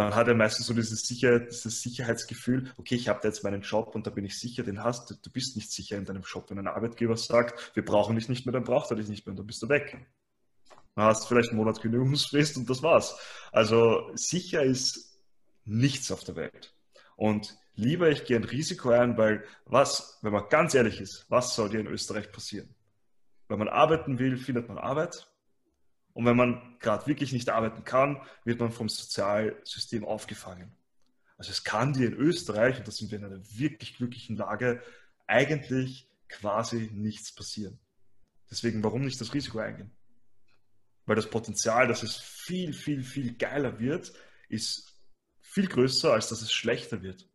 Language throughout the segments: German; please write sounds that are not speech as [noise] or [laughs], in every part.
man hat ja meistens so dieses, Sicher dieses Sicherheitsgefühl, okay, ich habe jetzt meinen Job und da bin ich sicher, den hast du. Du bist nicht sicher in deinem Job. Wenn ein Arbeitgeber sagt, wir brauchen dich nicht mehr, dann braucht er dich nicht mehr und dann bist du weg. Dann hast vielleicht einen Monat Genügungsfrist und das war's. Also sicher ist nichts auf der Welt. Und lieber ich gehe ein Risiko ein, weil was, wenn man ganz ehrlich ist, was soll dir in Österreich passieren? Wenn man arbeiten will, findet man Arbeit. Und wenn man gerade wirklich nicht arbeiten kann, wird man vom Sozialsystem aufgefangen. Also es kann dir in Österreich, und da sind wir in einer wirklich glücklichen Lage, eigentlich quasi nichts passieren. Deswegen, warum nicht das Risiko eingehen? Weil das Potenzial, dass es viel, viel, viel geiler wird, ist viel größer, als dass es schlechter wird.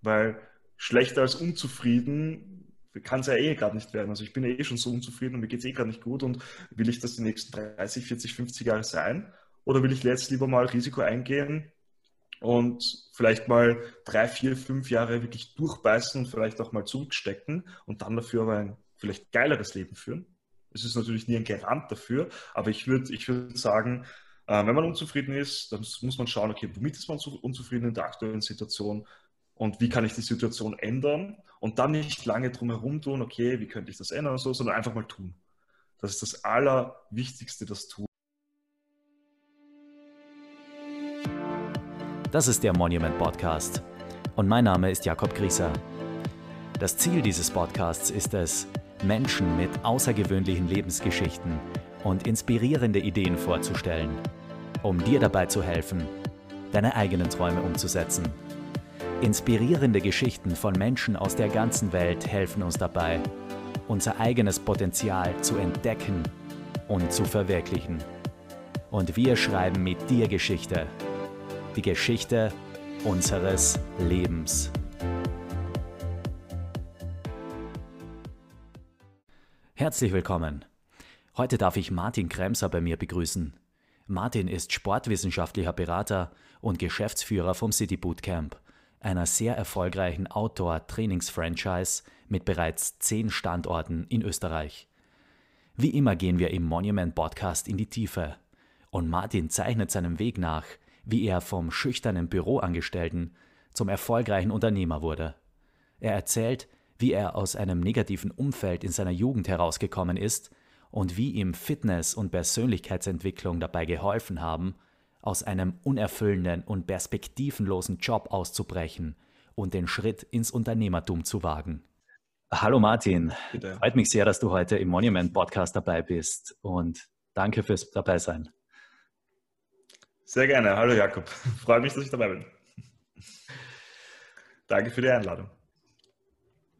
Weil schlechter als unzufrieden kann es ja eh gerade nicht werden. Also ich bin ja eh schon so unzufrieden und mir geht es eh gerade nicht gut und will ich das die nächsten 30, 40, 50 Jahre sein? Oder will ich jetzt lieber mal Risiko eingehen und vielleicht mal drei, vier, fünf Jahre wirklich durchbeißen und vielleicht auch mal zurückstecken und dann dafür aber ein vielleicht geileres Leben führen? Es ist natürlich nie ein Garant dafür, aber ich würde ich würd sagen, äh, wenn man unzufrieden ist, dann muss man schauen, okay, womit ist man unzufrieden in der aktuellen Situation und wie kann ich die Situation ändern und dann nicht lange drum herum tun, okay, wie könnte ich das ändern oder so, sondern einfach mal tun. Das ist das Allerwichtigste, das Tun. Das ist der Monument Podcast und mein Name ist Jakob Grieser. Das Ziel dieses Podcasts ist es, Menschen mit außergewöhnlichen Lebensgeschichten und inspirierende Ideen vorzustellen, um dir dabei zu helfen, deine eigenen Träume umzusetzen. Inspirierende Geschichten von Menschen aus der ganzen Welt helfen uns dabei, unser eigenes Potenzial zu entdecken und zu verwirklichen. Und wir schreiben mit dir Geschichte. Die Geschichte unseres Lebens. Herzlich willkommen. Heute darf ich Martin Kremser bei mir begrüßen. Martin ist sportwissenschaftlicher Berater und Geschäftsführer vom City Bootcamp einer sehr erfolgreichen Outdoor-Trainings-Franchise mit bereits zehn Standorten in Österreich. Wie immer gehen wir im Monument Podcast in die Tiefe und Martin zeichnet seinem Weg nach, wie er vom schüchternen Büroangestellten zum erfolgreichen Unternehmer wurde. Er erzählt, wie er aus einem negativen Umfeld in seiner Jugend herausgekommen ist und wie ihm Fitness und Persönlichkeitsentwicklung dabei geholfen haben, aus einem unerfüllenden und perspektivenlosen Job auszubrechen und den Schritt ins Unternehmertum zu wagen. Hallo Martin, Bitte. freut mich sehr, dass du heute im Monument Podcast dabei bist und danke fürs Dabeisein. Sehr gerne. Hallo Jakob, [laughs] freue mich, dass ich dabei bin. danke für die Einladung.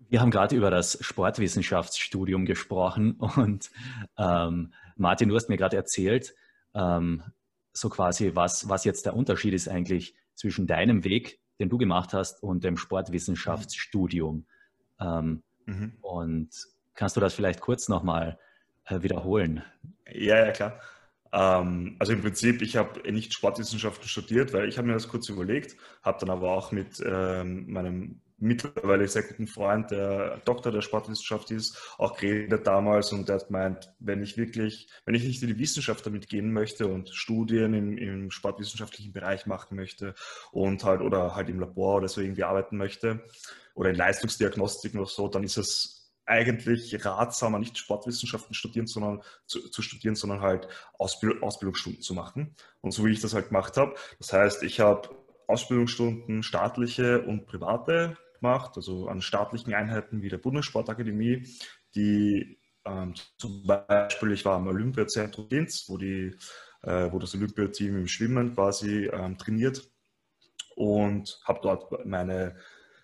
Wir haben gerade über das Sportwissenschaftsstudium gesprochen und ähm, Martin, du hast mir gerade erzählt, ähm, so quasi, was, was jetzt der Unterschied ist eigentlich zwischen deinem Weg, den du gemacht hast, und dem Sportwissenschaftsstudium. Ähm, mhm. Und kannst du das vielleicht kurz nochmal äh, wiederholen? Ja, ja, klar. Ähm, also im Prinzip, ich habe nicht Sportwissenschaften studiert, weil ich habe mir das kurz überlegt, habe dann aber auch mit ähm, meinem mittlerweile sehr guten Freund, der Doktor der Sportwissenschaft ist, auch geredet damals und der hat gemeint, wenn ich wirklich, wenn ich nicht in die Wissenschaft damit gehen möchte und Studien im, im sportwissenschaftlichen Bereich machen möchte und halt oder halt im Labor oder so irgendwie arbeiten möchte oder in Leistungsdiagnostik oder so, dann ist es eigentlich ratsamer, nicht Sportwissenschaften studieren, sondern zu, zu studieren, sondern halt Ausbild Ausbildungsstunden zu machen. Und so wie ich das halt gemacht habe. Das heißt, ich habe Ausbildungsstunden staatliche und private gemacht, also an staatlichen Einheiten wie der Bundessportakademie, die ähm, zum Beispiel, ich war am Olympiazentrum Linz, wo, die, äh, wo das Olympiateam im Schwimmen quasi ähm, trainiert und habe dort meine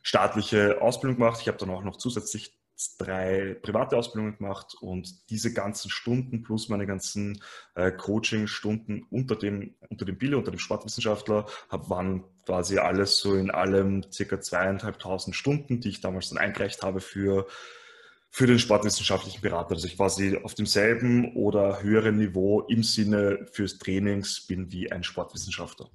staatliche Ausbildung gemacht. Ich habe dann auch noch zusätzlich drei private Ausbildungen gemacht und diese ganzen Stunden plus meine ganzen äh, Coaching-Stunden unter dem, unter dem Bilde, unter dem Sportwissenschaftler, hab, waren quasi alles so in allem circa zweieinhalbtausend Stunden, die ich damals dann eingereicht habe für, für den sportwissenschaftlichen Berater. Also ich quasi auf demselben oder höheren Niveau im Sinne fürs Trainings bin wie ein Sportwissenschaftler.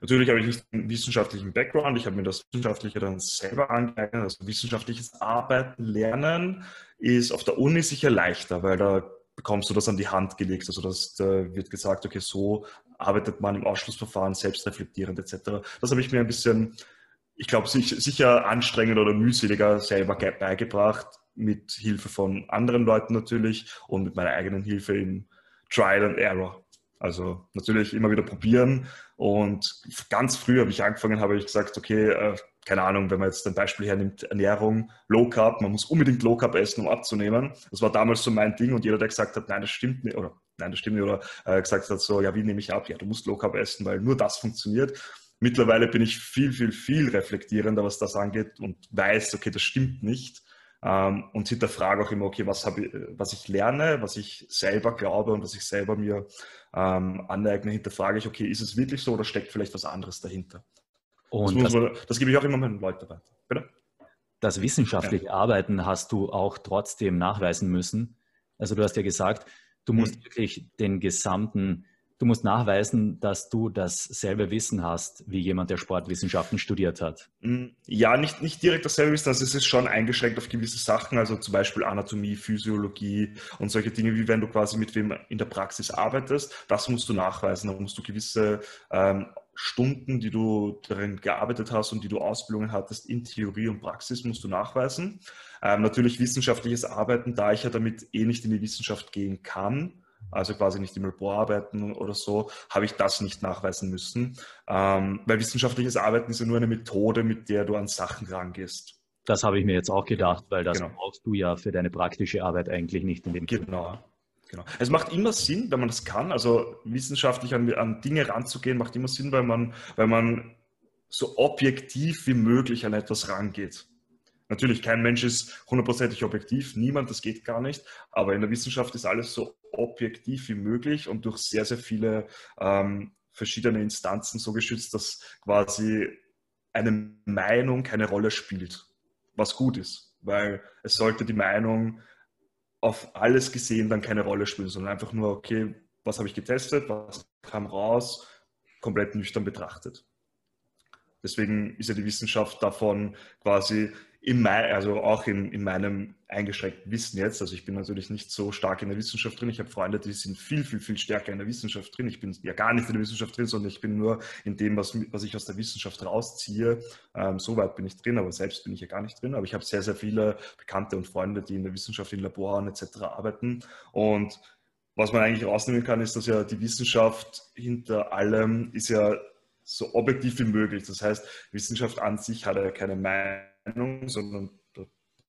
Natürlich habe ich nicht einen wissenschaftlichen Background, ich habe mir das Wissenschaftliche dann selber angeeignet. Also wissenschaftliches Arbeiten lernen ist auf der Uni sicher leichter, weil da bekommst du das an die Hand gelegt. Also das da wird gesagt, okay, so arbeitet man im Ausschlussverfahren, selbstreflektierend etc. Das habe ich mir ein bisschen, ich glaube, sicher anstrengend oder mühseliger selber beigebracht, mit Hilfe von anderen Leuten natürlich und mit meiner eigenen Hilfe im Trial and Error. Also natürlich immer wieder probieren. Und ganz früh habe ich angefangen, habe ich gesagt, okay, äh, keine Ahnung, wenn man jetzt ein Beispiel hernimmt, Ernährung, Low Carb, man muss unbedingt Low Carb essen, um abzunehmen. Das war damals so mein Ding und jeder, der gesagt hat, nein, das stimmt nicht, oder nein, das stimmt nicht, oder äh, gesagt hat so, ja, wie nehme ich ab? Ja, du musst Low Carb essen, weil nur das funktioniert. Mittlerweile bin ich viel, viel, viel reflektierender, was das angeht und weiß, okay, das stimmt nicht. Ähm, und hinterfrage auch immer, okay, was, ich, was ich lerne, was ich selber glaube und was ich selber mir ähm, aneigne, hinterfrage ich, okay, ist es wirklich so oder steckt vielleicht was anderes dahinter? Und das, das, man, das gebe ich auch immer meinen Leuten weiter. Bitte? Das wissenschaftliche ja. Arbeiten hast du auch trotzdem nachweisen müssen. Also du hast ja gesagt, du musst hm. wirklich den gesamten du musst nachweisen, dass du dasselbe Wissen hast wie jemand, der Sportwissenschaften studiert hat. Mm, ja, nicht, nicht direkt dasselbe Wissen, also es ist schon eingeschränkt auf gewisse Sachen, also zum Beispiel Anatomie, Physiologie und solche Dinge, wie wenn du quasi mit wem in der Praxis arbeitest. Das musst du nachweisen, da musst du gewisse ähm, Stunden, die du darin gearbeitet hast und die du Ausbildungen hattest in Theorie und Praxis, musst du nachweisen. Ähm, natürlich wissenschaftliches Arbeiten, da ich ja damit eh nicht in die Wissenschaft gehen kann, also quasi nicht im Labor arbeiten oder so, habe ich das nicht nachweisen müssen. Ähm, weil wissenschaftliches Arbeiten ist ja nur eine Methode, mit der du an Sachen rangehst. Das habe ich mir jetzt auch gedacht, weil das genau. brauchst du ja für deine praktische Arbeit eigentlich nicht in dem Genau. Genau. Es macht immer Sinn, wenn man das kann, also wissenschaftlich an, an Dinge ranzugehen, macht immer Sinn, weil man, weil man so objektiv wie möglich an etwas rangeht. Natürlich, kein Mensch ist hundertprozentig objektiv, niemand, das geht gar nicht, aber in der Wissenschaft ist alles so objektiv wie möglich und durch sehr, sehr viele ähm, verschiedene Instanzen so geschützt, dass quasi eine Meinung keine Rolle spielt, was gut ist, weil es sollte die Meinung auf alles gesehen dann keine Rolle spielen, sondern einfach nur, okay, was habe ich getestet, was kam raus, komplett nüchtern betrachtet. Deswegen ist ja die Wissenschaft davon quasi in mein, also auch in, in meinem eingeschränkten Wissen jetzt. Also ich bin natürlich nicht so stark in der Wissenschaft drin. Ich habe Freunde, die sind viel, viel, viel stärker in der Wissenschaft drin. Ich bin ja gar nicht in der Wissenschaft drin, sondern ich bin nur in dem, was, was ich aus der Wissenschaft rausziehe. Ähm, so weit bin ich drin, aber selbst bin ich ja gar nicht drin. Aber ich habe sehr, sehr viele Bekannte und Freunde, die in der Wissenschaft, in Laboren etc. arbeiten. Und was man eigentlich rausnehmen kann, ist, dass ja die Wissenschaft hinter allem ist ja so objektiv wie möglich. Das heißt, Wissenschaft an sich hat ja keine Meinung, sondern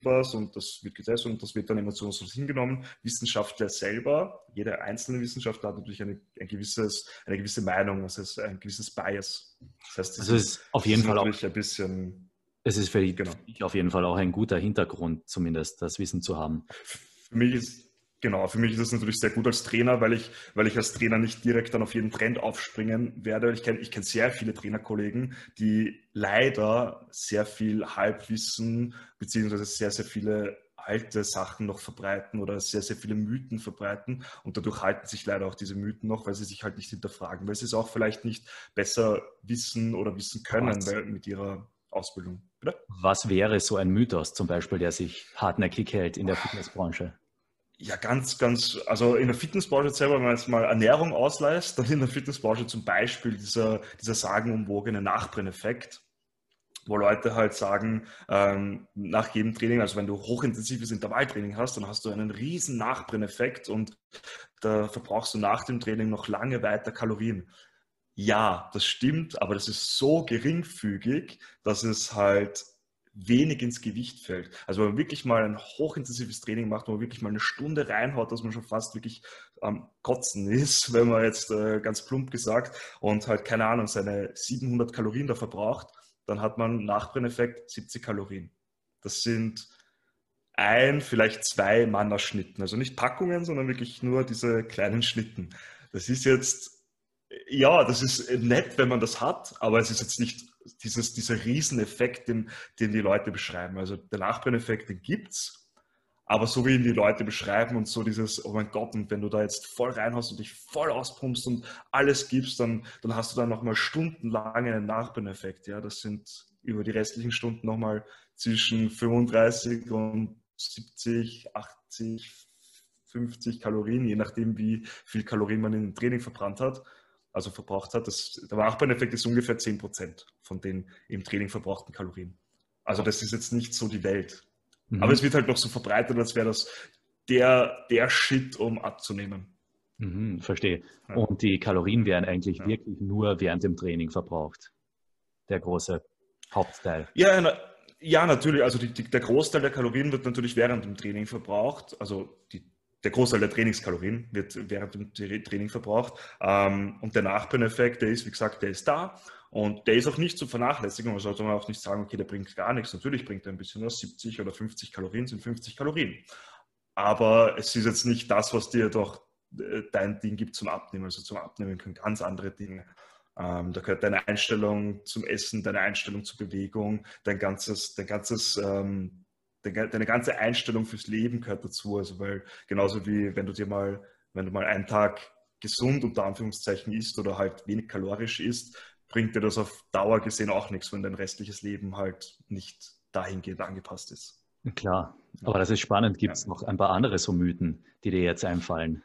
was und das wird getestet und das wird dann immer zu uns hingenommen. Wissenschaftler selber, jeder einzelne Wissenschaftler hat natürlich eine, ein gewisses, eine gewisse Meinung, das heißt ein gewisses Bias. Das heißt, das also ist, ist auf jeden Fall auch ein bisschen. Es ist für genau. auf jeden Fall auch ein guter Hintergrund, zumindest das Wissen zu haben. Für mich ist Genau, für mich ist es natürlich sehr gut als Trainer, weil ich, weil ich als Trainer nicht direkt dann auf jeden Trend aufspringen werde. Ich kenne ich kenn sehr viele Trainerkollegen, die leider sehr viel Halbwissen beziehungsweise sehr, sehr viele alte Sachen noch verbreiten oder sehr, sehr viele Mythen verbreiten und dadurch halten sich leider auch diese Mythen noch, weil sie sich halt nicht hinterfragen, weil sie es auch vielleicht nicht besser wissen oder wissen können weil, mit ihrer Ausbildung. Oder? Was wäre so ein Mythos zum Beispiel, der sich hartnäckig hält in der Fitnessbranche? Ja, ganz, ganz, also in der Fitnessbranche selber, wenn man jetzt mal Ernährung ausleist, dann in der Fitnessbranche zum Beispiel dieser, dieser sagenumwogene Nachbrenneffekt, wo Leute halt sagen, ähm, nach jedem Training, also wenn du hochintensives Intervalltraining hast, dann hast du einen riesen Nachbrenneffekt und da verbrauchst du nach dem Training noch lange weiter Kalorien. Ja, das stimmt, aber das ist so geringfügig, dass es halt wenig ins Gewicht fällt. Also wenn man wirklich mal ein hochintensives Training macht, wo man wirklich mal eine Stunde reinhaut, dass man schon fast wirklich am Kotzen ist, [laughs] wenn man jetzt äh, ganz plump gesagt, und halt keine Ahnung, seine 700 Kalorien da verbraucht, dann hat man Nachbrenneffekt 70 Kalorien. Das sind ein, vielleicht zwei Mannerschnitten. Also nicht Packungen, sondern wirklich nur diese kleinen Schnitten. Das ist jetzt, ja, das ist nett, wenn man das hat, aber es ist jetzt nicht dieses, dieser Rieseneffekt, den, den die Leute beschreiben. Also der Nachbrenneffekt, den gibt es, aber so wie ihn die Leute beschreiben und so dieses, oh mein Gott, und wenn du da jetzt voll reinhaust und dich voll auspumpst und alles gibst, dann, dann hast du dann nochmal stundenlang einen Nachbrenneffekt. Ja, das sind über die restlichen Stunden nochmal zwischen 35 und 70, 80, 50 Kalorien, je nachdem, wie viel Kalorien man in dem Training verbrannt hat, also verbraucht hat. Das, der Wachbahn-Effekt ist ungefähr 10% von den im Training verbrauchten Kalorien. Also das ist jetzt nicht so die Welt. Mhm. Aber es wird halt noch so verbreitet, als wäre das der, der Shit, um abzunehmen. Mhm, verstehe. Ja. Und die Kalorien werden eigentlich ja. wirklich nur während dem Training verbraucht. Der große Hauptteil. Ja, ja, natürlich. Also die, die, der Großteil der Kalorien wird natürlich während dem Training verbraucht. Also die, der Großteil der Trainingskalorien wird während dem Training verbraucht. Ähm, und der Nachbreneffekt, der ist, wie gesagt, der ist da. Und der ist auch nicht zu vernachlässigen. Man sollte auch nicht sagen, okay, der bringt gar nichts. Natürlich bringt er ein bisschen was. 70 oder 50 Kalorien sind 50 Kalorien. Aber es ist jetzt nicht das, was dir doch äh, dein Ding gibt zum Abnehmen. Also zum Abnehmen können ganz andere Dinge. Ähm, da gehört deine Einstellung zum Essen, deine Einstellung zur Bewegung, dein ganzes, dein ganzes, ähm, deine ganze Einstellung fürs Leben gehört dazu. Also weil genauso wie wenn du dir mal, wenn du mal einen Tag gesund unter Anführungszeichen isst oder halt wenig kalorisch isst, bringt dir das auf Dauer gesehen auch nichts, wenn dein restliches Leben halt nicht dahingehend angepasst ist. Klar, aber das ist spannend. Gibt es ja. noch ein paar andere so Mythen, die dir jetzt einfallen?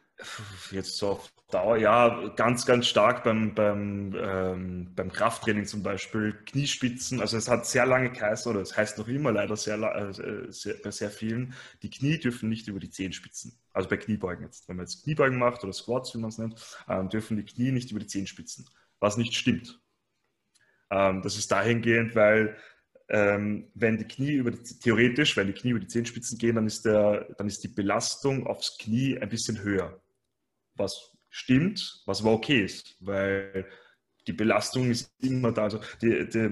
Jetzt so auf Dauer, ja, ganz, ganz stark beim, beim, ähm, beim Krafttraining zum Beispiel, Kniespitzen, also es hat sehr lange geheißen, oder es heißt noch immer leider sehr, äh, sehr, bei sehr vielen, die Knie dürfen nicht über die Zehenspitzen. Also bei Kniebeugen jetzt. Wenn man jetzt Kniebeugen macht oder Squats, wie man es nennt, ähm, dürfen die Knie nicht über die Zehenspitzen. Was nicht stimmt. Ähm, das ist dahingehend, weil ähm, wenn die Knie über die, theoretisch, wenn die Knie über die Zehenspitzen gehen, dann ist, der, dann ist die Belastung aufs Knie ein bisschen höher was stimmt, was aber okay ist, weil die Belastung ist immer da. Also die, die,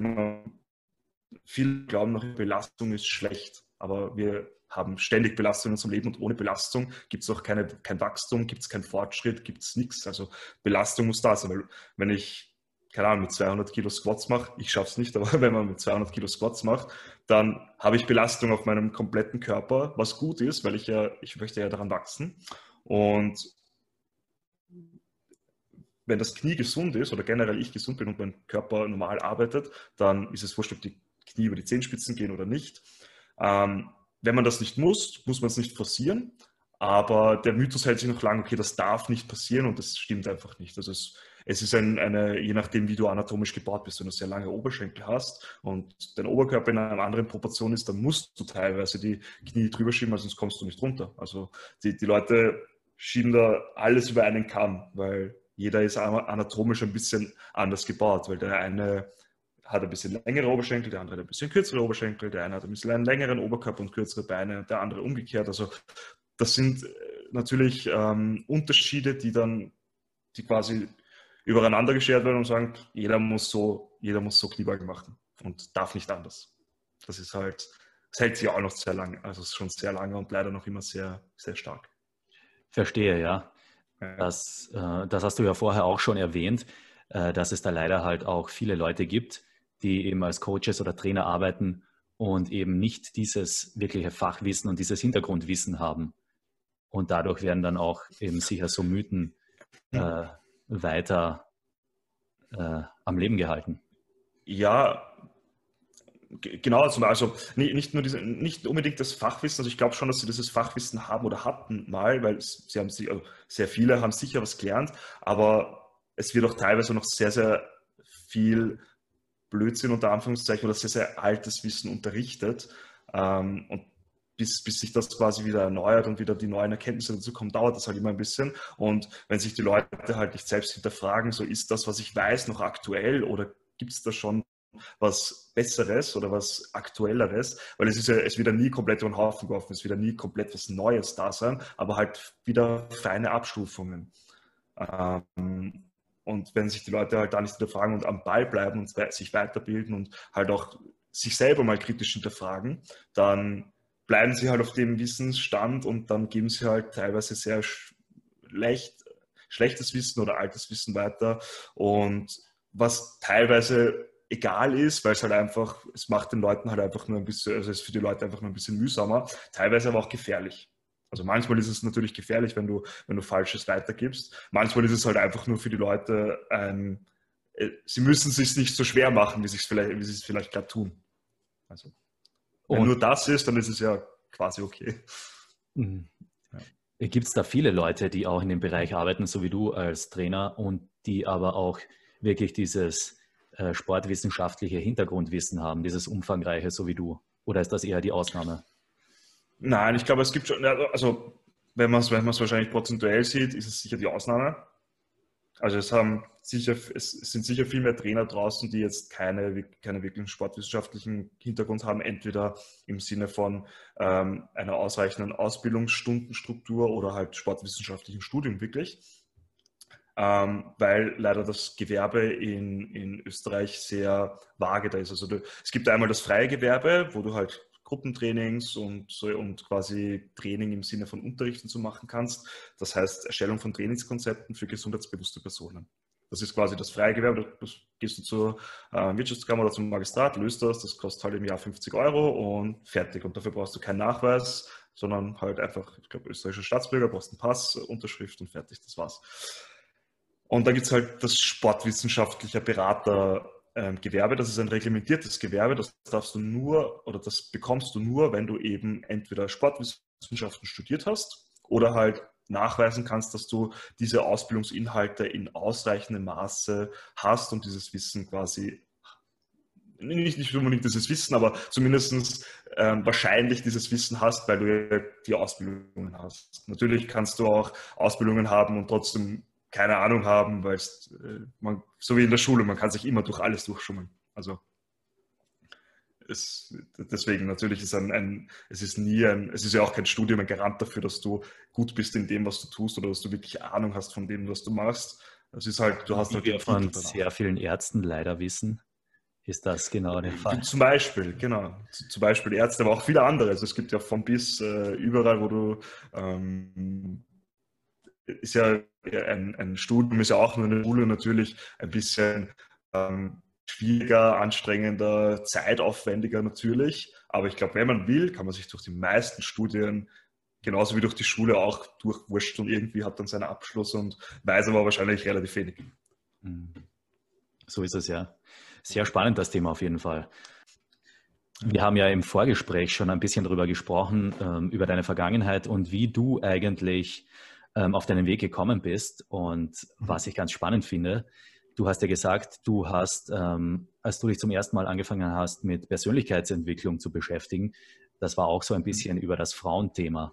viele glauben noch, Belastung ist schlecht, aber wir haben ständig Belastung in unserem Leben und ohne Belastung gibt es auch keine, kein Wachstum, gibt es keinen Fortschritt, gibt es nichts. Also Belastung muss da sein, weil wenn ich keine Ahnung, mit 200 Kilo Squats mache, ich schaffe es nicht, [laughs] aber wenn man mit 200 Kilo Squats macht, dann habe ich Belastung auf meinem kompletten Körper, was gut ist, weil ich ja, ich möchte ja daran wachsen. Und wenn das Knie gesund ist oder generell ich gesund bin und mein Körper normal arbeitet, dann ist es wurscht, ob die Knie über die Zehenspitzen gehen oder nicht. Ähm, wenn man das nicht muss, muss man es nicht forcieren. Aber der Mythos hält sich noch lange, okay, das darf nicht passieren und das stimmt einfach nicht. Also es, es ist ein, eine, je nachdem, wie du anatomisch gebaut bist, wenn du sehr lange Oberschenkel hast und dein Oberkörper in einer anderen Proportion ist, dann musst du teilweise die Knie drüber schieben, sonst kommst du nicht runter. Also die, die Leute schieben da alles über einen Kamm, weil jeder ist anatomisch ein bisschen anders gebaut, weil der eine hat ein bisschen längere Oberschenkel, der andere hat ein bisschen kürzere Oberschenkel, der eine hat ein bisschen einen längeren Oberkörper und kürzere Beine, der andere umgekehrt. Also das sind äh, natürlich ähm, Unterschiede, die dann, die quasi übereinander geschert werden und sagen, jeder muss so, jeder muss so Kniebeugen machen und darf nicht anders. Das ist halt, das hält sich auch noch sehr lange, also schon sehr lange und leider noch immer sehr, sehr stark. Verstehe, ja. Das, äh, das hast du ja vorher auch schon erwähnt, äh, dass es da leider halt auch viele Leute gibt, die eben als Coaches oder Trainer arbeiten und eben nicht dieses wirkliche Fachwissen und dieses Hintergrundwissen haben. Und dadurch werden dann auch eben sicher so Mythen äh, weiter äh, am Leben gehalten. Ja, Genau, also, also nicht nur diese, nicht unbedingt das Fachwissen, also ich glaube schon, dass sie dieses Fachwissen haben oder hatten mal, weil sie haben also sehr viele haben sicher was gelernt, aber es wird auch teilweise noch sehr, sehr viel Blödsinn unter Anführungszeichen oder sehr, sehr altes Wissen unterrichtet. Ähm, und bis, bis sich das quasi wieder erneuert und wieder die neuen Erkenntnisse dazu kommen, dauert das halt immer ein bisschen. Und wenn sich die Leute halt nicht selbst hinterfragen, so ist das, was ich weiß, noch aktuell oder gibt es da schon was Besseres oder was Aktuelleres, weil es ist ja, es wird ja nie komplett über den Haufen geworfen, es wird ja nie komplett was Neues da sein, aber halt wieder feine Abstufungen. Ähm, und wenn sich die Leute halt da nicht hinterfragen und am Ball bleiben und sich weiterbilden und halt auch sich selber mal kritisch hinterfragen, dann bleiben sie halt auf dem Wissensstand und dann geben sie halt teilweise sehr schlecht, schlechtes Wissen oder altes Wissen weiter und was teilweise egal ist, weil es halt einfach, es macht den Leuten halt einfach nur ein bisschen, also es ist für die Leute einfach nur ein bisschen mühsamer, teilweise aber auch gefährlich. Also manchmal ist es natürlich gefährlich, wenn du, wenn du Falsches weitergibst. Manchmal ist es halt einfach nur für die Leute ein, äh, sie müssen es sich nicht so schwer machen, wie sie es vielleicht, wie sie es vielleicht gerade tun. Also, wenn Und nur das ist, dann ist es ja quasi okay. Mhm. Gibt es da viele Leute, die auch in dem Bereich arbeiten, so wie du als Trainer und die aber auch wirklich dieses äh, sportwissenschaftliche Hintergrundwissen haben, dieses umfangreiche, so wie du? Oder ist das eher die Ausnahme? Nein, ich glaube, es gibt schon, also wenn man es wenn wahrscheinlich prozentuell sieht, ist es sicher die Ausnahme. Also es haben sicher, es sind sicher viel mehr Trainer draußen, die jetzt keine, keine wirklichen sportwissenschaftlichen Hintergrund haben, entweder im Sinne von ähm, einer ausreichenden Ausbildungsstundenstruktur oder halt sportwissenschaftlichen Studium wirklich. Ähm, weil leider das Gewerbe in, in Österreich sehr vage da ist. Also du, es gibt einmal das freie Gewerbe, wo du halt Gruppentrainings und, und quasi Training im Sinne von Unterrichten zu machen kannst. Das heißt Erstellung von Trainingskonzepten für gesundheitsbewusste Personen. Das ist quasi das freie Gewerbe. Da gehst du zur äh, Wirtschaftskammer oder zum Magistrat, löst das, das kostet halt im Jahr 50 Euro und fertig. Und dafür brauchst du keinen Nachweis, sondern halt einfach, ich glaube, österreichischer Staatsbürger, brauchst einen Pass, Unterschrift und fertig, das war's. Und da gibt es halt das sportwissenschaftliche Berater ähm, Gewerbe, das ist ein reglementiertes Gewerbe, das darfst du nur oder das bekommst du nur, wenn du eben entweder Sportwissenschaften studiert hast oder halt nachweisen kannst, dass du diese Ausbildungsinhalte in ausreichendem Maße hast und dieses Wissen quasi nicht, nicht unbedingt dieses Wissen, aber zumindest ähm, wahrscheinlich dieses Wissen hast, weil du ja die Ausbildungen hast. Natürlich kannst du auch Ausbildungen haben und trotzdem keine Ahnung haben, weil es, äh, man, so wie in der Schule, man kann sich immer durch alles durchschummeln. Also es, deswegen natürlich ist ein, ein, es ist nie ein, es ist ja auch kein Studium ein Garant dafür, dass du gut bist in dem, was du tust oder dass du wirklich Ahnung hast von dem, was du machst. Es ist halt, du hast Wie halt wir von sehr vielen Ärzten leider wissen, ist das genau der Fall. Zum Beispiel, genau. Zum Beispiel Ärzte, aber auch viele andere. Also es gibt ja von bis äh, überall, wo du ähm, ist ja ein, ein, Studium, ist ja auch nur eine Schule natürlich ein bisschen ähm, schwieriger, anstrengender, zeitaufwendiger natürlich. Aber ich glaube, wenn man will, kann man sich durch die meisten Studien genauso wie durch die Schule auch durchwurscht und irgendwie hat dann seinen Abschluss und weiß aber wahrscheinlich relativ wenig. Mhm. So ist es ja. Sehr spannend das Thema auf jeden Fall. Wir haben ja im Vorgespräch schon ein bisschen darüber gesprochen, ähm, über deine Vergangenheit und wie du eigentlich ähm, auf deinen Weg gekommen bist. Und mhm. was ich ganz spannend finde, du hast ja gesagt, du hast, ähm, als du dich zum ersten Mal angefangen hast, mit Persönlichkeitsentwicklung zu beschäftigen, das war auch so ein mhm. bisschen über das Frauenthema.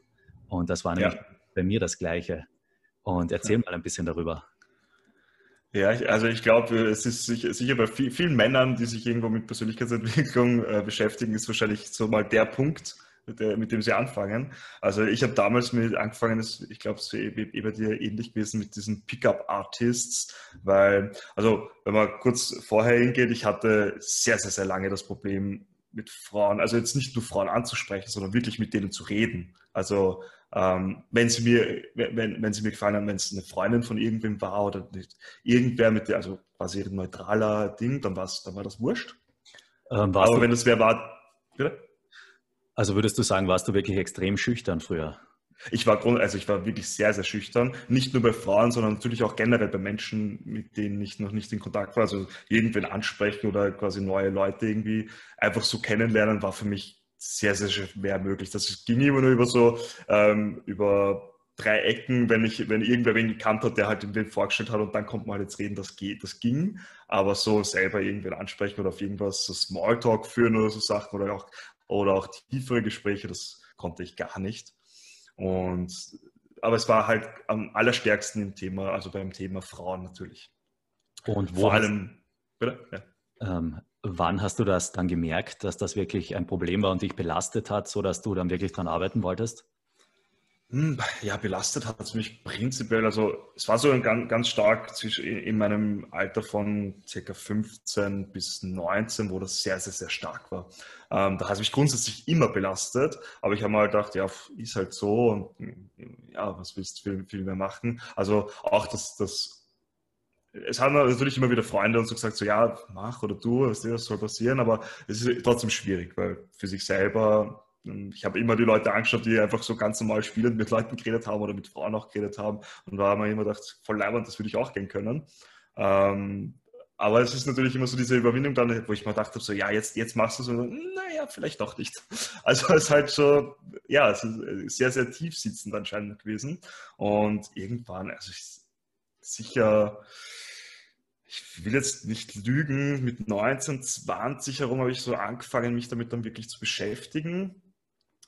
Und das war nämlich ja. bei mir das Gleiche. Und erzähl mal ein bisschen darüber. Ja, also ich glaube, es ist sicher bei vielen Männern, die sich irgendwo mit Persönlichkeitsentwicklung äh, beschäftigen, ist wahrscheinlich so mal der Punkt, mit dem sie anfangen. Also ich habe damals mit angefangen, ich glaube, es eh bei dir ähnlich gewesen mit diesen Pickup-Artists, weil, also wenn man kurz vorher hingeht, ich hatte sehr, sehr, sehr lange das Problem mit Frauen, also jetzt nicht nur Frauen anzusprechen, sondern wirklich mit denen zu reden. Also ähm, wenn sie mir, wenn, wenn sie mir gefallen haben, wenn es eine Freundin von irgendwem war oder nicht, irgendwer mit der, also quasi ein neutraler Ding, dann, dann war das wurscht. Ähm, Aber wenn es wer war, bitte? Also würdest du sagen, warst du wirklich extrem schüchtern früher? Ich war, also ich war wirklich sehr, sehr schüchtern. Nicht nur bei Frauen, sondern natürlich auch generell bei Menschen, mit denen ich noch nicht in Kontakt war. Also irgendwen ansprechen oder quasi neue Leute irgendwie einfach so kennenlernen, war für mich sehr, sehr schwer möglich. Das ging immer nur über so, ähm, über drei Ecken, wenn ich, wenn irgendwer wen gekannt hat, der halt den vorgestellt hat und dann kommt man halt jetzt reden, das geht, das ging. Aber so selber irgendwen ansprechen oder auf irgendwas so Smalltalk führen oder so Sachen oder auch oder auch tiefere Gespräche, das konnte ich gar nicht. Und, aber es war halt am allerstärksten im Thema, also beim Thema Frauen natürlich. Und vor allem, bitte? Ja. Ähm, wann hast du das dann gemerkt, dass das wirklich ein Problem war und dich belastet hat, sodass du dann wirklich daran arbeiten wolltest? Hm, ja, belastet hat es mich prinzipiell. Also es war so ein ganz, ganz stark zwischen, in meinem Alter von ca. 15 bis 19, wo das sehr, sehr, sehr stark war. Ähm, da hat es mich grundsätzlich immer belastet, aber ich habe mal gedacht, ja, ist halt so und ja, was willst du viel, viel mehr machen? Also auch das, das es haben natürlich immer wieder Freunde und so gesagt, so ja, mach oder du, was soll passieren, aber es ist trotzdem schwierig, weil für sich selber ich habe immer die Leute angeschaut, die einfach so ganz normal spielend mit Leuten geredet haben oder mit Frauen auch geredet haben. Und da haben wir immer gedacht, voll leibend, das würde ich auch gehen können. Ähm, aber es ist natürlich immer so diese Überwindung dann, wo ich mir dachte, so, ja, jetzt, jetzt machst du so, naja, vielleicht doch nicht. [laughs] Also es ist halt so, ja, es ist sehr, sehr tief sitzend anscheinend gewesen. Und irgendwann, also ich, sicher, ich will jetzt nicht lügen, mit 19, 20 herum habe ich so angefangen, mich damit dann wirklich zu beschäftigen.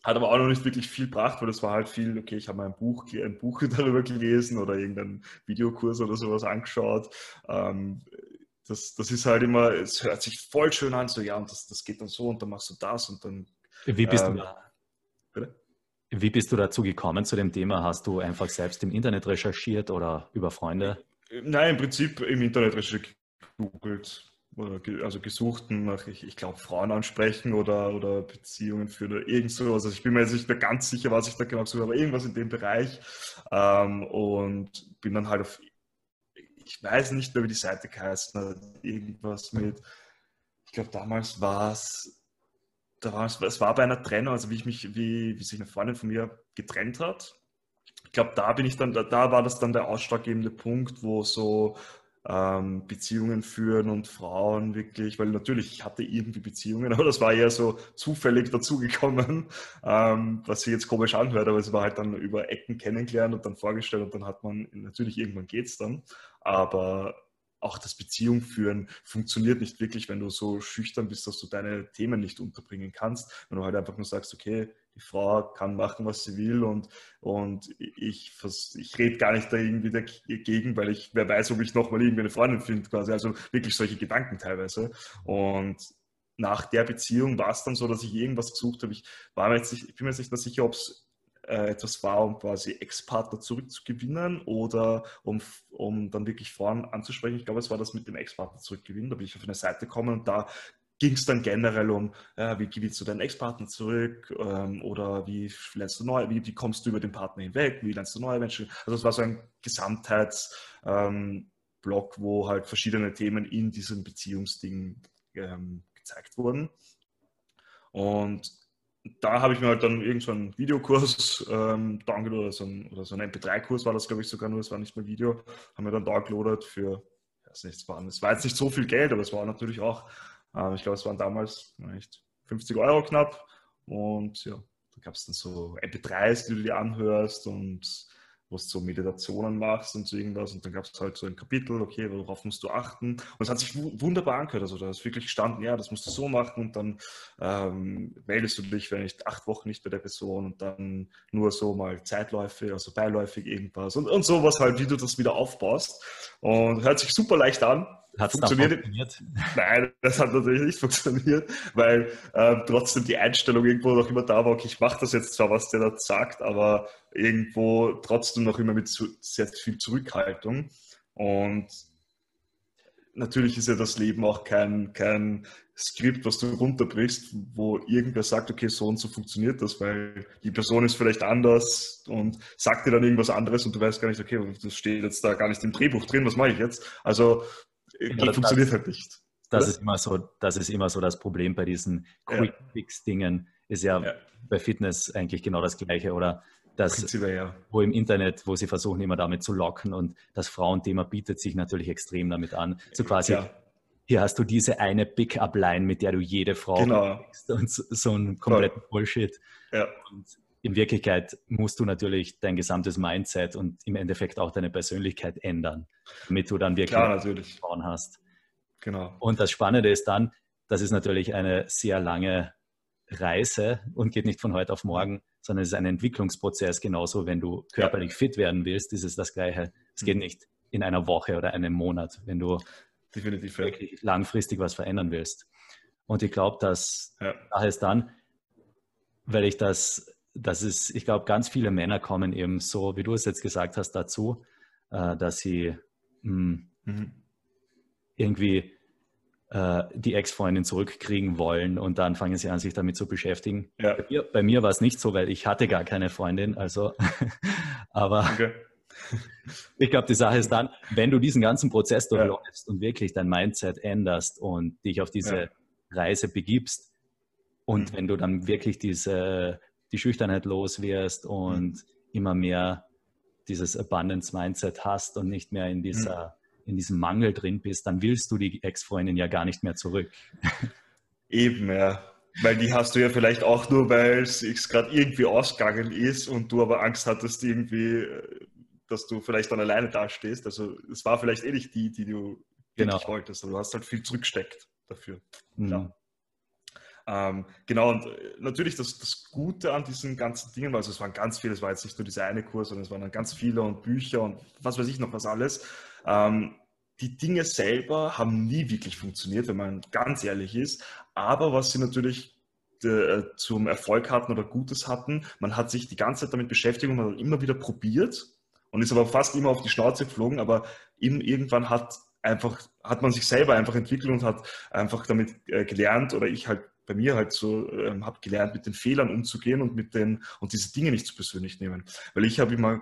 Hat aber auch noch nicht wirklich viel gebracht, weil das war halt viel, okay, ich habe mal ein Buch, ein Buch [laughs] darüber gelesen oder irgendeinen Videokurs oder sowas angeschaut. Ähm, das, das ist halt immer, es hört sich voll schön an, so ja, und das, das geht dann so und dann machst du das und dann. Wie bist ähm, du da? Bitte? Wie bist du dazu gekommen zu dem Thema? Hast du einfach selbst im Internet recherchiert oder über Freunde? Nein, im Prinzip im Internet recherchiert, gegoogelt oder also gesuchten nach, ich, ich glaube, Frauen ansprechen oder, oder Beziehungen führen oder irgend so. Also ich bin mir jetzt nicht mehr ganz sicher, was ich da genau suche, aber irgendwas in dem Bereich. Ähm, und bin dann halt auf, ich weiß nicht mehr, wie die Seite hat, irgendwas mit, ich glaube, damals war es, da es, es war bei einer Trennung, also wie ich mich, wie, wie sich eine Freundin von mir getrennt hat. Ich glaube, da bin ich dann, da, da war das dann der ausschlaggebende Punkt, wo so ähm, Beziehungen führen und Frauen wirklich, weil natürlich, ich hatte irgendwie Beziehungen, [laughs] aber das war eher so zufällig dazugekommen, ähm, was sich jetzt komisch anhört, aber es war halt dann über Ecken kennengelernt und dann vorgestellt und dann hat man, natürlich irgendwann geht es dann, aber auch das Beziehung führen funktioniert nicht wirklich, wenn du so schüchtern bist, dass du deine Themen nicht unterbringen kannst. Wenn du halt einfach nur sagst, okay, die Frau kann machen, was sie will und, und ich, ich rede gar nicht da irgendwie dagegen, weil ich, wer weiß, ob ich nochmal irgendwie eine Freundin finde, quasi. Also wirklich solche Gedanken teilweise. Und nach der Beziehung war es dann so, dass ich irgendwas gesucht habe. Ich, war mir jetzt nicht, ich bin mir jetzt nicht mehr sicher, ob es äh, etwas war, um quasi Ex-Partner zurückzugewinnen oder um, um dann wirklich Frauen anzusprechen. Ich glaube, es war das mit dem Ex-Partner zurückgewinnen. Da bin ich auf eine Seite gekommen und da ging es dann generell um, äh, wie gewinnst du deinen Ex-Partner zurück ähm, oder wie lernst du neu, wie, wie, kommst du über den Partner hinweg, wie lernst du neue Menschen. Also es war so ein Gesamtheitsblog, ähm, wo halt verschiedene Themen in diesem Beziehungsding ähm, gezeigt wurden. Und da habe ich mir halt dann irgendeinen so Videokurs ähm, downgeloadet oder so ein, oder so ein MP3-Kurs war das, glaube ich, sogar nur, es war nicht mehr Video, haben wir dann downgeloadet für, ich weiß nicht, es war, es war jetzt nicht so viel Geld, aber es war natürlich auch ich glaube, es waren damals nicht 50 Euro knapp. Und ja, da gab es dann so MP3s, die du dir anhörst und wo du so Meditationen machst und so irgendwas. Und dann gab es halt so ein Kapitel, okay, worauf musst du achten. Und es hat sich wunderbar angehört. Also da ist wirklich gestanden, ja, das musst du so machen und dann ähm, meldest du dich, wenn nicht acht Wochen nicht bei der Person und dann nur so mal Zeitläufe, also beiläufig irgendwas und, und sowas halt, wie du das wieder aufbaust. Und hört sich super leicht an. Hat funktioniert? funktioniert? [laughs] Nein, das hat natürlich nicht funktioniert, weil äh, trotzdem die Einstellung irgendwo noch immer da war, okay, ich mache das jetzt zwar, was der da sagt, aber irgendwo trotzdem noch immer mit sehr viel Zurückhaltung. Und natürlich ist ja das Leben auch kein, kein Skript, was du runterbrichst, wo irgendwer sagt, okay, so und so funktioniert das, weil die Person ist vielleicht anders und sagt dir dann irgendwas anderes und du weißt gar nicht, okay, das steht jetzt da gar nicht im Drehbuch drin, was mache ich jetzt? Also ja, das, funktioniert halt nicht. Das ist, immer so, das ist immer so das Problem bei diesen Quick-Fix-Dingen. Ist ja, ja, bei Fitness eigentlich genau das Gleiche. Oder das, ja. wo im Internet, wo sie versuchen immer damit zu locken und das Frauenthema bietet sich natürlich extrem damit an. So quasi, ja. hier hast du diese eine Pick-up-Line, mit der du jede Frau genau. und so, so ein kompletten Bullshit. Ja. Und in Wirklichkeit musst du natürlich dein gesamtes Mindset und im Endeffekt auch deine Persönlichkeit ändern, damit du dann wirklich Klar, Frauen hast. Genau. Und das Spannende ist dann, das ist natürlich eine sehr lange Reise und geht nicht von heute auf morgen, sondern es ist ein Entwicklungsprozess. Genauso, wenn du körperlich ja. fit werden willst, ist es das Gleiche. Es geht mhm. nicht in einer Woche oder einem Monat, wenn du Definitiv, wirklich langfristig was verändern willst. Und ich glaube, dass ja. Sache ist dann, weil ich das das ist, ich glaube, ganz viele Männer kommen eben so, wie du es jetzt gesagt hast, dazu, äh, dass sie mh, hm, mhm. irgendwie äh, die Ex-Freundin zurückkriegen wollen und dann fangen sie an, sich damit zu beschäftigen. Ja. Bei mir, bei mir war es nicht so, weil ich hatte gar keine Freundin, also, [laughs] aber okay. ich glaube, die Sache ist dann, wenn du diesen ganzen Prozess durchläufst ja. und wirklich dein Mindset änderst und dich auf diese ja. Reise begibst, und mhm. wenn du dann wirklich diese die Schüchternheit los wirst und mhm. immer mehr dieses Abundance-Mindset hast und nicht mehr in dieser, in diesem Mangel drin bist, dann willst du die Ex-Freundin ja gar nicht mehr zurück. [laughs] Eben, ja. Weil die hast du ja vielleicht auch nur, weil es gerade irgendwie ausgegangen ist und du aber Angst hattest, irgendwie, dass du vielleicht dann alleine dastehst. Also es war vielleicht eh nicht die, die du genau. wolltest, aber du hast halt viel zurücksteckt dafür. Mhm. Ja. Ähm, genau, und äh, natürlich das, das Gute an diesen ganzen Dingen, also es waren ganz viele, es war jetzt nicht nur dieser eine Kurs, sondern es waren dann ganz viele und Bücher und was weiß ich noch was alles. Ähm, die Dinge selber haben nie wirklich funktioniert, wenn man ganz ehrlich ist. Aber was sie natürlich äh, zum Erfolg hatten oder Gutes hatten, man hat sich die ganze Zeit damit beschäftigt und man hat immer wieder probiert und ist aber fast immer auf die Schnauze geflogen, aber irgendwann hat einfach, hat man sich selber einfach entwickelt und hat einfach damit äh, gelernt oder ich halt bei mir halt so ähm, habe gelernt, mit den Fehlern umzugehen und mit den und diese Dinge nicht zu persönlich nehmen. Weil ich habe immer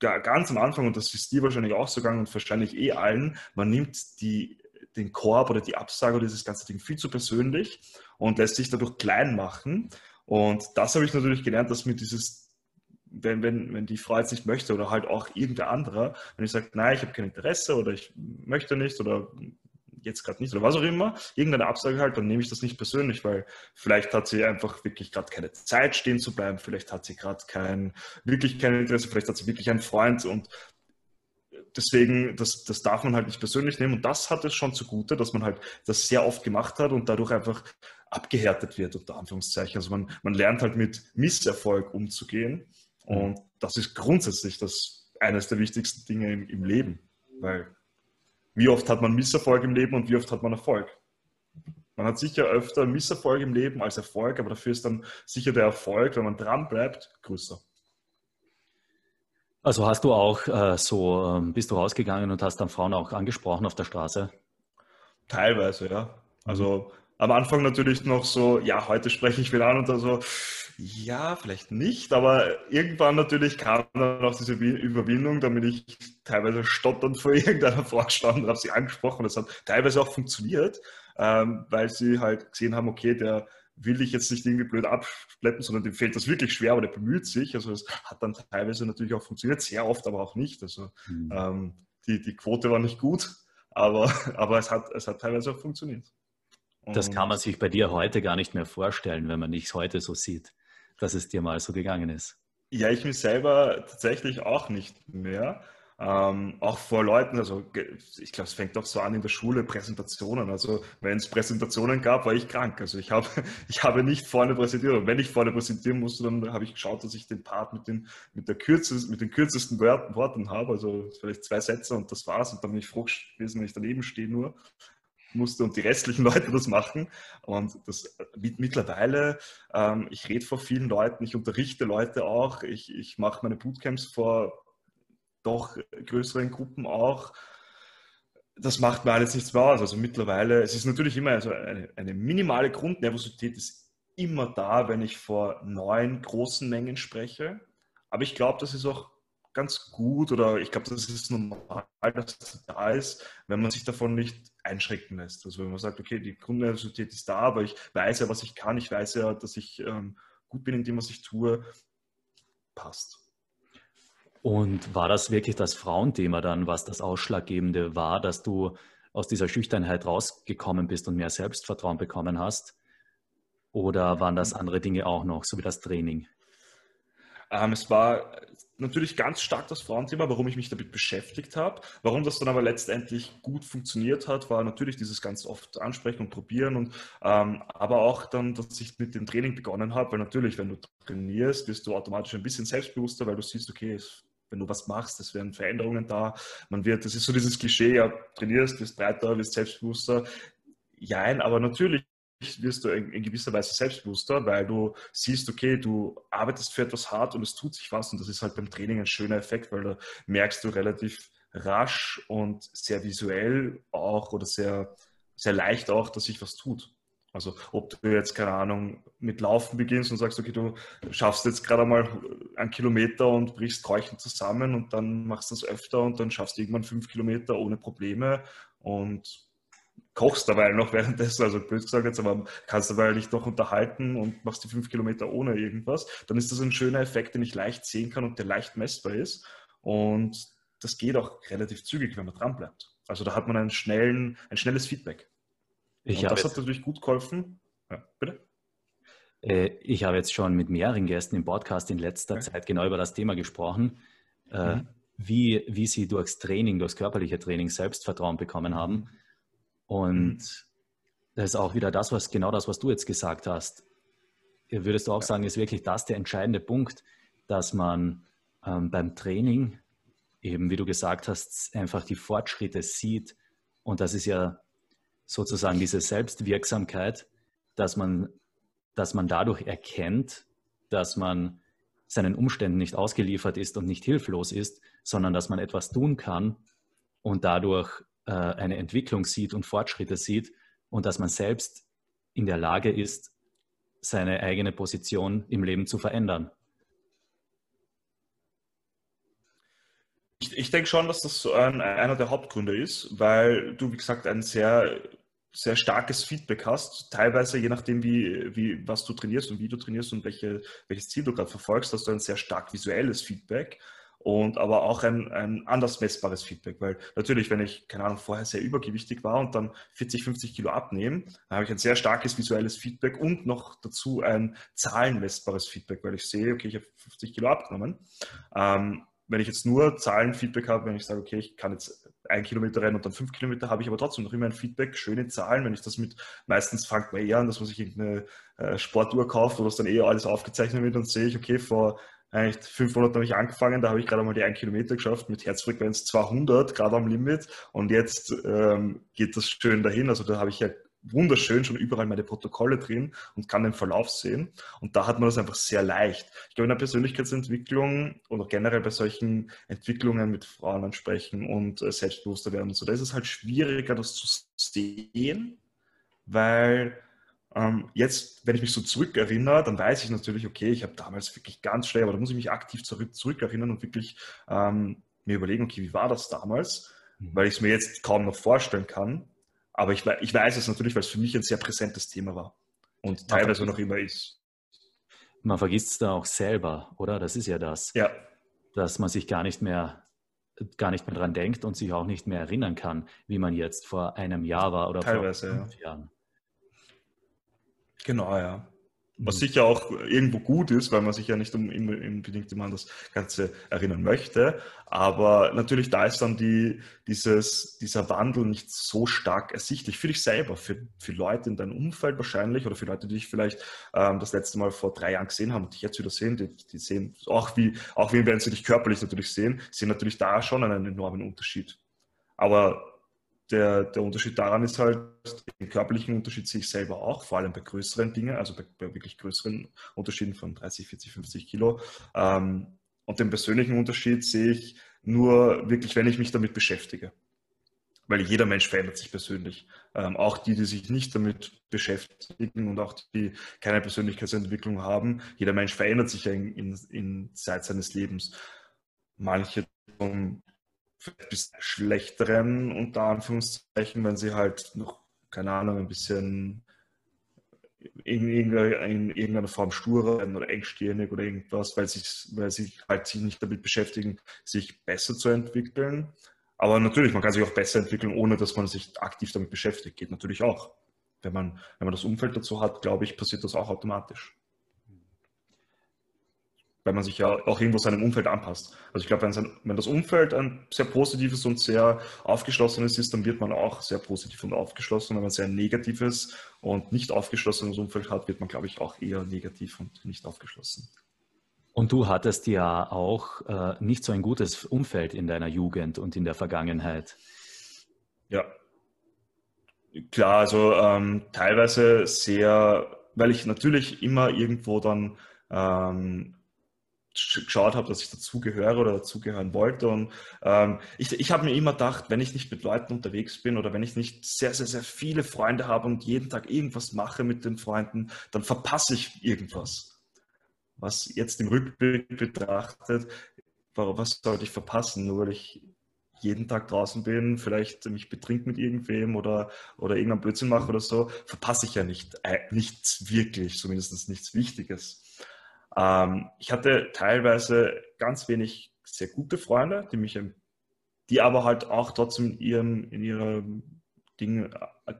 ganz am Anfang, und das ist dir wahrscheinlich auch so gegangen und wahrscheinlich eh allen, man nimmt die, den Korb oder die Absage oder dieses ganze Ding viel zu persönlich und lässt sich dadurch klein machen. Und das habe ich natürlich gelernt, dass mir dieses, wenn, wenn, wenn die Frau jetzt nicht möchte oder halt auch irgendwer anderer, wenn ich sage, nein, ich habe kein Interesse oder ich möchte nicht oder jetzt gerade nicht oder was auch immer, irgendeine Absage halt, dann nehme ich das nicht persönlich, weil vielleicht hat sie einfach wirklich gerade keine Zeit stehen zu bleiben, vielleicht hat sie gerade kein, wirklich kein Interesse, vielleicht hat sie wirklich einen Freund und deswegen, das, das darf man halt nicht persönlich nehmen und das hat es schon zugute, dass man halt das sehr oft gemacht hat und dadurch einfach abgehärtet wird, unter Anführungszeichen. Also man, man lernt halt mit Misserfolg umzugehen und das ist grundsätzlich das eines der wichtigsten Dinge im, im Leben, weil wie oft hat man Misserfolg im Leben und wie oft hat man Erfolg? Man hat sicher öfter Misserfolg im Leben als Erfolg, aber dafür ist dann sicher der Erfolg, wenn man dran bleibt, größer. Also hast du auch äh, so, ähm, bist du rausgegangen und hast dann Frauen auch angesprochen auf der Straße? Teilweise, ja. Also am Anfang natürlich noch so, ja, heute spreche ich wieder an und so, ja, vielleicht nicht, aber irgendwann natürlich kam dann auch diese Überwindung, damit ich teilweise stotternd vor [laughs] irgendeiner Frau stand und habe sie angesprochen. Das hat teilweise auch funktioniert, ähm, weil sie halt gesehen haben, okay, der will dich jetzt nicht irgendwie blöd abschleppen, sondern dem fällt das wirklich schwer, aber der bemüht sich. Also es hat dann teilweise natürlich auch funktioniert, sehr oft aber auch nicht. Also mhm. ähm, die, die Quote war nicht gut, aber, [laughs] aber es, hat, es hat teilweise auch funktioniert. Das kann man sich bei dir heute gar nicht mehr vorstellen, wenn man dich heute so sieht, dass es dir mal so gegangen ist. Ja, ich mich selber tatsächlich auch nicht mehr. Ähm, auch vor Leuten, also ich glaube, es fängt auch so an in der Schule, Präsentationen. Also wenn es Präsentationen gab, war ich krank. Also ich habe, [laughs] ich habe nicht vorne präsentiert. Und wenn ich vorne präsentieren musste, dann habe ich geschaut, dass ich den Part mit den, mit der kürzesten, mit den kürzesten Worten habe. Also vielleicht zwei Sätze und das war's. Und dann bin ich froh gewesen, wenn ich daneben stehe nur musste und die restlichen [laughs] Leute das machen. Und das mittlerweile, ähm, ich rede vor vielen Leuten, ich unterrichte Leute auch, ich, ich mache meine Bootcamps vor doch größeren Gruppen auch. Das macht mir alles nichts mehr aus. Also mittlerweile, es ist natürlich immer also eine, eine minimale Grundnervosität ist immer da, wenn ich vor neuen großen Mengen spreche. Aber ich glaube, das ist auch ganz gut oder ich glaube, das ist normal, dass es da ist, wenn man sich davon nicht einschränken lässt. Also wenn man sagt, okay, die Grundnervosität ist da, aber ich weiß ja, was ich kann, ich weiß ja, dass ich ähm, gut bin in dem, was ich tue, passt. Und war das wirklich das Frauenthema dann, was das Ausschlaggebende war, dass du aus dieser Schüchternheit rausgekommen bist und mehr Selbstvertrauen bekommen hast? Oder waren das andere Dinge auch noch, so wie das Training? Ähm, es war natürlich ganz stark das Frauenthema, warum ich mich damit beschäftigt habe. Warum das dann aber letztendlich gut funktioniert hat, war natürlich dieses ganz oft ansprechen und probieren und ähm, aber auch dann, dass ich mit dem Training begonnen habe, weil natürlich, wenn du trainierst, wirst du automatisch ein bisschen selbstbewusster, weil du siehst, okay, wenn du was machst, es werden Veränderungen da. Man wird, das ist so dieses Klischee, ja, trainierst, wirst breiter, wirst selbstbewusster. Jein, aber natürlich wirst du in, gewisser Weise selbstbewusster, weil du siehst, okay, du arbeitest für etwas hart und es tut sich was und das ist halt beim Training ein schöner Effekt, weil da merkst du relativ rasch und sehr visuell auch oder sehr, sehr leicht auch, dass sich was tut. Also ob du jetzt, keine Ahnung, mit Laufen beginnst und sagst, okay, du schaffst jetzt gerade mal einen Kilometer und brichst keuchend zusammen und dann machst du das öfter und dann schaffst du irgendwann fünf Kilometer ohne Probleme und kochst dabei noch währenddessen, also blöd gesagt jetzt, aber kannst dabei dich noch unterhalten und machst die fünf Kilometer ohne irgendwas, dann ist das ein schöner Effekt, den ich leicht sehen kann und der leicht messbar ist. Und das geht auch relativ zügig, wenn man dran bleibt. Also da hat man einen schnellen, ein schnelles Feedback. Ich und das hat natürlich gut geholfen. Ja, bitte? Äh, ich habe jetzt schon mit mehreren Gästen im Podcast in letzter okay. Zeit genau über das Thema gesprochen, äh, mhm. wie, wie sie durchs Training, durchs körperliche Training Selbstvertrauen bekommen haben. Und mhm. das ist auch wieder das, was genau das, was du jetzt gesagt hast. Würdest du auch ja. sagen, ist wirklich das der entscheidende Punkt, dass man ähm, beim Training eben, wie du gesagt hast, einfach die Fortschritte sieht. Und das ist ja sozusagen diese Selbstwirksamkeit, dass man, dass man dadurch erkennt, dass man seinen Umständen nicht ausgeliefert ist und nicht hilflos ist, sondern dass man etwas tun kann und dadurch äh, eine Entwicklung sieht und Fortschritte sieht und dass man selbst in der Lage ist, seine eigene Position im Leben zu verändern. Ich, ich denke schon, dass das ein, einer der Hauptgründe ist, weil du, wie gesagt, ein sehr, sehr starkes Feedback hast. Teilweise, je nachdem, wie, wie, was du trainierst und wie du trainierst und welche, welches Ziel du gerade verfolgst, hast du ein sehr stark visuelles Feedback und aber auch ein, ein anders messbares Feedback, weil natürlich, wenn ich, keine Ahnung, vorher sehr übergewichtig war und dann 40, 50 Kilo abnehme, dann habe ich ein sehr starkes visuelles Feedback und noch dazu ein zahlenmessbares Feedback, weil ich sehe, okay, ich habe 50 Kilo abgenommen. Ähm, wenn ich jetzt nur Zahlenfeedback habe, wenn ich sage, okay, ich kann jetzt ein Kilometer rennen und dann fünf Kilometer, habe ich aber trotzdem noch immer ein Feedback, schöne Zahlen. Wenn ich das mit, meistens fängt man eher an, dass man sich irgendeine äh, Sportuhr kauft, wo das dann eher alles aufgezeichnet wird und sehe ich, okay, vor eigentlich fünf Monaten habe ich angefangen, da habe ich gerade mal die ein Kilometer geschafft mit Herzfrequenz 200, gerade am Limit und jetzt ähm, geht das schön dahin. Also da habe ich ja wunderschön schon überall meine Protokolle drin und kann den Verlauf sehen. Und da hat man das einfach sehr leicht. Ich glaube, in der Persönlichkeitsentwicklung oder generell bei solchen Entwicklungen mit Frauen ansprechen und äh, selbstbewusster werden und so, da ist es halt schwieriger, das zu sehen, weil jetzt, wenn ich mich so zurückerinnere, dann weiß ich natürlich, okay, ich habe damals wirklich ganz schwer, aber da muss ich mich aktiv zurück, zurückerinnern und wirklich ähm, mir überlegen, okay, wie war das damals? Mhm. Weil ich es mir jetzt kaum noch vorstellen kann. Aber ich, ich weiß es natürlich, weil es für mich ein sehr präsentes Thema war und teilweise noch immer ist. Man vergisst es da auch selber, oder? Das ist ja das. Ja. Dass man sich gar nicht mehr gar nicht mehr dran denkt und sich auch nicht mehr erinnern kann, wie man jetzt vor einem Jahr war oder teilweise, vor fünf ja. Jahren. Genau, ja. Was sicher auch irgendwo gut ist, weil man sich ja nicht unbedingt immer an das Ganze erinnern möchte. Aber natürlich, da ist dann die, dieses, dieser Wandel nicht so stark ersichtlich für dich selber, für, für Leute in deinem Umfeld wahrscheinlich oder für Leute, die dich vielleicht ähm, das letzte Mal vor drei Jahren gesehen haben und dich jetzt wieder sehen. Die, die sehen, auch wie, auch wie wenn sie dich körperlich natürlich sehen, sehen natürlich da schon einen enormen Unterschied. Aber der, der Unterschied daran ist halt, den körperlichen Unterschied sehe ich selber auch, vor allem bei größeren Dingen, also bei, bei wirklich größeren Unterschieden von 30, 40, 50 Kilo. Ähm, und den persönlichen Unterschied sehe ich nur wirklich, wenn ich mich damit beschäftige. Weil jeder Mensch verändert sich persönlich. Ähm, auch die, die sich nicht damit beschäftigen und auch die keine Persönlichkeitsentwicklung haben. Jeder Mensch verändert sich in, in, in Zeit seines Lebens. Manche zum bis schlechteren, unter Anführungszeichen, wenn sie halt noch, keine Ahnung, ein bisschen in irgendeiner, in irgendeiner Form sturer werden oder engstirnig oder irgendwas, weil, sich, weil sie halt sich nicht damit beschäftigen, sich besser zu entwickeln. Aber natürlich, man kann sich auch besser entwickeln, ohne dass man sich aktiv damit beschäftigt. Geht natürlich auch. Wenn man, wenn man das Umfeld dazu hat, glaube ich, passiert das auch automatisch weil man sich ja auch irgendwo seinem Umfeld anpasst. Also ich glaube, wenn, wenn, das Umfeld ein sehr positives und sehr aufgeschlossenes ist, dann wird man auch sehr positiv und aufgeschlossen. Wenn man sehr negatives und nicht aufgeschlossenes Umfeld hat, wird man, glaube ich, auch eher negativ und nicht aufgeschlossen. Und du hattest ja auch äh, nicht so ein gutes Umfeld in deiner Jugend und in der Vergangenheit. Ja. Klar, also ähm, teilweise sehr, weil ich natürlich immer irgendwo dann ähm, geschaut habe, dass ich dazugehöre oder dazugehören wollte. Und ähm, ich, ich habe mir immer gedacht, wenn ich nicht mit Leuten unterwegs bin oder wenn ich nicht sehr, sehr, sehr viele Freunde habe und jeden Tag irgendwas mache mit den Freunden, dann verpasse ich irgendwas. Was jetzt im Rückblick betrachtet, was sollte ich verpassen? Nur weil ich jeden Tag draußen bin, vielleicht mich betrink mit irgendwem oder, oder irgendeinen Blödsinn mache oder so, verpasse ich ja nicht, äh, nichts wirklich, zumindest nichts Wichtiges. Ähm, ich hatte teilweise ganz wenig sehr gute Freunde, die mich, die aber halt auch trotzdem in ihrem, in ihrem Ding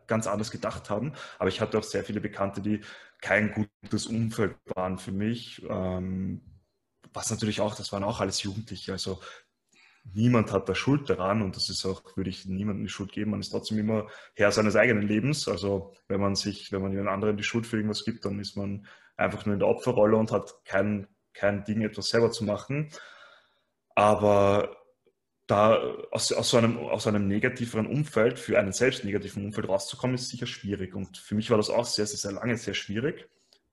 ganz anders gedacht haben. Aber ich hatte auch sehr viele Bekannte, die kein gutes Umfeld waren für mich. Ähm, was natürlich auch, das waren auch alles Jugendliche. Also niemand hat da Schuld daran und das ist auch, würde ich niemandem die Schuld geben. Man ist trotzdem immer Herr seines eigenen Lebens. Also wenn man sich, wenn man jemand anderen die Schuld für irgendwas gibt, dann ist man einfach nur in der Opferrolle und hat kein, kein Ding, etwas selber zu machen. Aber da aus, aus, so einem, aus einem negativeren Umfeld, für einen selbst negativen Umfeld rauszukommen, ist sicher schwierig. Und für mich war das auch sehr, sehr, sehr lange sehr schwierig.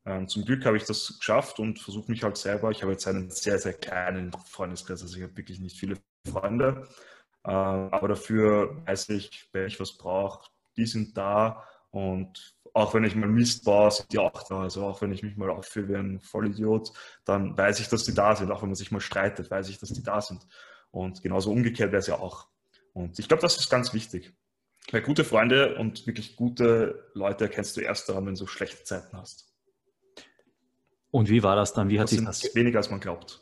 Ähm, zum Glück habe ich das geschafft und versuche mich halt selber. Ich habe jetzt einen sehr, sehr kleinen Freundeskreis, also ich habe wirklich nicht viele Freunde. Äh, aber dafür weiß ich, wenn ich was brauche, die sind da und auch wenn ich mal Mist baue, sind die auch da. Also auch wenn ich mich mal aufführe wie ein Vollidiot, dann weiß ich, dass die da sind. Auch wenn man sich mal streitet, weiß ich, dass die da sind. Und genauso umgekehrt wäre es ja auch. Und ich glaube, das ist ganz wichtig. Weil gute Freunde und wirklich gute Leute erkennst du erst daran, wenn du schlechte Zeiten hast. Und wie war das dann? Wie hat das sich das weniger als man glaubt?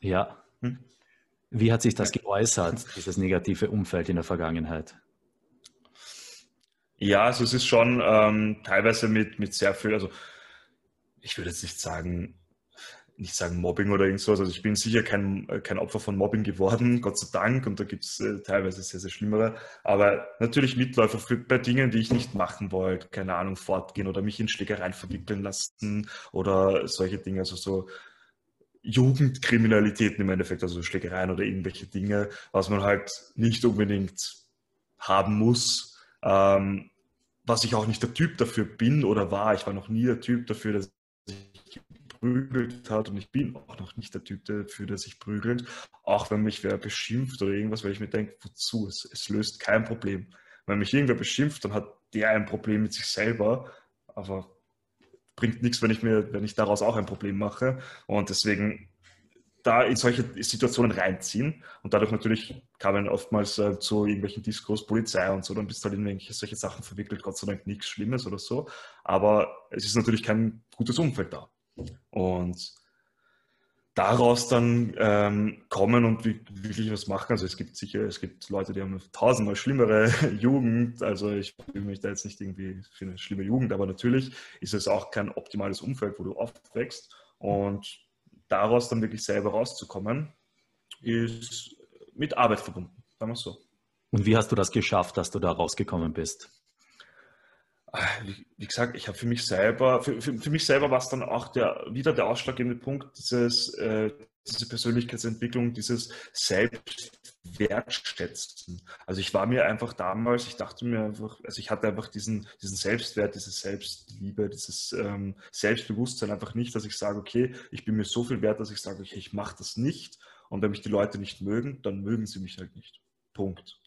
Ja. Hm? Wie hat sich das geäußert, [laughs] dieses negative Umfeld in der Vergangenheit? Ja, also es ist schon ähm, teilweise mit, mit sehr viel, also ich würde jetzt nicht sagen, nicht sagen Mobbing oder irgendwas. Also ich bin sicher kein, kein Opfer von Mobbing geworden, [laughs] Gott sei Dank. Und da gibt es äh, teilweise sehr, sehr schlimmere. Aber natürlich Mitläufer für, bei Dingen, die ich nicht machen wollte. Keine Ahnung, fortgehen oder mich in Schlägereien verwickeln lassen oder solche Dinge. Also so Jugendkriminalitäten im Endeffekt, also Schlägereien oder irgendwelche Dinge, was man halt nicht unbedingt haben muss. Ähm, was ich auch nicht der Typ dafür bin oder war. Ich war noch nie der Typ dafür, dass ich geprügelt hat und ich bin auch noch nicht der Typ dafür, der sich prügelt. Auch wenn mich wer beschimpft oder irgendwas, weil ich mir denke, wozu? Es, es löst kein Problem. Wenn mich irgendwer beschimpft, dann hat der ein Problem mit sich selber, aber bringt nichts, wenn ich mir, wenn ich daraus auch ein Problem mache. Und deswegen da in solche Situationen reinziehen. Und dadurch natürlich kamen oftmals äh, zu irgendwelchen Diskurs, Polizei und so, dann bist du halt in irgendwelche solche Sachen verwickelt, Gott sei Dank nichts Schlimmes oder so. Aber es ist natürlich kein gutes Umfeld da. Und daraus dann ähm, kommen und wirklich was machen. Also es gibt sicher, es gibt Leute, die haben tausendmal schlimmere [laughs] Jugend. Also ich fühle mich da jetzt nicht irgendwie für eine schlimme Jugend, aber natürlich ist es auch kein optimales Umfeld, wo du aufwächst. Und daraus dann wirklich selber rauszukommen, ist mit Arbeit verbunden, sagen wir so. Und wie hast du das geschafft, dass du da rausgekommen bist? Wie, gesagt, ich habe für mich selber, für, für, für mich selber war es dann auch der, wieder der ausschlaggebende Punkt, dieses, äh, diese Persönlichkeitsentwicklung, dieses Selbstwertschätzen. Also ich war mir einfach damals, ich dachte mir einfach, also ich hatte einfach diesen, diesen Selbstwert, diese Selbstliebe, dieses ähm, Selbstbewusstsein einfach nicht, dass ich sage, okay, ich bin mir so viel wert, dass ich sage, okay, ich mache das nicht. Und wenn mich die Leute nicht mögen, dann mögen sie mich halt nicht. Punkt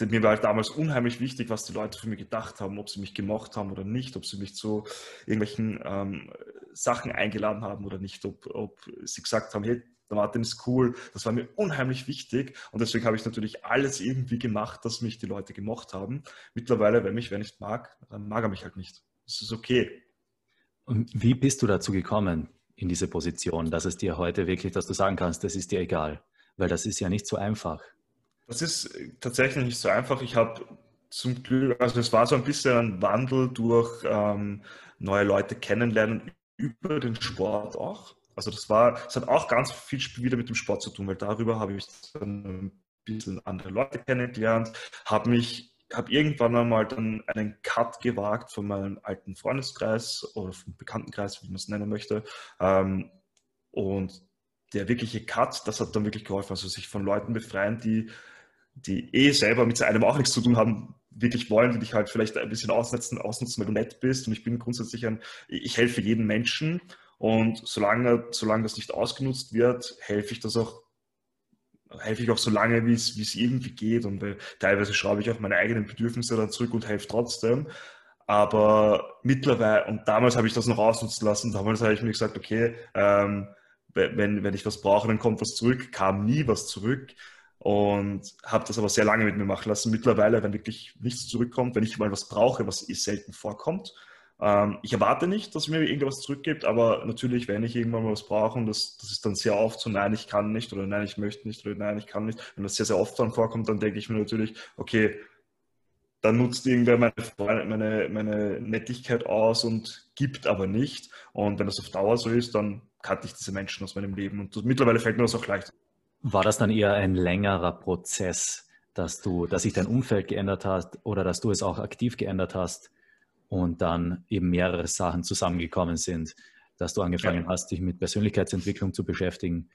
mir war halt damals unheimlich wichtig, was die Leute für mich gedacht haben, ob sie mich gemocht haben oder nicht, ob sie mich zu irgendwelchen ähm, Sachen eingeladen haben oder nicht, ob, ob sie gesagt haben, hey, der Martin ist cool. Das war mir unheimlich wichtig und deswegen habe ich natürlich alles irgendwie gemacht, dass mich die Leute gemocht haben. Mittlerweile, wenn mich wer nicht mag, dann mag er mich halt nicht. Das ist okay. Und wie bist du dazu gekommen in diese Position, dass es dir heute wirklich, dass du sagen kannst, das ist dir egal? Weil das ist ja nicht so einfach. Das ist tatsächlich nicht so einfach. Ich habe zum Glück, also es war so ein bisschen ein Wandel durch ähm, neue Leute kennenlernen über den Sport auch. Also das war, es hat auch ganz viel wieder mit dem Sport zu tun, weil darüber habe ich dann ein bisschen andere Leute kennengelernt, habe mich, habe irgendwann einmal dann einen Cut gewagt von meinem alten Freundeskreis oder vom Bekanntenkreis, wie man es nennen möchte. Ähm, und der wirkliche Cut, das hat dann wirklich geholfen, also sich von Leuten befreien, die die eh selber mit einem auch nichts zu tun haben, wirklich wollen, die dich halt vielleicht ein bisschen ausnutzen, ausnutzen, weil du nett bist. Und ich bin grundsätzlich ein, ich helfe jedem Menschen. Und solange, solange das nicht ausgenutzt wird, helfe ich das auch, helfe ich auch so lange, wie es, wie es irgendwie geht. Und weil, teilweise schraube ich auch meine eigenen Bedürfnisse dann zurück und helfe trotzdem. Aber mittlerweile, und damals habe ich das noch ausnutzen lassen, damals habe ich mir gesagt, okay, ähm, wenn, wenn ich was brauche, dann kommt was zurück, kam nie was zurück und habe das aber sehr lange mit mir machen lassen. Mittlerweile, wenn wirklich nichts zurückkommt, wenn ich mal was brauche, was eh selten vorkommt, Ähm, ich erwarte nicht, dass mir irgendwas zurückgibt, aber natürlich, wenn ich irgendwann mal was brauche und das, das ist dann sehr oft so, nein, ich kann nicht oder nein, ich möchte nicht oder nein, ich kann nicht. Wenn das sehr, sehr oft dann vorkommt, dann denke ich mir natürlich, okay, dann nutzt irgendwer meine, meine, meine Nettigkeit aus und gibt aber nicht. Und wenn das auf Dauer so ist, dann kannte ich diese Menschen aus meinem Leben. Und das, mittlerweile fällt mir das auch leicht. War das dann eher ein längerer Prozess, dass du, dass sich dein Umfeld geändert hat oder dass du es auch aktiv geändert hast und dann eben mehrere Sachen zusammengekommen sind, dass du angefangen ja. hast, dich mit Persönlichkeitsentwicklung zu beschäftigen.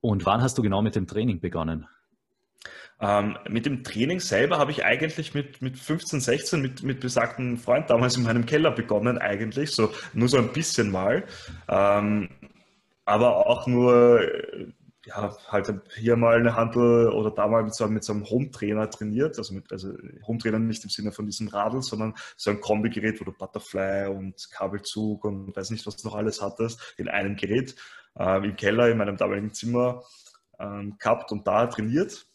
Und wann hast du genau mit dem Training begonnen? Ähm, mit dem Training selber habe ich eigentlich mit, mit 15, 16 mit, mit besagten Freund damals in meinem Keller begonnen, eigentlich, so nur so ein bisschen mal. Ähm, aber auch nur, ja, halt hier mal eine Handel oder da mal mit so, mit so einem Home-Trainer trainiert. Also, mit, also Home-Trainer nicht im Sinne von diesem Radl, sondern so ein Kombigerät, wo du Butterfly und Kabelzug und weiß nicht, was du noch alles hattest, in einem Gerät äh, im Keller in meinem damaligen Zimmer ähm, gehabt und da trainiert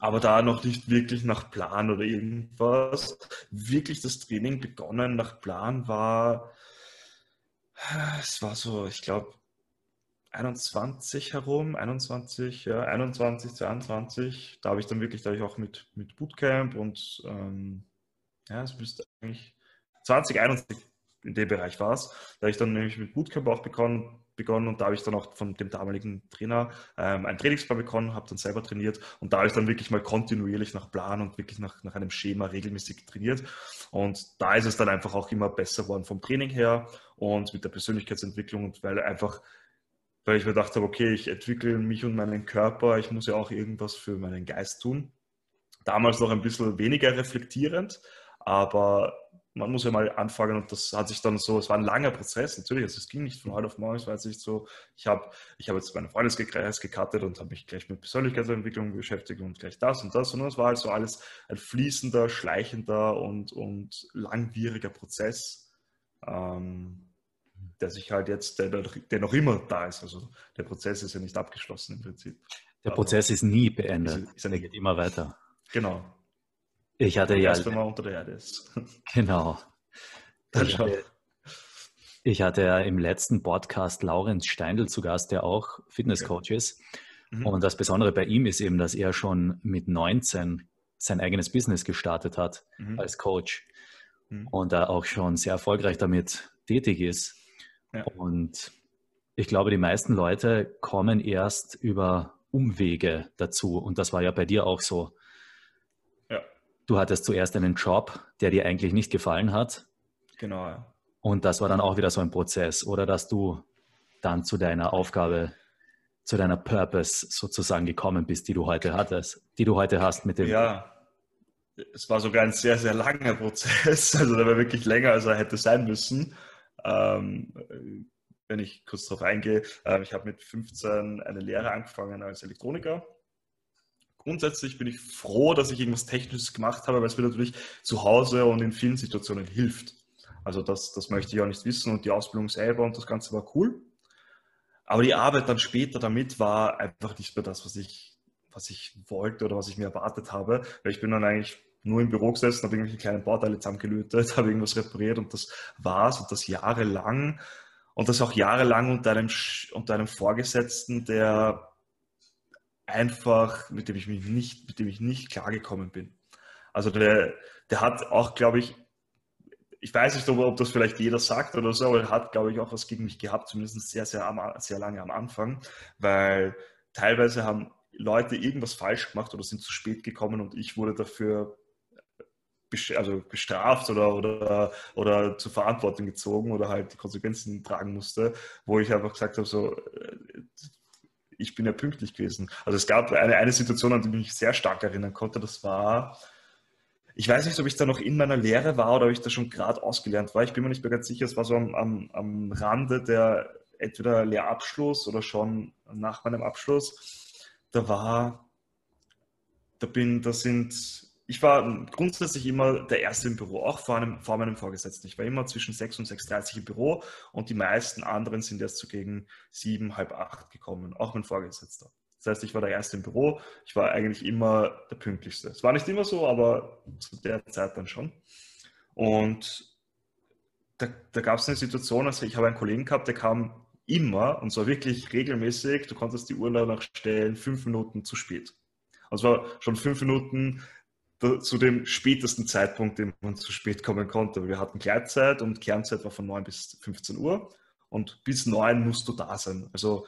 aber da noch nicht wirklich nach Plan oder irgendwas. Wirklich das Training begonnen nach Plan war, es war so, ich glaube, 21 herum, 21, ja, 21, 22. Da habe ich dann wirklich, da habe ich auch mit, mit Bootcamp und ähm, ja, es müsste eigentlich 2021 in dem Bereich war es. Da habe ich dann nämlich mit Bootcamp auch begonnen, begonnen und da habe ich dann auch von dem damaligen Trainer ähm, einen Trainingsplan bekommen, habe dann selber trainiert und da habe ich dann wirklich mal kontinuierlich nach Plan und wirklich nach, nach einem Schema regelmäßig trainiert und da ist es dann einfach auch immer besser geworden vom Training her und mit der Persönlichkeitsentwicklung und weil einfach weil ich mir gedacht habe, okay, ich entwickle mich und meinen Körper, ich muss ja auch irgendwas für meinen Geist tun. Damals noch ein bisschen weniger reflektierend, aber man muss ja mal anfangen und das hat sich dann so, es war ein langer Prozess, natürlich, also es ging nicht von heute auf morgen, es war jetzt nicht so, ich habe ich hab jetzt meinen Freundeskreis gekattet und habe mich gleich mit Persönlichkeitsentwicklung beschäftigt und gleich das und das, sondern es war halt so alles ein fließender, schleichender und, und langwieriger Prozess, ähm, der sich halt jetzt, der, der noch immer da ist, also der Prozess ist ja nicht abgeschlossen im Prinzip. Der Prozess ist nie beendet, ist, ist er geht immer weiter. Genau, ich hatte ja. Erst wenn man unter der Erde ist. [laughs] Genau. Ich hatte, ich hatte ja im letzten Podcast Laurenz Steindl zu Gast, der auch Fitnesscoach ist. Mhm. Und das Besondere bei ihm ist eben, dass er schon mit 19 sein eigenes Business gestartet hat mhm. als Coach mhm. und da auch schon sehr erfolgreich damit tätig ist. Ja. Und ich glaube, die meisten Leute kommen erst über Umwege dazu. Und das war ja bei dir auch so. Du hattest zuerst einen Job, der dir eigentlich nicht gefallen hat. Genau. Ja. Und das war dann auch wieder so ein Prozess, oder dass du dann zu deiner Aufgabe, zu deiner Purpose sozusagen gekommen bist, die du heute hattest, die du heute hast mit dem. Ja, es war sogar ein sehr, sehr langer Prozess. [laughs] Also der war wirklich länger, als er hätte sein müssen. Ähm, wenn ich kurz darauf eingehe, äh, ich habe mit 15 eine Lehre angefangen als Elektroniker grundsätzlich bin ich froh, dass ich irgendwas Technisches gemacht habe, weil es mir natürlich zu Hause und in vielen Situationen hilft. Also das, das möchte ich auch nicht wissen und die Ausbildung selber und das Ganze war cool. Aber die Arbeit dann später damit war einfach nicht mehr das, was ich, was ich wollte oder was ich mir erwartet habe. Weil ich bin dann eigentlich nur im Büro gesessen, habe irgendwelche kleinen Bauteile zusammengelötet, [laughs] habe irgendwas repariert und das war's und das jahrelang. Und das auch jahrelang unter einem, unter einem Vorgesetzten, der einfach, mit dem ich mich nicht, mit dem ich nicht klargekommen bin. Also der, der hat auch, glaube ich, ich weiß nicht, ob, das vielleicht jeder sagt oder so, aber er hat, glaube ich, auch was gegen mich gehabt, zumindest sehr, sehr, sehr lange am Anfang, weil teilweise haben Leute irgendwas falsch gemacht oder sind zu spät gekommen und ich wurde dafür also bestraft oder, oder, oder zur Verantwortung gezogen oder halt die Konsequenzen tragen musste, wo ich einfach gesagt habe, so, ich bin ja pünktlich gewesen. Also es gab eine, eine Situation, an die ich mich sehr stark erinnern konnte. Das war, ich weiß nicht, ob ich da noch in meiner Lehre war oder ob ich da schon gerade ausgelernt war. Ich bin mir nicht mehr ganz sicher. Es war so am, am, am Rande der entweder Lehrabschluss oder schon nach meinem Abschluss. Da war, da bin, da sind ich war grundsätzlich immer der Erste im Büro, auch vor, einem, vor meinem Vorgesetzten. Ich war immer zwischen 6 und 6.30 im Büro und die meisten anderen sind erst so gegen 7, halb 8 gekommen, auch mein Vorgesetzter. Das heißt, ich war der Erste im Büro, ich war eigentlich immer der Pünktlichste. Es war nicht immer so, aber zu der Zeit dann schon. Und da, da gab es eine Situation, also ich habe einen Kollegen gehabt, der kam immer, und zwar wirklich regelmäßig, du konntest die Uhr danach stellen, fünf Minuten zu spät. Und zwar schon fünf Minuten zu dem spätesten Zeitpunkt, den man zu spät kommen konnte. Wir hatten Gleitzeit und Kernzeit war von 9 bis 15 Uhr und bis 9 musst du da sein. Also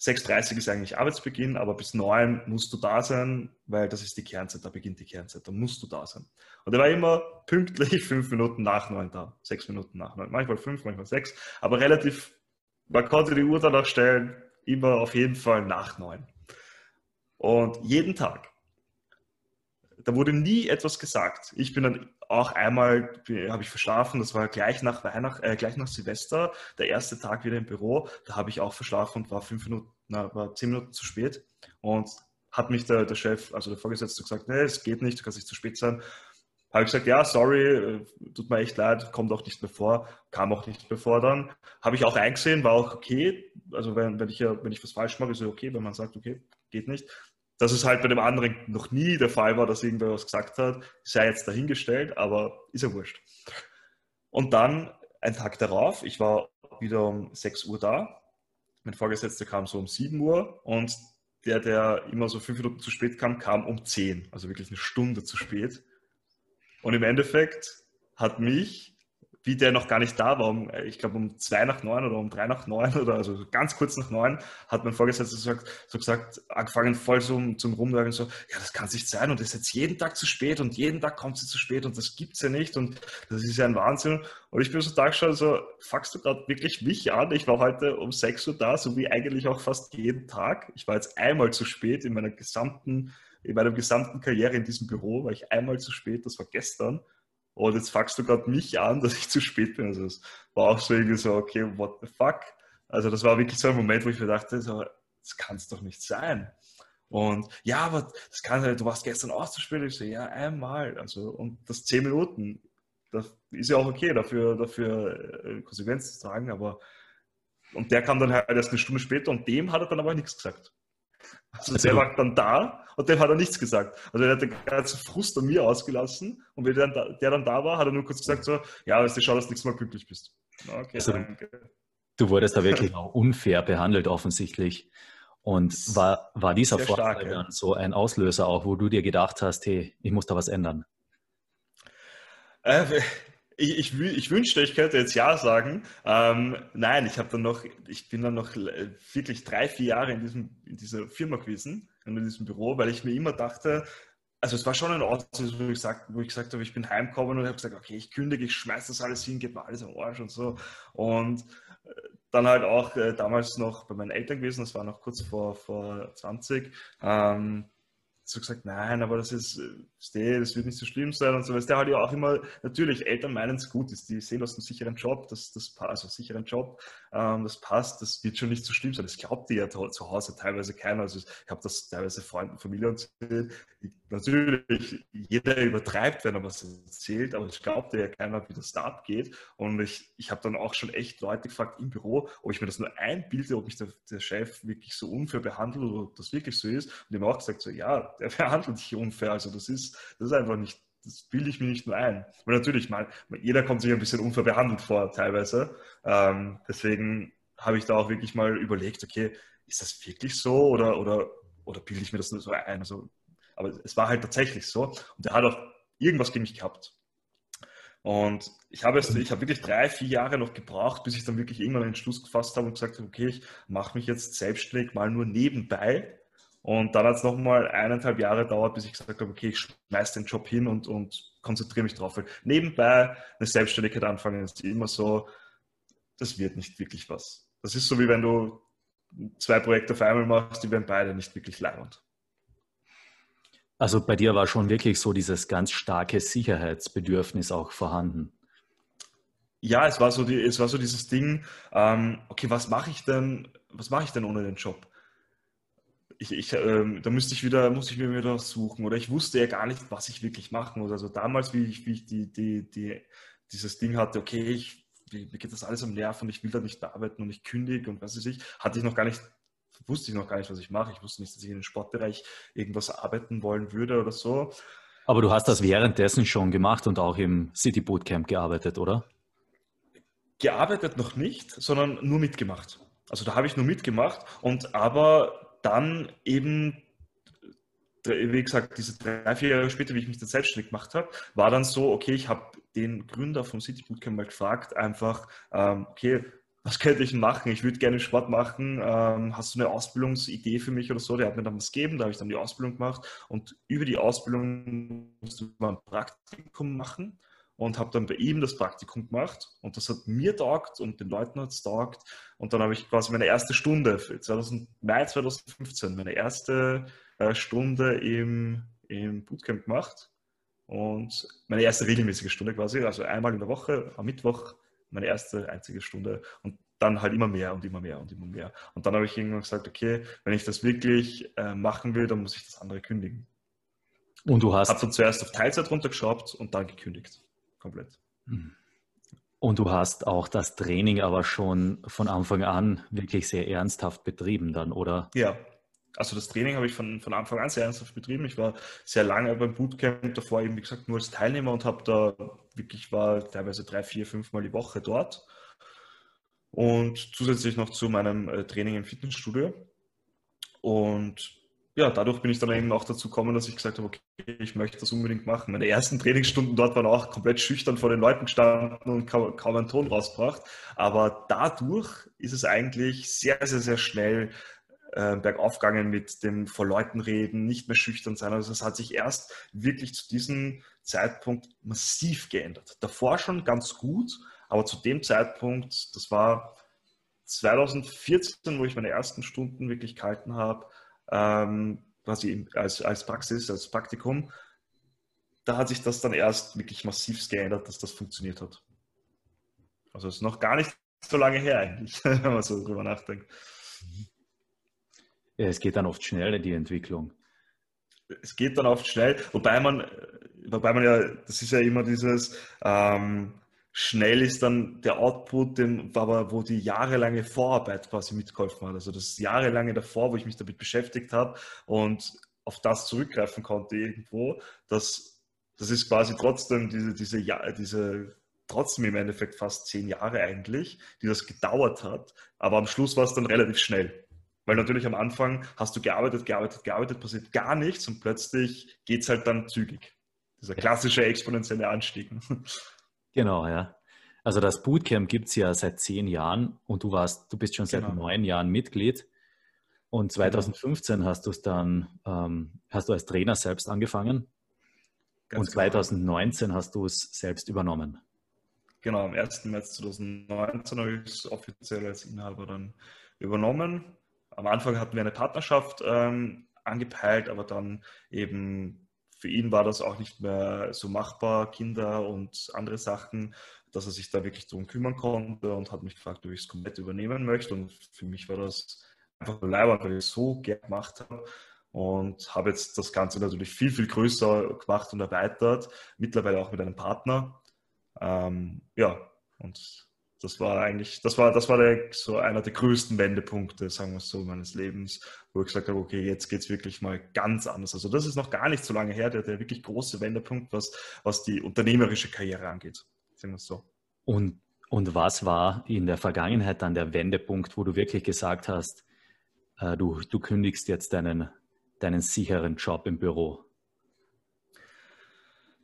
6.30 ist eigentlich Arbeitsbeginn, aber bis 9 musst du da sein, weil das ist die Kernzeit, da beginnt die Kernzeit, da musst du da sein. Und er war immer pünktlich [laughs] fünf Minuten nach 9 da, sechs Minuten nach 9, manchmal fünf, manchmal sechs, aber relativ, man konnte die Uhr danach stellen, immer auf jeden Fall nach 9. Und jeden Tag da wurde nie etwas gesagt. Ich bin dann auch einmal, habe ich verschlafen, das war gleich nach Weihnachten, äh, gleich nach Silvester, der erste Tag wieder im Büro, da habe ich auch verschlafen und war fünf Minuten, na, war zehn Minuten zu spät und hat mich der, der Chef, also der Vorgesetzte gesagt, nee, es geht nicht, du kannst nicht zu spät sein. Habe ich gesagt, ja, sorry, äh, tut mir echt leid, kommt auch nicht mehr vor, kam auch nicht mehr vor dann. Habe ich auch eingesehen, war auch okay. Also wenn, wenn ich wenn ich was falsch mache, ist es okay, wenn man sagt, okay, geht nicht. Dass es halt bei dem anderen noch nie der Fall war, dass irgendwer was gesagt hat, sei jetzt dahingestellt, aber ist ja wurscht. Und dann, ein Tag darauf, ich war wieder um 6 Uhr da, mein Vorgesetzter kam so um 7 Uhr und der, der immer so fünf Minuten zu spät kam, kam um 10, also wirklich eine Stunde zu spät. Und im Endeffekt hat mich wie der noch gar nicht da war, um, ich glaube um zwei nach neun oder um drei nach neun oder also ganz kurz nach neun, hat mein Vorgesetzter gesagt, so gesagt angefangen voll so zum Rumwerken so, ja, das kann nicht sein und ist jetzt jeden Tag zu spät und jeden Tag kommt sie zu spät und das gibt's ja nicht und das ist ja ein Wahnsinn. Und ich bin so da geschaut, so, fuckst du gerade wirklich mich an? Ich war heute um sechs Uhr da, so wie eigentlich auch fast jeden Tag. Ich war jetzt einmal zu spät in meiner gesamten, in meiner gesamten Karriere in diesem Büro, war ich einmal zu spät, das war gestern. Und jetzt fuckst du gerade mich an, [laughs] dass ich zu spät bin. Also es war auch so irgendwie so, okay, what the fuck? Also das war wirklich so ein Moment, wo ich mir dachte, so, das kann es doch nicht sein. Und ja, aber das kann du warst gestern auch zu spät. Ich so, ja, einmal. Also, und das zehn Minuten, das ist ja auch okay, dafür, dafür äh, Konsequenzen zu tragen, aber und der kam dann halt erst eine Stunde später und dem hat er dann aber nichts gesagt. Also, der war dann da und dem hat er nichts gesagt. Also er hat den ganzen Frust an mir ausgelassen und wenn der dann, da, der dann da war, hat er nur kurz gesagt so, ja, weißt du, schau, dass du nächstes Mal glücklich bist. Okay, also, danke. Du wurdest da wirklich auch unfair behandelt offensichtlich. Und war, war dieser Sehr Vorfall stark, dann ja. so ein Auslöser auch, wo du dir gedacht hast, hey, ich muss da was ändern? Äh, ich, ich, ich, wünschte, ich könnte jetzt Ja sagen. Ähm, nein, ich habe dann noch, ich bin dann noch äh, wirklich drei, vier Jahre in, diesem, in dieser Firma gewesen, in diesem Büro, weil ich mir immer dachte, also es war schon ein Ort, wo ich, sag, wo ich gesagt habe, ich bin heimgekommen und habe gesagt, okay, ich kündige, ich schmeiße das alles hin, gebe alles am Arsch und so. Und äh, dann halt auch äh, damals noch bei meinen Eltern gewesen, das war noch kurz vor, vor 20. Ähm, so gesagt, nein, aber das ist, das wird nicht so schlimm sein und so. Weißt der halt ja auch immer, natürlich, Eltern meinen es gut, ist, die sehen aus einem sicheren Job, das, das also sicheren Job, ähm, das passt, das wird schon nicht so schlimm sein. Das glaubt dir ja zu Hause teilweise keiner. Also ich habe das teilweise Freunden, Familie und natürlich, jeder übertreibt, wenn er was erzählt, aber ich glaubte ja keiner, wie das da abgeht. Und ich, ich habe dann auch schon echt Leute gefragt im Büro, ob ich mir das nur einbilde, ob mich der, der Chef wirklich so unfair behandelt oder ob das wirklich so ist. Und die haben auch gesagt, so ja, der [laughs] behandelt dich unfair. Also das ist, das ist einfach nicht, das bilde ich mir nicht nur ein. Weil natürlich, mal, jeder kommt sich ein bisschen unfair behandelt vor, teilweise. Ähm, deswegen habe ich da auch wirklich mal überlegt, okay, ist das wirklich so oder, oder, oder bilde ich mir das nur so ein? Also aber es war halt tatsächlich so. Und er hat auch irgendwas gegen mich gehabt. Und ich habe, es, ich habe wirklich drei, vier Jahre noch gebraucht, bis ich dann wirklich irgendwann einen Schluss gefasst habe und gesagt habe, okay, ich mache mich jetzt selbstständig mal nur nebenbei. Und dann hat es nochmal eineinhalb Jahre gedauert, bis ich gesagt habe, okay, ich schmeiße den Job hin und, und konzentriere mich drauf. Weil nebenbei eine Selbstständigkeit anfangen ist immer so, das wird nicht wirklich was. Das ist so, wie wenn du zwei Projekte auf einmal machst, die werden beide nicht wirklich leibend. Also bei dir war schon wirklich so dieses ganz starke Sicherheitsbedürfnis auch vorhanden. Ja, es war so, die, es war so dieses Ding, ähm, okay, was mache ich denn, was mache ich denn ohne den Job? Ich, ich, ähm, da müsste ich wieder, muss ich mir wieder suchen. Oder ich wusste ja gar nicht, was ich wirklich machen muss. Also damals, wie ich, wie ich die, die, die, dieses Ding hatte, okay, ich, mir geht das alles am Nerv und ich will da nicht arbeiten und ich kündige und was weiß ich, hatte ich noch gar nicht wusste ich noch gar nicht, was ich mache. Ich wusste nicht, dass ich in den Sportbereich irgendwas arbeiten wollen würde oder so. Aber du hast das währenddessen schon gemacht und auch im City Bootcamp gearbeitet, oder? gearbeitet noch nicht, sondern nur mitgemacht. Also da habe ich nur mitgemacht und aber dann eben, wie gesagt, diese drei, vier Jahre später, wie ich mich dann selbstständig gemacht habe, war dann so, okay, ich habe den Gründer vom City Bootcamp mal gefragt, einfach, ähm, okay, was könnte ich machen? Ich würde gerne Sport machen. Ähm, hast du eine Ausbildungsidee für mich oder so? Der hat mir dann was gegeben, da habe ich dann die Ausbildung gemacht und über die Ausbildung musste man ein Praktikum machen und habe dann bei ihm das Praktikum gemacht und das hat mir taugt und den Leuten hat es taugt und dann habe ich quasi meine erste Stunde, 2000, Mai 2015, meine erste äh, Stunde im, im Bootcamp gemacht und meine erste regelmäßige Stunde quasi, also einmal in der Woche, am Mittwoch meine erste einzige Stunde und dann halt immer mehr und immer mehr und immer mehr. Und dann habe ich irgendwann gesagt, okay, wenn ich das wirklich äh, machen will, dann muss ich das andere kündigen. Und du hast. Habe dann zuerst auf Teilzeit runtergeschraubt und dann gekündigt. Komplett. Und du hast auch das Training aber schon von Anfang an wirklich sehr ernsthaft betrieben dann, oder? Ja, also das Training habe ich von, von Anfang an sehr ernsthaft betrieben. Ich war sehr lange beim Bootcamp davor eben, wie gesagt, nur als Teilnehmer und habe da wirklich, war teilweise drei, vier, fünf Mal die Woche dort. Und zusätzlich noch zu meinem äh, Training im Fitnessstudio. Und ja, dadurch bin ich dann eben auch dazu gekommen, dass ich gesagt habe, okay, ich möchte das unbedingt machen. Meine ersten Trainingsstunden dort waren auch komplett schüchtern vor den Leuten gestanden und kaum, kaum einen Ton rausgebracht. Aber dadurch ist es eigentlich sehr, sehr, sehr schnell äh, bergauf gegangen mit dem vor Leuten reden, nicht mehr schüchtern sein. Also es hat sich erst wirklich zu diesem Zeitpunkt massiv geändert. Davor schon ganz gut, aber zu dem Zeitpunkt, das war 2014, wo ich meine ersten Stunden wirklich gehalten habe, ähm, quasi als, als Praxis, als Praktikum, da hat sich das dann erst wirklich massiv geändert, dass das funktioniert hat. Also es ist noch gar nicht so lange her eigentlich, [laughs] wenn man so drüber nachdenkt. Ja, es geht dann oft schnell, die Entwicklung. Es geht dann oft schnell, wobei man, wobei man ja, das ist ja immer dieses, ähm, schnell ist dann der Output, dem, aber wo die jahrelange Vorarbeit quasi mitgeholfen hat. Also das jahrelange davor, wo ich mich damit beschäftigt habe und auf das zurückgreifen konnte irgendwo, das, das ist quasi trotzdem diese, diese, diese trotzdem im Endeffekt fast zehn Jahre eigentlich, die das gedauert hat. Aber am Schluss war es dann relativ schnell. Weil natürlich am Anfang hast du gearbeitet, gearbeitet, gearbeitet, passiert gar nichts und plötzlich geht es halt dann zügig. Dieser klassische exponentielle Anstieg. [laughs] Genau, ja. Also das Bootcamp gibt es ja seit zehn Jahren und du warst, du bist schon seit genau. neun Jahren Mitglied. Und 2015 genau. hast du es dann, ähm, hast du als Trainer selbst angefangen. Ganz und 2019 genau. hast du es selbst übernommen. Genau, am 1. März 2019 habe ich es offiziell als Inhaber dann übernommen. Am Anfang hatten wir eine Partnerschaft ähm, angepeilt, aber dann eben für ihn war das auch nicht mehr so machbar, Kinder und andere Sachen, dass er sich da wirklich darum kümmern konnte und hat mich gefragt, ob ich es komplett übernehmen möchte. Und für mich war das einfach leibend, weil ich es so gern gemacht habe und habe jetzt das Ganze natürlich viel, viel größer gemacht und erweitert, mittlerweile auch mit einem Partner. Ähm, ja, und das war eigentlich, das war, das war der, so einer der größten Wendepunkte, sagen wir es so, meines Lebens, wo ich gesagt habe, okay, jetzt geht es wirklich mal ganz anders. Also das ist noch gar nicht so lange her, der, der wirklich große Wendepunkt, was, was die unternehmerische Karriere angeht, sagen wir es so. Und, und was war in der Vergangenheit dann der Wendepunkt, wo du wirklich gesagt hast, äh, du, du kündigst jetzt deinen, deinen sicheren Job im Büro?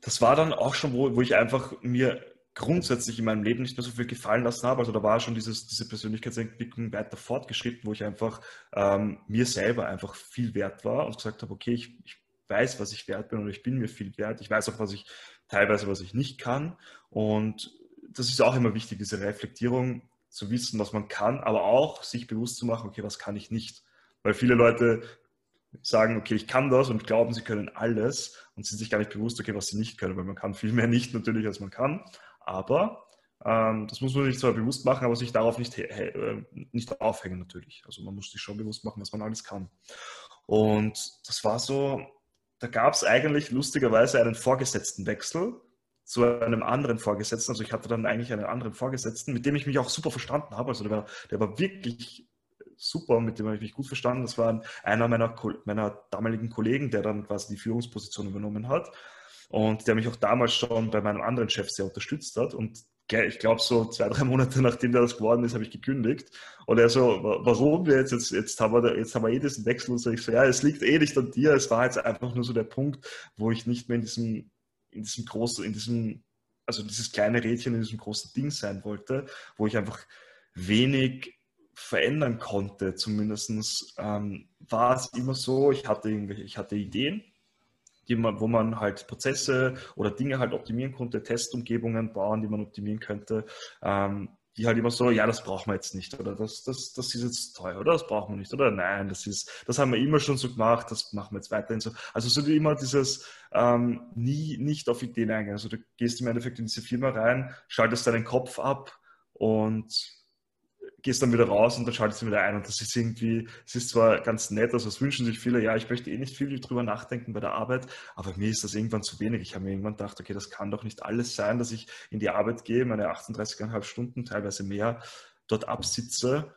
Das war dann auch schon, wo, wo ich einfach mir grundsätzlich in meinem Leben nicht mehr so viel gefallen lassen habe. Also da war schon dieses, diese Persönlichkeitsentwicklung weiter fortgeschritten, wo ich einfach ähm, mir selber einfach viel wert war und gesagt habe, okay, ich, ich weiß, was ich wert bin und ich bin mir viel wert. Ich weiß auch, was ich teilweise, was ich nicht kann. Und das ist auch immer wichtig, diese Reflektierung zu wissen, was man kann, aber auch sich bewusst zu machen, okay, was kann ich nicht. Weil viele Leute sagen, okay, ich kann das und glauben, sie können alles und sind sich gar nicht bewusst, okay, was sie nicht können, weil man kann viel mehr nicht natürlich, als man kann. Aber ähm, das muss man sich zwar bewusst machen, aber sich darauf nicht, äh, nicht aufhängen natürlich. Also man muss sich schon bewusst machen, was man alles kann. Und das war so, da gab es eigentlich lustigerweise einen Vorgesetztenwechsel zu einem anderen Vorgesetzten. Also ich hatte dann eigentlich einen anderen Vorgesetzten, mit dem ich mich auch super verstanden habe. Also der war, der war wirklich super, mit dem habe ich mich gut verstanden. Das war einer meiner, meiner damaligen Kollegen, der dann quasi die Führungsposition übernommen hat und der mich auch damals schon bei meinem anderen Chef sehr unterstützt hat. Und ich glaube, so zwei, drei Monate [laughs] nachdem der das geworden ist, habe ich gekündigt. Und er so, warum jetzt? Jetzt, jetzt, haben wir, jetzt haben wir eh diesen Wechsel. Und so ich so, ja, es liegt eh nicht an dir. Es war jetzt einfach nur so der Punkt, wo ich nicht mehr in diesem, in diesem großen, in diesem, also dieses kleine Rädchen in diesem großen Ding sein wollte, wo ich einfach wenig verändern konnte. Zumindest ähm, war es immer so, ich hatte, ich hatte Ideen, die man, wo man halt Prozesse oder Dinge halt optimieren konnte, Testumgebungen bauen, die man optimieren könnte, ähm, die halt immer so, ja, das brauchen wir jetzt nicht oder das, das, das ist jetzt teuer oder das brauchen wir nicht oder nein, das ist, das haben wir immer schon so gemacht, das machen wir jetzt weiterhin so. Also so wie immer dieses ähm, nie nicht auf Ideen eingehen. Also du gehst im Endeffekt in diese Firma rein, schaltest deinen Kopf ab und gehst dann wieder raus und dann schaltest du wieder ein. Und das ist irgendwie, es ist zwar ganz nett, also es wünschen sich viele, ja, ich möchte eh nicht viel drüber nachdenken bei der Arbeit, aber mir ist das irgendwann zu wenig. Ich habe mir irgendwann gedacht, okay, das kann doch nicht alles sein, dass ich in die Arbeit gehe, meine 38,5 Stunden, teilweise mehr, dort absitze,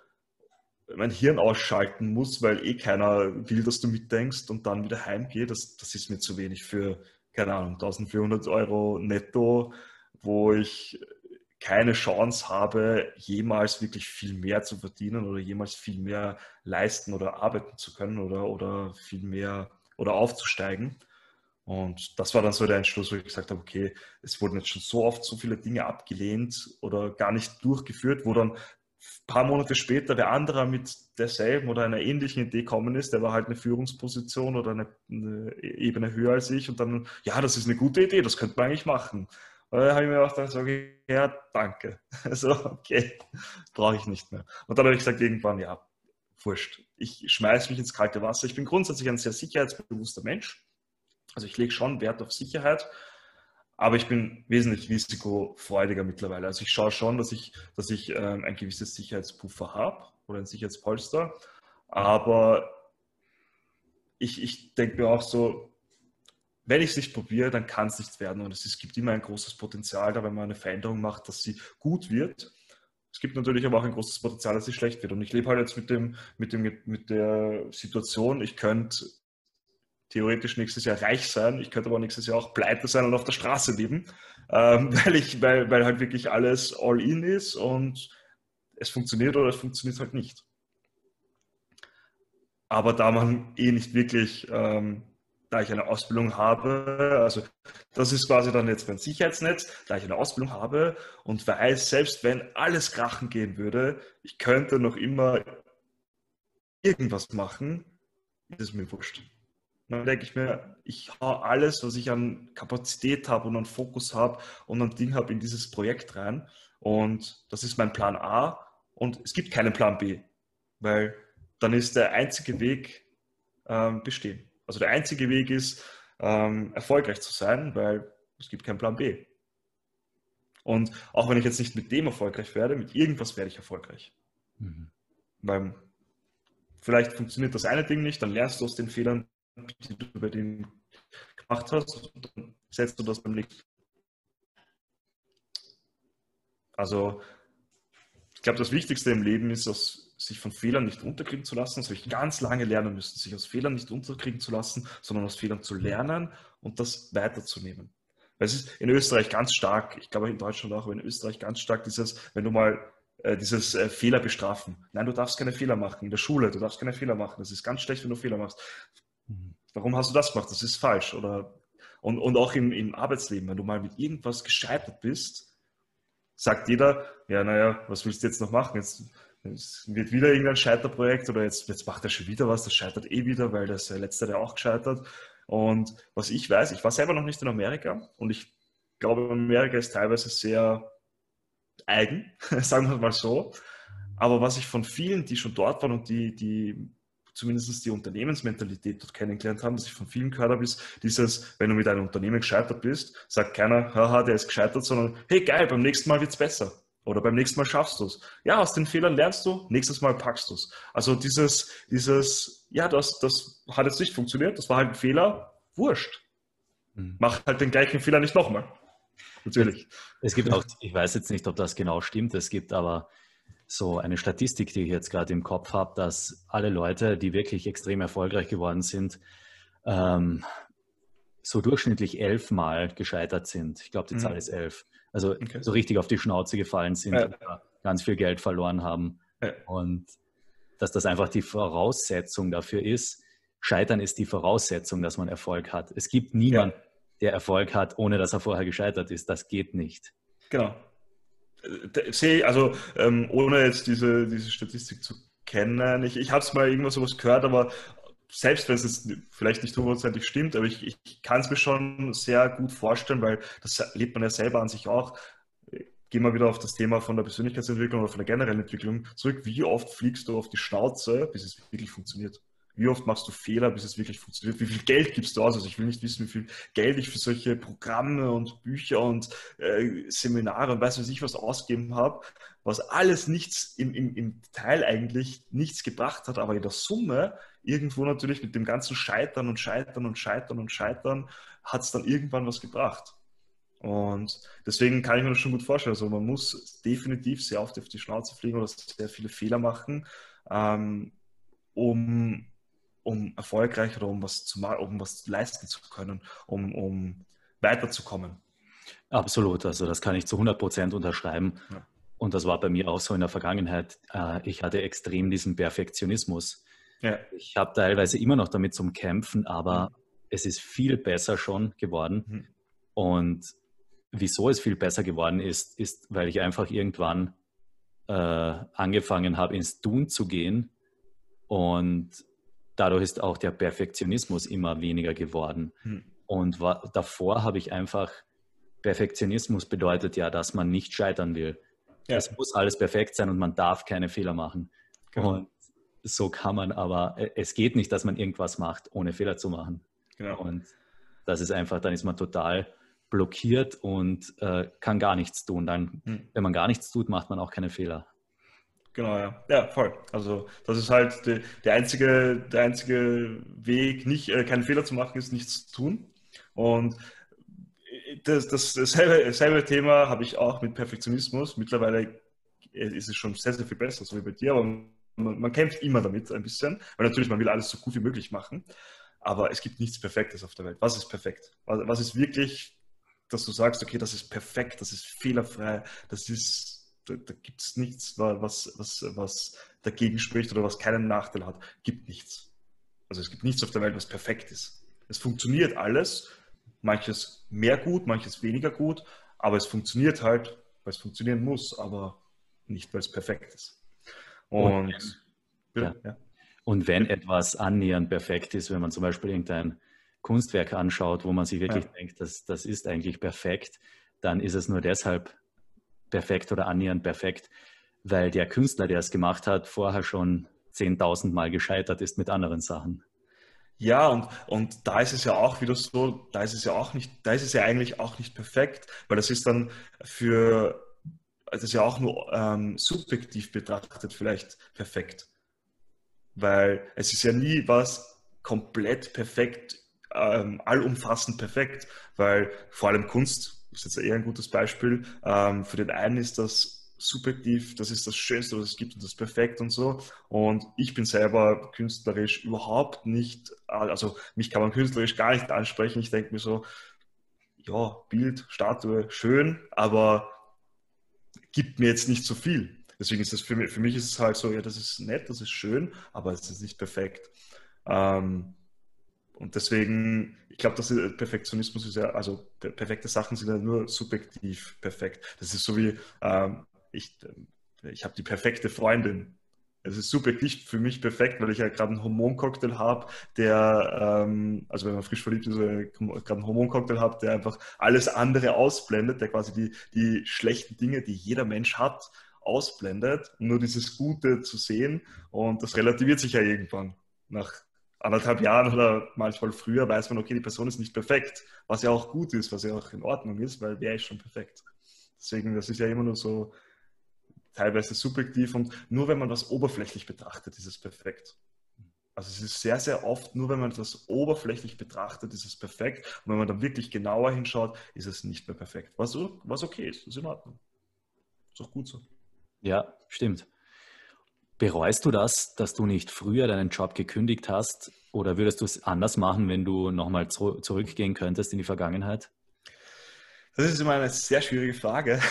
mein Hirn ausschalten muss, weil eh keiner will, dass du mitdenkst und dann wieder heimgehe. Das, das ist mir zu wenig für, keine Ahnung, 1400 Euro netto, wo ich keine Chance habe, jemals wirklich viel mehr zu verdienen oder jemals viel mehr leisten oder arbeiten zu können oder, oder viel mehr oder aufzusteigen. Und das war dann so der Entschluss, wo ich gesagt habe, okay, es wurden jetzt schon so oft so viele Dinge abgelehnt oder gar nicht durchgeführt, wo dann ein paar Monate später der andere mit derselben oder einer ähnlichen Idee kommen ist, der war halt eine Führungsposition oder eine, eine Ebene höher als ich und dann, ja, das ist eine gute Idee, das könnte man eigentlich machen. Und dann habe ich mir auch gedacht, okay, ja, danke. [laughs] So, okay, brauche ich nicht mehr. Und dann habe ich gesagt, irgendwann, ja, wurscht. Ich schmeiße mich ins kalte Wasser. Ich bin grundsätzlich ein sehr sicherheitsbewusster Mensch. Also ich lege schon Wert auf Sicherheit, aber ich bin wesentlich risikofreudiger mittlerweile. Also ich schaue schon, dass ich, dass ich ähm, ein gewisses Sicherheitspuffer habe oder ein Sicherheitspolster. Aber ich, ich denke mir auch so, wenn ich es nicht probiere, dann kann es nichts werden. Und es gibt immer ein großes Potenzial da, wenn man eine Veränderung macht, dass sie gut wird. Es gibt natürlich aber auch ein großes Potenzial, dass sie schlecht wird. Und ich lebe halt jetzt mit, dem, mit, dem, mit der Situation, ich könnte theoretisch nächstes Jahr reich sein, ich könnte aber nächstes Jahr auch pleite sein und auf der Straße leben, ähm, [laughs] weil, ich, weil, weil halt wirklich alles all in ist und es funktioniert oder es funktioniert halt nicht. Aber da man eh nicht wirklich ähm, da ich eine Ausbildung habe, also das ist quasi dann jetzt mein Sicherheitsnetz, da ich eine Ausbildung habe und weiß, selbst wenn alles krachen gehen würde, ich könnte noch immer irgendwas machen, ist es mir wurscht. Dann denke ich mir, ich hau alles, was ich an Kapazität habe und an Fokus habe und an Ding habe, in dieses Projekt rein. Und das ist mein Plan A. Und es gibt keinen Plan B, weil dann ist der einzige Weg ähm, bestehen. Also der einzige Weg ist, ähm, erfolgreich zu sein, weil es gibt keinen Plan B. Und auch wenn ich jetzt nicht mit dem erfolgreich werde, mit irgendwas werde ich erfolgreich. Mhm. Weil vielleicht funktioniert das eine Ding nicht, dann lernst du aus den Fehlern, die du bei dem gemacht hast, und dann setzt du das beim nächsten. Also ich glaube, das Wichtigste im Leben ist, dass sich von Fehlern nicht unterkriegen zu lassen. Das habe ich ganz lange lernen müssen, sich aus Fehlern nicht unterkriegen zu lassen, sondern aus Fehlern zu lernen und das weiterzunehmen. Weil es ist in Österreich ganz stark, ich glaube in Deutschland auch, aber in Österreich ganz stark dieses, wenn du mal äh, dieses äh, Fehler bestrafen. Nein, du darfst keine Fehler machen. In der Schule, du darfst keine Fehler machen. Das ist ganz schlecht, wenn du Fehler machst. Mhm. Warum hast du das gemacht? Das ist falsch. Oder, und, und auch im, im Arbeitsleben, wenn du mal mit irgendwas gescheitert bist, sagt jeder, ja, naja, was willst du jetzt noch machen? Jetzt es wird wieder irgendein Scheiterprojekt oder jetzt, jetzt macht er schon wieder was, das scheitert eh wieder, weil das der letzte, der auch gescheitert. Und was ich weiß, ich war selber noch nicht in Amerika und ich glaube, Amerika ist teilweise sehr eigen, [laughs] sagen wir mal so. Aber was ich von vielen, die schon dort waren und die, die zumindest die Unternehmensmentalität dort kennengelernt haben, dass ich von vielen gehört habe, ist dieses, wenn du mit einem Unternehmen gescheitert bist, sagt keiner, haha, der ist gescheitert, sondern hey geil, beim nächsten Mal wird es besser. Oder beim nächsten Mal schaffst du es. Ja, aus den Fehlern lernst du, nächstes Mal packst du es. Also dieses, dieses, ja, das, das hat jetzt nicht funktioniert, das war halt ein Fehler, wurscht. Mhm. Mach halt den gleichen Fehler nicht nochmal. Natürlich. Es gibt auch, ich weiß jetzt nicht, ob das genau stimmt, es gibt aber so eine Statistik, die ich jetzt gerade im Kopf habe, dass alle Leute, die wirklich extrem erfolgreich geworden sind, ähm, so durchschnittlich elfmal gescheitert sind. Ich glaube, die Zahl mhm. ist elf. Also okay. so richtig auf die Schnauze gefallen sind, ja. ganz viel Geld verloren haben. Ja. Und dass das einfach die Voraussetzung dafür ist. Scheitern ist die Voraussetzung, dass man Erfolg hat. Es gibt niemanden, ja. der Erfolg hat, ohne dass er vorher gescheitert ist. Das geht nicht. Genau. Sehe also ähm, ohne jetzt diese, diese Statistik zu kennen, ich, ich habe es mal irgendwas sowas gehört, aber selbst wenn es vielleicht nicht hundertprozentig stimmt, aber ich, ich kann es mir schon sehr gut vorstellen, weil das lebt man ja selber an sich auch. Gehen wir wieder auf das Thema von der Persönlichkeitsentwicklung oder von der generellen Entwicklung zurück. Wie oft fliegst du auf die Schnauze, bis es wirklich funktioniert? Wie oft machst du Fehler, bis es wirklich funktioniert? Wie viel Geld gibst du aus? Also ich will nicht wissen, wie viel Geld ich für solche Programme und Bücher und äh, Seminare und weiß was ich was ausgeben habe, was alles nichts im, im, im Teil eigentlich nichts gebracht hat, aber in der Summe irgendwo natürlich mit dem ganzen Scheitern und Scheitern und Scheitern und Scheitern hat es dann irgendwann was gebracht. Und deswegen kann ich mir das schon gut vorstellen. Also man muss definitiv sehr oft auf die Schnauze fliegen oder sehr viele Fehler machen, ähm, um um erfolgreich oder um was zu um was leisten zu können, um, um weiterzukommen. Absolut, also das kann ich zu 100 Prozent unterschreiben. Ja. Und das war bei mir auch so in der Vergangenheit. Äh, ich hatte extrem diesen Perfektionismus. Ja. Ich habe teilweise immer noch damit zum Kämpfen, aber mhm. es ist viel besser schon geworden. Mhm. Und wieso es viel besser geworden ist, ist, weil ich einfach irgendwann äh, angefangen habe, ins Tun zu gehen und dadurch ist auch der Perfektionismus immer weniger geworden. Hm. Und war, davor habe ich einfach, Perfektionismus bedeutet ja, dass man nicht scheitern will. Ja. Es muss alles perfekt sein und man darf keine Fehler machen. Genau. Und so kann man aber, äh, es geht nicht, dass man irgendwas macht, ohne Fehler zu machen. Genau. Und das ist einfach, dann ist man total blockiert und äh, kann gar nichts tun. Dann, hm. wenn man gar nichts tut, macht man auch keine Fehler. Genau, ja. Ja, voll. Also das ist halt die, der, einzige, der einzige Weg, nicht, äh, keinen Fehler zu machen, ist nichts zu tun. Und das, das, dasselbe, dasselbe Thema habe ich auch mit Perfektionismus. Mittlerweile ist es schon sehr, sehr viel besser, so wie bei dir, aber man, man kämpft immer damit ein bisschen, weil natürlich man will alles so gut wie möglich machen. Aber es gibt nichts Perfektes auf der Welt. Was ist perfekt? Was, was ist wirklich, dass du sagst, okay, das ist perfekt, das ist fehlerfrei, das ist da, da gibt es nichts, was, was, was dagegen spricht oder was keinen Nachteil hat. Gibt nichts. Also es gibt nichts auf der Welt, was perfekt ist. Es funktioniert alles, manches mehr gut, manches weniger gut, aber es funktioniert halt, weil es funktionieren muss, aber nicht, weil es perfekt ist. Und, Und, ja. Ja. Und wenn etwas annähernd perfekt ist, wenn man zum Beispiel irgendein Kunstwerk anschaut, wo man sich wirklich ja. denkt, das, das ist eigentlich perfekt, dann ist es nur deshalb perfekt oder annähernd perfekt, weil der Künstler, der es gemacht hat, vorher schon 10.000 Mal gescheitert ist mit anderen Sachen. Ja, und, und da ist es ja auch wieder so, da ist es ja auch nicht, da ist es ja eigentlich auch nicht perfekt, weil das ist dann für, das ist ja auch nur ähm, subjektiv betrachtet vielleicht perfekt. Weil es ist ja nie was komplett perfekt, ähm, allumfassend perfekt, weil vor allem Kunst ist jetzt eher ein gutes Beispiel. Ähm, für den einen ist das subjektiv, das ist das Schönste, was es gibt und das ist perfekt und so. Und ich bin selber künstlerisch überhaupt nicht, also mich kann man künstlerisch gar nicht ansprechen. Ich denke mir so, ja, Bild, Statue, schön, aber gibt mir jetzt nicht so viel. Deswegen ist das für mich, für mich ist es halt so, ja, das ist nett, das ist schön, aber es ist nicht perfekt. Ähm, und deswegen, ich glaube, dass Perfektionismus ist ja, also perfekte Sachen sind ja nur subjektiv perfekt. Das ist so wie, ähm, ich, äh, ich habe die perfekte Freundin. Es ist subjektiv für mich perfekt, weil ich ja gerade einen Hormoncocktail habe, der, ähm, also wenn man frisch verliebt ist, äh, gerade einen Hormoncocktail habe, der einfach alles andere ausblendet, der quasi die, die schlechten Dinge, die jeder Mensch hat, ausblendet, um nur dieses Gute zu sehen. Und das relativiert sich ja irgendwann nach anderthalb Jahren oder manchmal früher weiß man, okay, die Person ist nicht perfekt, was ja auch gut ist, was ja auch in Ordnung ist, weil wer ist schon perfekt? Deswegen, das ist ja immer nur so teilweise subjektiv und nur wenn man das oberflächlich betrachtet, ist es perfekt. Also es ist sehr, sehr oft, nur wenn man das oberflächlich betrachtet, ist es perfekt. Und wenn man dann wirklich genauer hinschaut, ist es nicht mehr perfekt. Was, was okay ist, ist in Ordnung. Ist auch gut so. Ja, stimmt. Bereust du das, dass du nicht früher deinen Job gekündigt hast? Oder würdest du es anders machen, wenn du nochmal zu zurückgehen könntest in die Vergangenheit? Das ist immer eine sehr schwierige Frage.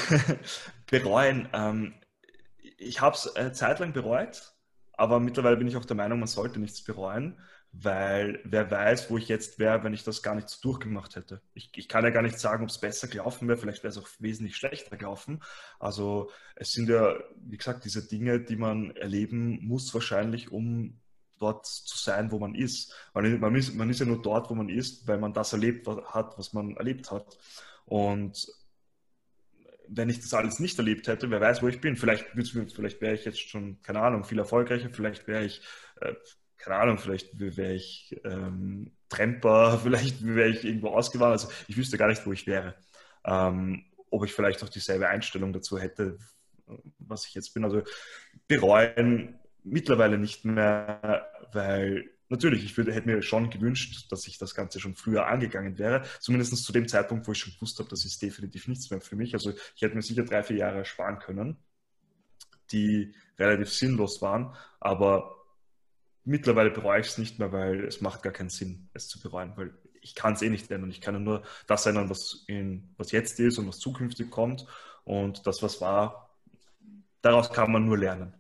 [laughs] Bereuen. Ähm, ich habe es eine Zeit lang bereut, aber mittlerweile bin ich auch der Meinung, man sollte nichts bereuen, weil wer weiß, wo ich jetzt wäre, wenn ich das gar nicht so durchgemacht hätte. Ich, ich kann ja gar nicht sagen, ob es besser gelaufen wäre, vielleicht wäre es auch wesentlich schlechter gelaufen. Also es sind ja, wie gesagt, diese Dinge, die man erleben muss wahrscheinlich, um dort zu sein, wo man ist. Man ist, man ist ja nur dort, wo man ist, weil man das erlebt hat, was man erlebt hat. Und wenn ich das alles nicht erlebt hätte, wer weiß, wo ich bin. Vielleicht, vielleicht wäre ich jetzt schon, keine Ahnung, viel erfolgreicher, vielleicht wäre ich, äh, keine Ahnung, vielleicht wäre ich ähm, Tremper, [laughs] vielleicht wäre ich irgendwo ausgewandert. Also ich wüsste gar nicht, wo ich wäre. Ähm, ob ich vielleicht auch dieselbe Einstellung dazu hätte, was ich jetzt bin. Also bereuen mittlerweile nicht mehr, weil natürlich, ich würde, hätte mir schon gewünscht, dass ich das Ganze schon früher angegangen wäre. Zumindest zu dem Zeitpunkt, wo ich schon gewusst habe, das ist definitiv nichts mehr für mich. Also ich hätte mir sicher drei, vier Jahre sparen können, die relativ sinnlos waren. Aber mittlerweile bereue ich es nicht mehr, weil es macht gar keinen Sinn, es zu bereuen, weil ich kann es eh nicht ändern. Ich kann nur das ändern, was, in, was jetzt ist und was zukünftig kommt. Und das, was war, daraus kann man nur lernen.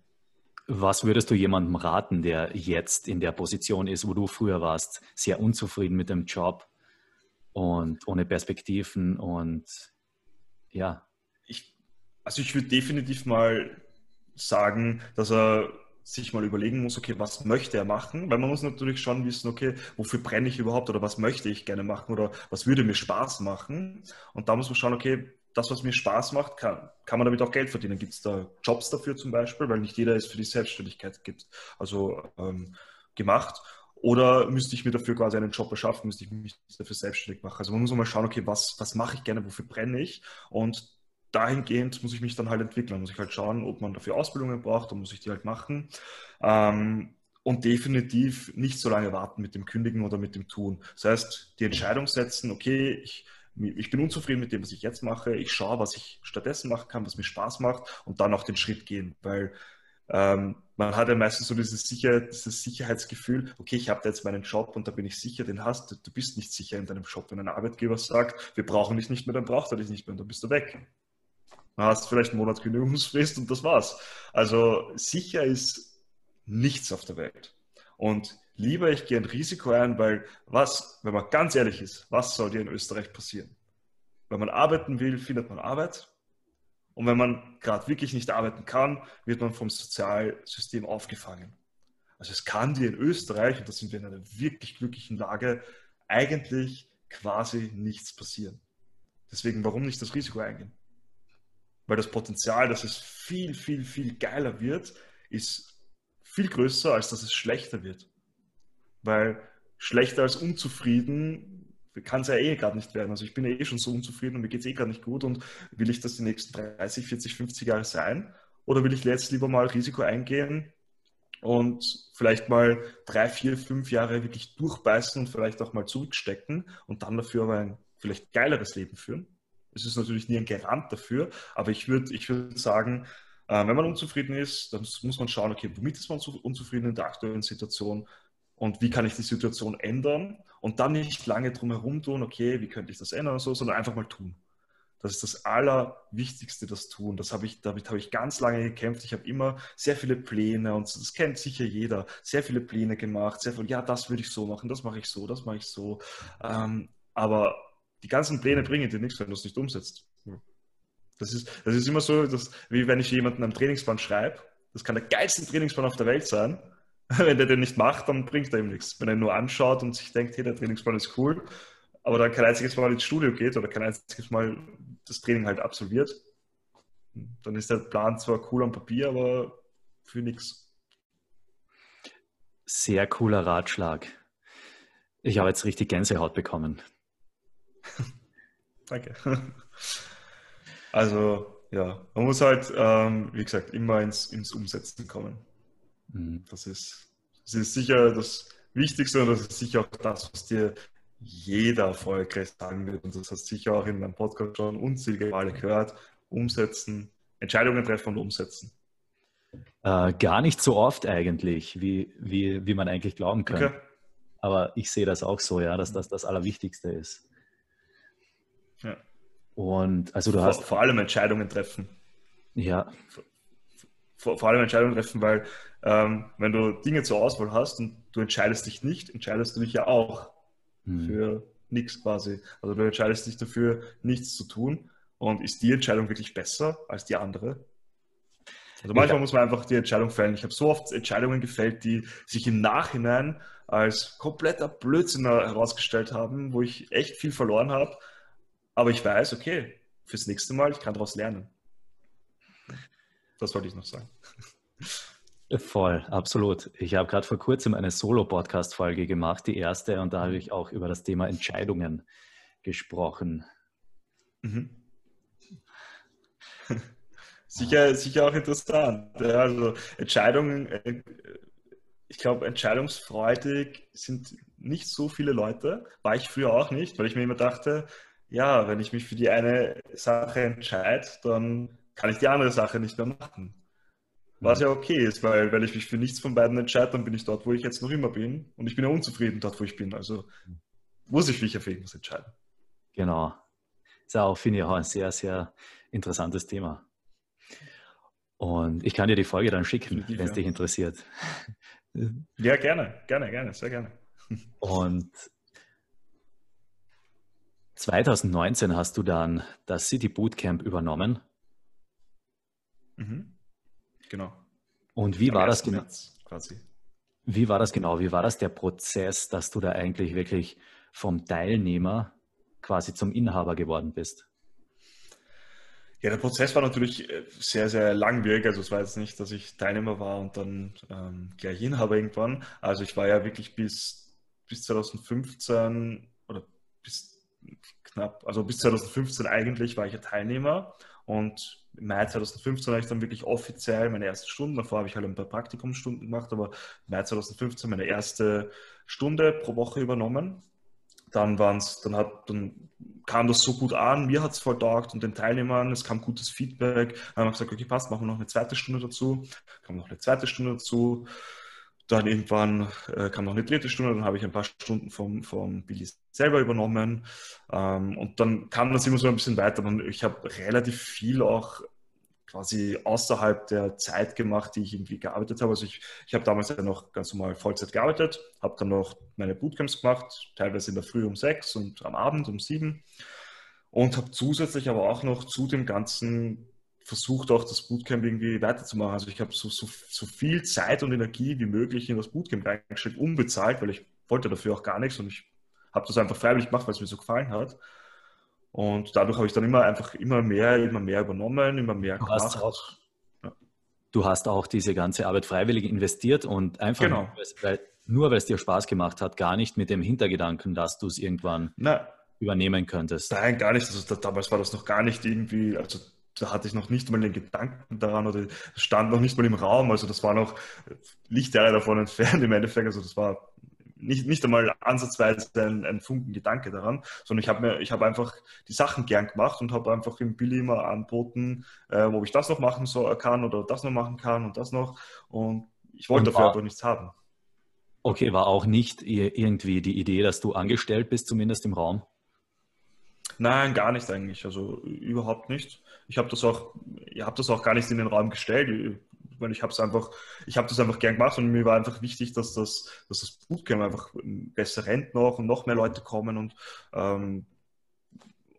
Was würdest du jemandem raten, der jetzt in der Position ist, wo du früher warst, sehr unzufrieden mit dem Job und ohne Perspektiven und ja? Ich, also ich würde definitiv mal sagen, dass er sich mal überlegen muss, okay, was möchte er machen? Weil man muss natürlich schon wissen, okay, wofür brenne ich überhaupt oder was möchte ich gerne machen oder was würde mir Spaß machen? Und da muss man schauen, okay, das, was mir Spaß macht, kann, kann man damit auch Geld verdienen. Gibt es da Jobs dafür zum Beispiel, weil nicht jeder ist für die Selbstständigkeit gibt, also ähm, gemacht. Oder müsste ich mir dafür quasi einen Job erschaffen, müsste ich mich dafür selbstständig machen. Also man muss mal schauen, okay, was, was mache ich gerne, wofür brenne ich? Und dahingehend muss ich mich dann halt entwickeln. Muss ich halt schauen, ob man dafür Ausbildungen braucht, dann muss ich die halt machen. Ähm, und definitiv nicht so lange warten mit dem Kündigen oder mit dem Tun. Das heißt, die Entscheidung setzen, okay, ich ich bin unzufrieden mit dem, was ich jetzt mache. Ich schaue, was ich stattdessen machen kann, was mir Spaß macht und dann auch den Schritt gehen, weil ähm, man hat ja meistens so dieses, Sicher dieses Sicherheitsgefühl, okay, ich habe jetzt meinen Job und da bin ich sicher, den hast du. Du bist nicht sicher in deinem Job. Wenn ein Arbeitgeber sagt, wir brauchen dich nicht mehr, dann braucht er dich nicht mehr und dann bist du weg. Dann hast du vielleicht einen Monat Kündigungsfrist und das war's. Also sicher ist nichts auf der Welt. Und lieber ich gehe ein Risiko ein, weil was, wenn man ganz ehrlich ist, was soll dir in Österreich passieren? Wenn man arbeiten will, findet man Arbeit. Und wenn man gerade wirklich nicht arbeiten kann, wird man vom Sozialsystem aufgefangen. Also es kann dir in Österreich, und da sind wir in einer wirklich glücklichen Lage, eigentlich quasi nichts passieren. Deswegen, warum nicht das Risiko eingehen? Weil das Potenzial, dass es viel, viel, viel geiler wird, ist viel größer, als dass es schlechter wird. Weil schlechter als unzufrieden kann es ja eh gerade nicht werden. Also ich bin ja eh schon so unzufrieden und mir geht es eh gerade nicht gut und will ich das die nächsten 30, 40, 50 Jahre sein? Oder will ich jetzt lieber mal Risiko eingehen und vielleicht mal drei, vier, fünf Jahre wirklich durchbeißen und vielleicht auch mal zurückstecken und dann dafür aber ein vielleicht geileres Leben führen? Es ist natürlich nie ein Garant dafür, aber ich würde ich würd sagen, äh, wenn man unzufrieden ist, dann muss man schauen, okay, womit ist man unzufrieden in der aktuellen Situation? Und wie kann ich die Situation ändern und dann nicht lange drum herum tun, okay, wie könnte ich das ändern und so, sondern einfach mal tun. Das ist das Allerwichtigste, das Tun. Das habe ich, damit habe ich ganz lange gekämpft. Ich habe immer sehr viele Pläne und das kennt sicher jeder. Sehr viele Pläne gemacht. Sehr viel, ja, das würde ich so machen, das mache ich so, das mache ich so. Ähm, aber die ganzen Pläne bringen dir nichts, wenn du es nicht umsetzt. Das ist, das ist immer so, dass, wie wenn ich jemanden am Trainingsplan schreibe. Das kann der geilste Trainingsplan auf der Welt sein. [laughs] Wenn der den nicht macht, dann bringt er ihm nichts. Wenn er ihn nur anschaut und sich denkt, hey, der Trainingsplan ist cool, aber dann kein einziges Mal ins Studio geht oder kein einziges Mal das Training halt absolviert, dann ist der Plan zwar cool am Papier, aber für nichts. Sehr cooler Ratschlag. Ich habe jetzt richtig Gänsehaut bekommen. [laughs] Danke. Also, ja, man muss halt, ähm, wie gesagt, immer ins, ins Umsetzen kommen. Mhm. Das, ist, das ist sicher das Wichtigste und das ist sicher auch das, was dir jeder erfolgreich sagen wird. Und das hast du sicher auch in meinem Podcast schon unzählige Male gehört. Umsetzen, Entscheidungen treffen und umsetzen. Äh, gar nicht so oft eigentlich, wie, wie, wie man eigentlich glauben könnte. Okay. Aber ich sehe das auch so, ja, dass das das Allerwichtigste ist. Ja. Und also du vor, hast. Vor allem Entscheidungen treffen. Ja. Vor, vor allem Entscheidungen treffen, weil ähm, wenn du Dinge zur Auswahl hast und du entscheidest dich nicht, entscheidest du dich ja auch hm. für nichts quasi. Also du entscheidest dich dafür, nichts zu tun. Und ist die Entscheidung wirklich besser als die andere? Also manchmal muss man einfach die Entscheidung fällen. Ich habe so oft Entscheidungen gefällt, die sich im Nachhinein als kompletter Blödsinn herausgestellt haben, wo ich echt viel verloren habe. Aber ich weiß, okay, fürs nächste Mal, ich kann daraus lernen. Das wollte ich noch sagen. Voll, absolut. Ich habe gerade vor kurzem eine Solo-Podcast-Folge gemacht, die erste, und da habe ich auch über das Thema Entscheidungen gesprochen. Mhm. [laughs] sicher, sicher auch interessant. Also Entscheidungen, äh, ich glaube, entscheidungsfreudig sind nicht so viele Leute. War ich früher auch nicht, weil ich mir immer dachte, ja, wenn ich mich für die eine Sache entscheide, dann kann ich die andere Sache nicht mehr machen. Was ja okay ist, weil, weil ich mich für nichts von beiden entscheide, dann bin ich dort, wo ich jetzt noch immer bin. Und ich bin ja unzufrieden dort, wo ich bin. Also muss ich mich auf irgendwas entscheiden. Genau. Ist auch, finde ich, auch ein sehr, sehr interessantes Thema. Und ich kann dir die Folge dann schicken, wenn es ja. dich interessiert. [laughs] Ja, gerne, gerne, gerne, sehr gerne. [laughs] Und 2019 hast du dann das City Bootcamp übernommen. Mhm. Genau. Und wie Am war das genau? Quasi. Wie war das genau? Wie war das der Prozess, dass du da eigentlich wirklich vom Teilnehmer quasi zum Inhaber geworden bist? Ja, der Prozess war natürlich äh, sehr, sehr langwierig. Also es war jetzt nicht, dass ich Teilnehmer war und dann ähm, gleich Inhaber irgendwann. Also ich war ja wirklich bis, bis 2015 oder bis knapp, also bis 2015 eigentlich war ich ja Teilnehmer und im Mai 2015 habe ich dann wirklich offiziell meine erste Stunde, davor habe ich halt ein paar Praktikumsstunden gemacht, aber im Mai 2015 meine erste Stunde pro Woche übernommen. Dann waren's, dann hat, dann kam das so gut an, mir hat es voll taugt und den Teilnehmern, es kam gutes Feedback. Dann haben wir gesagt, okay, passt, machen wir noch eine zweite Stunde dazu. Kam noch eine zweite Stunde dazu. Dann irgendwann äh, kam noch eine dritte Stunde, dann habe ich ein paar Stunden vom, vom Billy selber übernommen. Ähm, und dann kam das immer so ein bisschen weiter. Und ich habe relativ viel auch quasi außerhalb der Zeit gemacht, die ich irgendwie gearbeitet habe. Also ich, ich habe damals ja noch ganz normal Vollzeit gearbeitet, habe dann noch meine Bootcamps gemacht, teilweise in der Früh um sechs und am Abend um sieben. Und habe zusätzlich aber auch noch zu dem Ganzen versucht auch das Bootcamp irgendwie weiterzumachen. Also ich habe so, so, so viel Zeit und Energie wie möglich in das Bootcamp reingestellt, unbezahlt, weil ich wollte dafür auch gar nichts und ich habe das einfach freiwillig gemacht, weil es mir so gefallen hat. Und dadurch habe ich dann immer einfach immer mehr, immer mehr übernommen, immer mehr du gemacht. Hast auch, ja. Du hast auch diese ganze Arbeit freiwillig investiert und einfach genau. nur, weil, nur weil es dir Spaß gemacht hat, gar nicht mit dem Hintergedanken, dass du es irgendwann Nein. übernehmen könntest. Nein, gar nicht. Also, damals war das noch gar nicht irgendwie, also da hatte ich noch nicht mal den Gedanken daran oder stand noch nicht mal im Raum. Also das war noch Lichtjahre davon entfernt im Endeffekt. Also das war nicht, nicht einmal ansatzweise ein, ein Funken Gedanke daran, sondern ich habe mir, ich habe einfach die Sachen gern gemacht und habe einfach im Billy immer anboten, äh, ob ich das noch machen so, kann oder das noch machen kann und das noch. Und ich wollte und dafür einfach nichts haben. Okay, war auch nicht irgendwie die Idee, dass du angestellt bist, zumindest im Raum? Nein, gar nicht eigentlich. Also überhaupt nicht. Ich habe das auch, ich habe das auch gar nicht in den Raum gestellt, weil ich habe es einfach, ich habe das einfach gern gemacht und mir war einfach wichtig, dass das, dass das Bootcamp einfach besser rennt noch und noch mehr Leute kommen und ähm,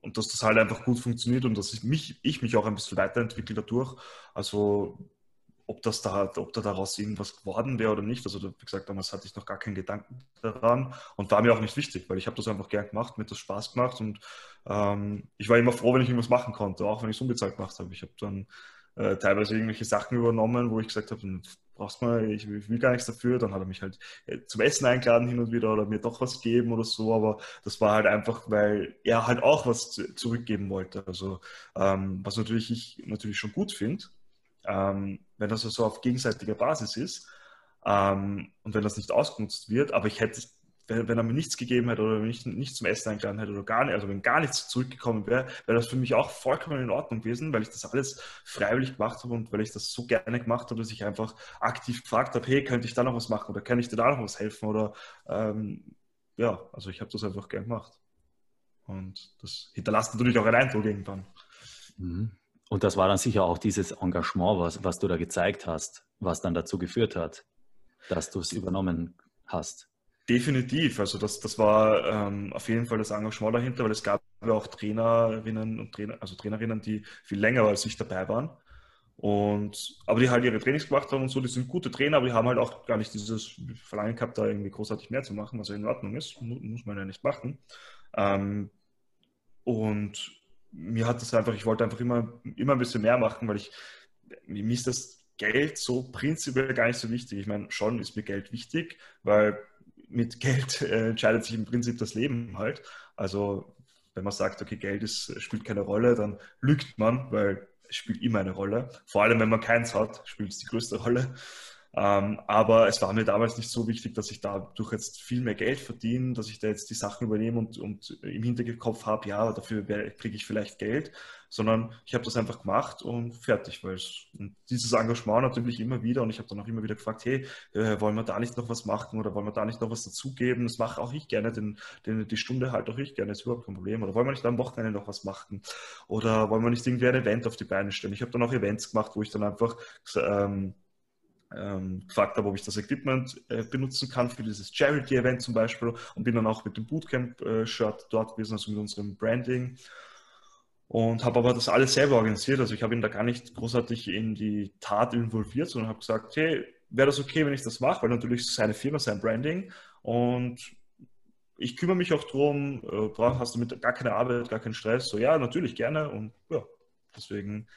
und dass das halt einfach gut funktioniert und dass ich mich, ich mich auch ein bisschen weiterentwickle dadurch. Also ob das da, ob da daraus irgendwas geworden wäre oder nicht. Also wie gesagt, damals hatte ich noch gar keinen Gedanken daran und war mir auch nicht wichtig, weil ich habe das einfach gern gemacht, mir hat das Spaß gemacht und ähm, ich war immer froh, wenn ich irgendwas machen konnte, auch wenn ich es unbezahlt gemacht habe. Ich habe dann äh, teilweise irgendwelche Sachen übernommen, wo ich gesagt habe, hm, brauchst mal, ich, ich, will gar nichts dafür. Dann hat er mich halt äh, zum Essen eingeladen hin und wieder oder mir doch was geben oder so. Aber das war halt einfach, weil er halt auch was zurückgeben wollte. Also ähm, was natürlich ich natürlich schon gut finde ähm, wenn das so auf gegenseitiger Basis ist ähm, und wenn das nicht ausgenutzt wird, aber ich hätte, wenn, wenn er mir nichts gegeben hätte oder nicht, nicht zum Essen eingeladen hätte oder gar nicht, also wenn gar nichts zurückgekommen wäre, wäre das für mich auch vollkommen in Ordnung gewesen, weil ich das alles freiwillig gemacht habe und weil ich das so gerne gemacht habe, dass ich einfach aktiv gefragt habe, hey, könnte ich da noch was machen oder kann ich dir da noch was helfen oder ähm, ja, also ich habe das einfach gern gemacht. Und das hinterlässt natürlich auch einen Eindruck irgendwann. Mhm. Und das war dann sicher auch dieses Engagement, was, was du da gezeigt hast, was dann dazu geführt hat, dass du es übernommen hast. Definitiv. Also das, das war ähm, auf jeden Fall das Engagement dahinter, weil es gab ja auch Trainerinnen und Trainer, also Trainerinnen, die viel länger als ich dabei waren. Und, aber die halt ihre Trainings gemacht haben und so, die sind gute Trainer, aber die haben halt auch gar nicht dieses Verlangen gehabt, da irgendwie großartig mehr zu machen, was ja in Ordnung ist, muss man ja nicht machen. Ähm, und mir hat das einfach, ich wollte einfach immer, immer ein bisschen mehr machen, weil ich, mir ist das Geld so prinzipiell gar nicht so wichtig. Ich meine, schon ist mir Geld wichtig, weil mit Geld äh, entscheidet sich im Prinzip das Leben halt. Also wenn man sagt, okay, Geld ist, spielt keine Rolle, dann lügt man, weil es spielt immer eine Rolle. Vor allem, wenn man keins hat, spielt es die größte Rolle. Ähm, aber es war mir damals nicht so wichtig, dass ich dadurch jetzt viel mehr Geld verdiene, dass ich da jetzt die Sachen übernehme und, und im Hinterkopf habe, ja, dafür kriege ich vielleicht Geld, sondern ich habe das einfach gemacht und fertig. Weil es, und dieses Engagement natürlich immer wieder und ich habe dann auch immer wieder gefragt, hey, äh, wollen wir da nicht noch was machen oder wollen wir da nicht noch was dazugeben? Das mache auch ich gerne, den, den, die Stunde halt auch ich gerne, ist überhaupt kein Problem. Oder wollen wir nicht am Wochenende noch was machen? Oder wollen wir nicht irgendwie ein Event auf die Beine stellen? Ich habe dann auch Events gemacht, wo ich dann einfach ähm, ähm, gefragt habe, ob ich das Equipment äh, benutzen kann für dieses Charity-Event zum Beispiel und bin dann auch mit dem Bootcamp-Shirt dort gewesen, also mit unserem Branding. Und habe aber das alles selber organisiert. Also ich habe ihn da gar nicht großartig in die Tat involviert, sondern habe gesagt, hey, wäre das okay, wenn ich das mache, weil natürlich seine Firma, sein Branding. Und ich kümmere mich auch drum, äh, hast du mit gar keine Arbeit, gar keinen Stress? So, ja, natürlich gerne. Und ja, deswegen.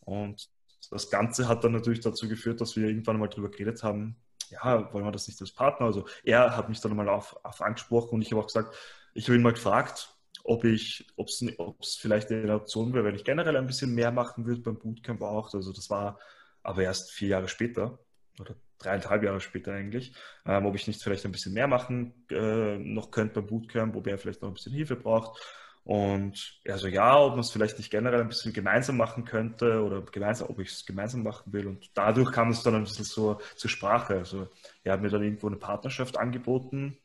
Und das Ganze hat dann natürlich dazu geführt, dass wir irgendwann mal darüber geredet haben, ja, wollen wir das nicht als Partner? Also er hat mich dann mal auf, auf angesprochen und ich habe auch gesagt, ich habe ihn mal gefragt, ob ich, ob es vielleicht eine Option wäre, wenn ich generell ein bisschen mehr machen würde beim Bootcamp auch. Also das war aber erst vier Jahre später oder dreieinhalb Jahre später eigentlich, ähm, ob ich nicht vielleicht ein bisschen mehr machen äh, noch könnte beim Bootcamp, ob er vielleicht noch ein bisschen Hilfe braucht. Und er so, ja, ob man es vielleicht nicht generell ein bisschen gemeinsam machen könnte oder gemeinsam, ob ich es gemeinsam machen will. Und dadurch kam es dann ein bisschen so zur Sprache. Also er hat mir dann irgendwo eine Partnerschaft angeboten.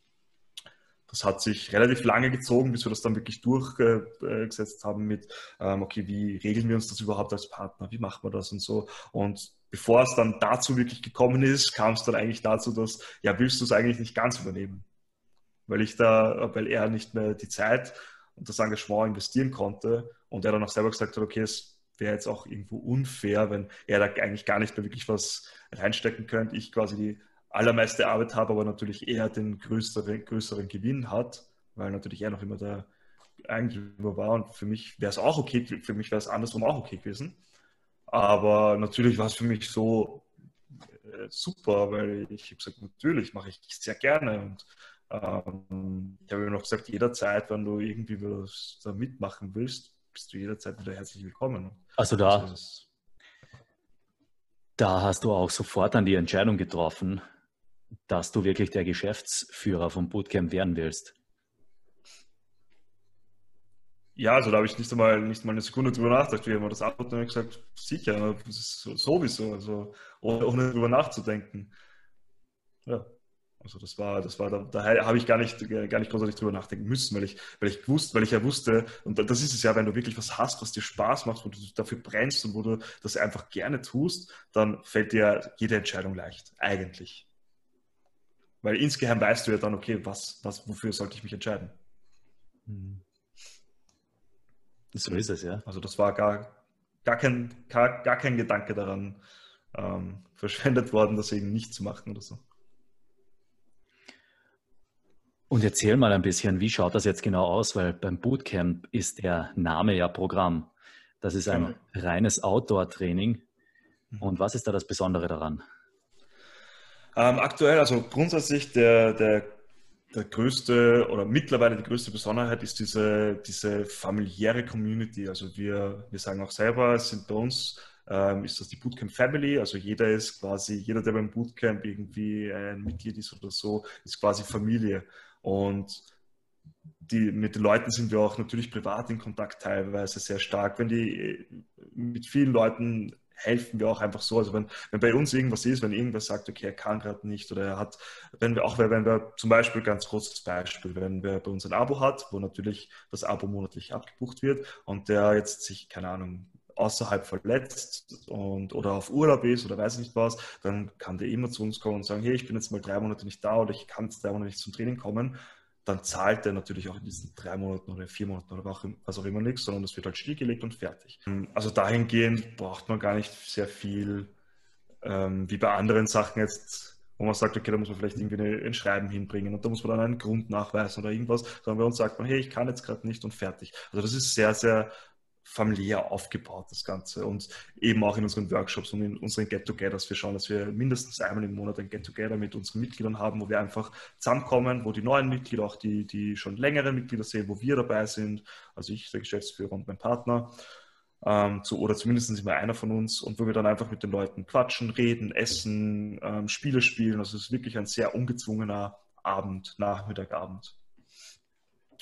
Das hat sich relativ lange gezogen, bis wir das dann wirklich durchgesetzt haben mit, ähm, okay, wie regeln wir uns das überhaupt als Partner? Wie macht man das und so? Und bevor es dann dazu wirklich gekommen ist, kam es dann eigentlich dazu, dass, ja, willst du es eigentlich nicht ganz übernehmen? Weil ich da, weil er nicht mehr die Zeit und das Engagement investieren konnte und er dann auch selber gesagt hat, okay, es wäre jetzt auch irgendwo unfair, wenn er da eigentlich gar nicht mehr wirklich was reinstecken könnte. Ich quasi die allermeiste Arbeit habe, aber natürlich eher den größeren, größeren Gewinn hat, weil natürlich er noch immer der Eigentümer war und für mich wäre es auch okay, für mich wäre es andersrum auch okay gewesen. Aber natürlich war es für mich so äh, super, weil ich habe gesagt, natürlich mache ich sehr gerne und ähm, ich habe noch gesagt, jederzeit, wenn du irgendwie was da mitmachen willst, bist du jederzeit wieder herzlich willkommen. Also da, also da hast du auch sofort dann die Entscheidung getroffen, dass du wirklich der Geschäftsführer vom Bootcamp werden willst. Ja, also da habe ich nicht einmal, nicht einmal eine Sekunde drüber nachgedacht. Wir haben das ab und gesagt, sicher, das ist sowieso, also ohne, ohne drüber nachzudenken. Ja. Also das war, das war, da, da habe ich gar nicht, gar nicht großartig drüber nachdenken müssen, weil ich, weil ich wusste, weil ich ja wusste, und das ist es ja, wenn du wirklich was hast, was dir Spaß macht, wo du dafür brennst und wo du das einfach gerne tust, dann fällt dir jede Entscheidung leicht, eigentlich. Weil insgeheim weißt du ja dann, okay, was, was, wofür sollte ich mich entscheiden? Mhm. So ist es, ja. Also das war gar, gar, kein, gar, gar kein Gedanke daran ähm, [laughs] verschwendet worden, das eben nicht zu machen oder so. Und erzähl mal ein bisschen, wie schaut das jetzt genau aus? Weil beim Bootcamp ist der Name ja Programm. Das ist ein genau. reines Outdoor-Training. Mhm. Und was ist da das Besondere daran? Ähm, aktuell, also grundsätzlich der, der, der größte oder mittlerweile die größte Besonderheit ist diese, diese familiäre Community. Also wir, wir sagen auch selber, es sind bei uns ähm, ist das die Bootcamp Family. Also jeder ist quasi, jeder, der beim Bootcamp irgendwie ein Mitglied ist oder so, ist quasi Familie. Und die, mit den Leuten sind wir auch natürlich privat in Kontakt teilweise sehr stark. Wenn die mit vielen Leuten helfen wir auch einfach so. Also wenn, wenn bei uns irgendwas ist, wenn irgendwer sagt, okay, er kann gerade nicht oder er hat, wenn wir auch, wenn wir zum Beispiel, ganz großes Beispiel, wenn wer bei uns ein Abo hat, wo natürlich das Abo monatlich abgebucht wird und der jetzt sich, keine Ahnung, außerhalb verletzt und, oder auf Urlaub ist oder weiß nicht was, dann kann der immer zu uns kommen und sagen, hey, ich bin jetzt mal drei Monate nicht da oder ich kann jetzt drei Monate nicht zum Training kommen. Dann zahlt er natürlich auch in diesen drei Monaten oder vier Monaten oder was auch immer nichts, sondern es wird halt stillgelegt und fertig. Also dahingehend braucht man gar nicht sehr viel, ähm, wie bei anderen Sachen jetzt, wo man sagt, okay, da muss man vielleicht irgendwie ein Schreiben hinbringen und da muss man dann einen Grund nachweisen oder irgendwas, sondern bei uns sagt man, hey, ich kann jetzt gerade nicht und fertig. Also das ist sehr, sehr familiär aufgebaut, das Ganze. Und eben auch in unseren Workshops und in unseren Get-Togethers. Wir schauen, dass wir mindestens einmal im Monat ein Get-Together mit unseren Mitgliedern haben, wo wir einfach zusammenkommen, wo die neuen Mitglieder, auch die, die schon längeren Mitglieder sehen, wo wir dabei sind, also ich, der Geschäftsführer und mein Partner. Ähm, zu, oder zumindest immer einer von uns und wo wir dann einfach mit den Leuten quatschen, reden, essen, ähm, Spiele spielen. Also es ist wirklich ein sehr ungezwungener Abend, Nachmittagabend.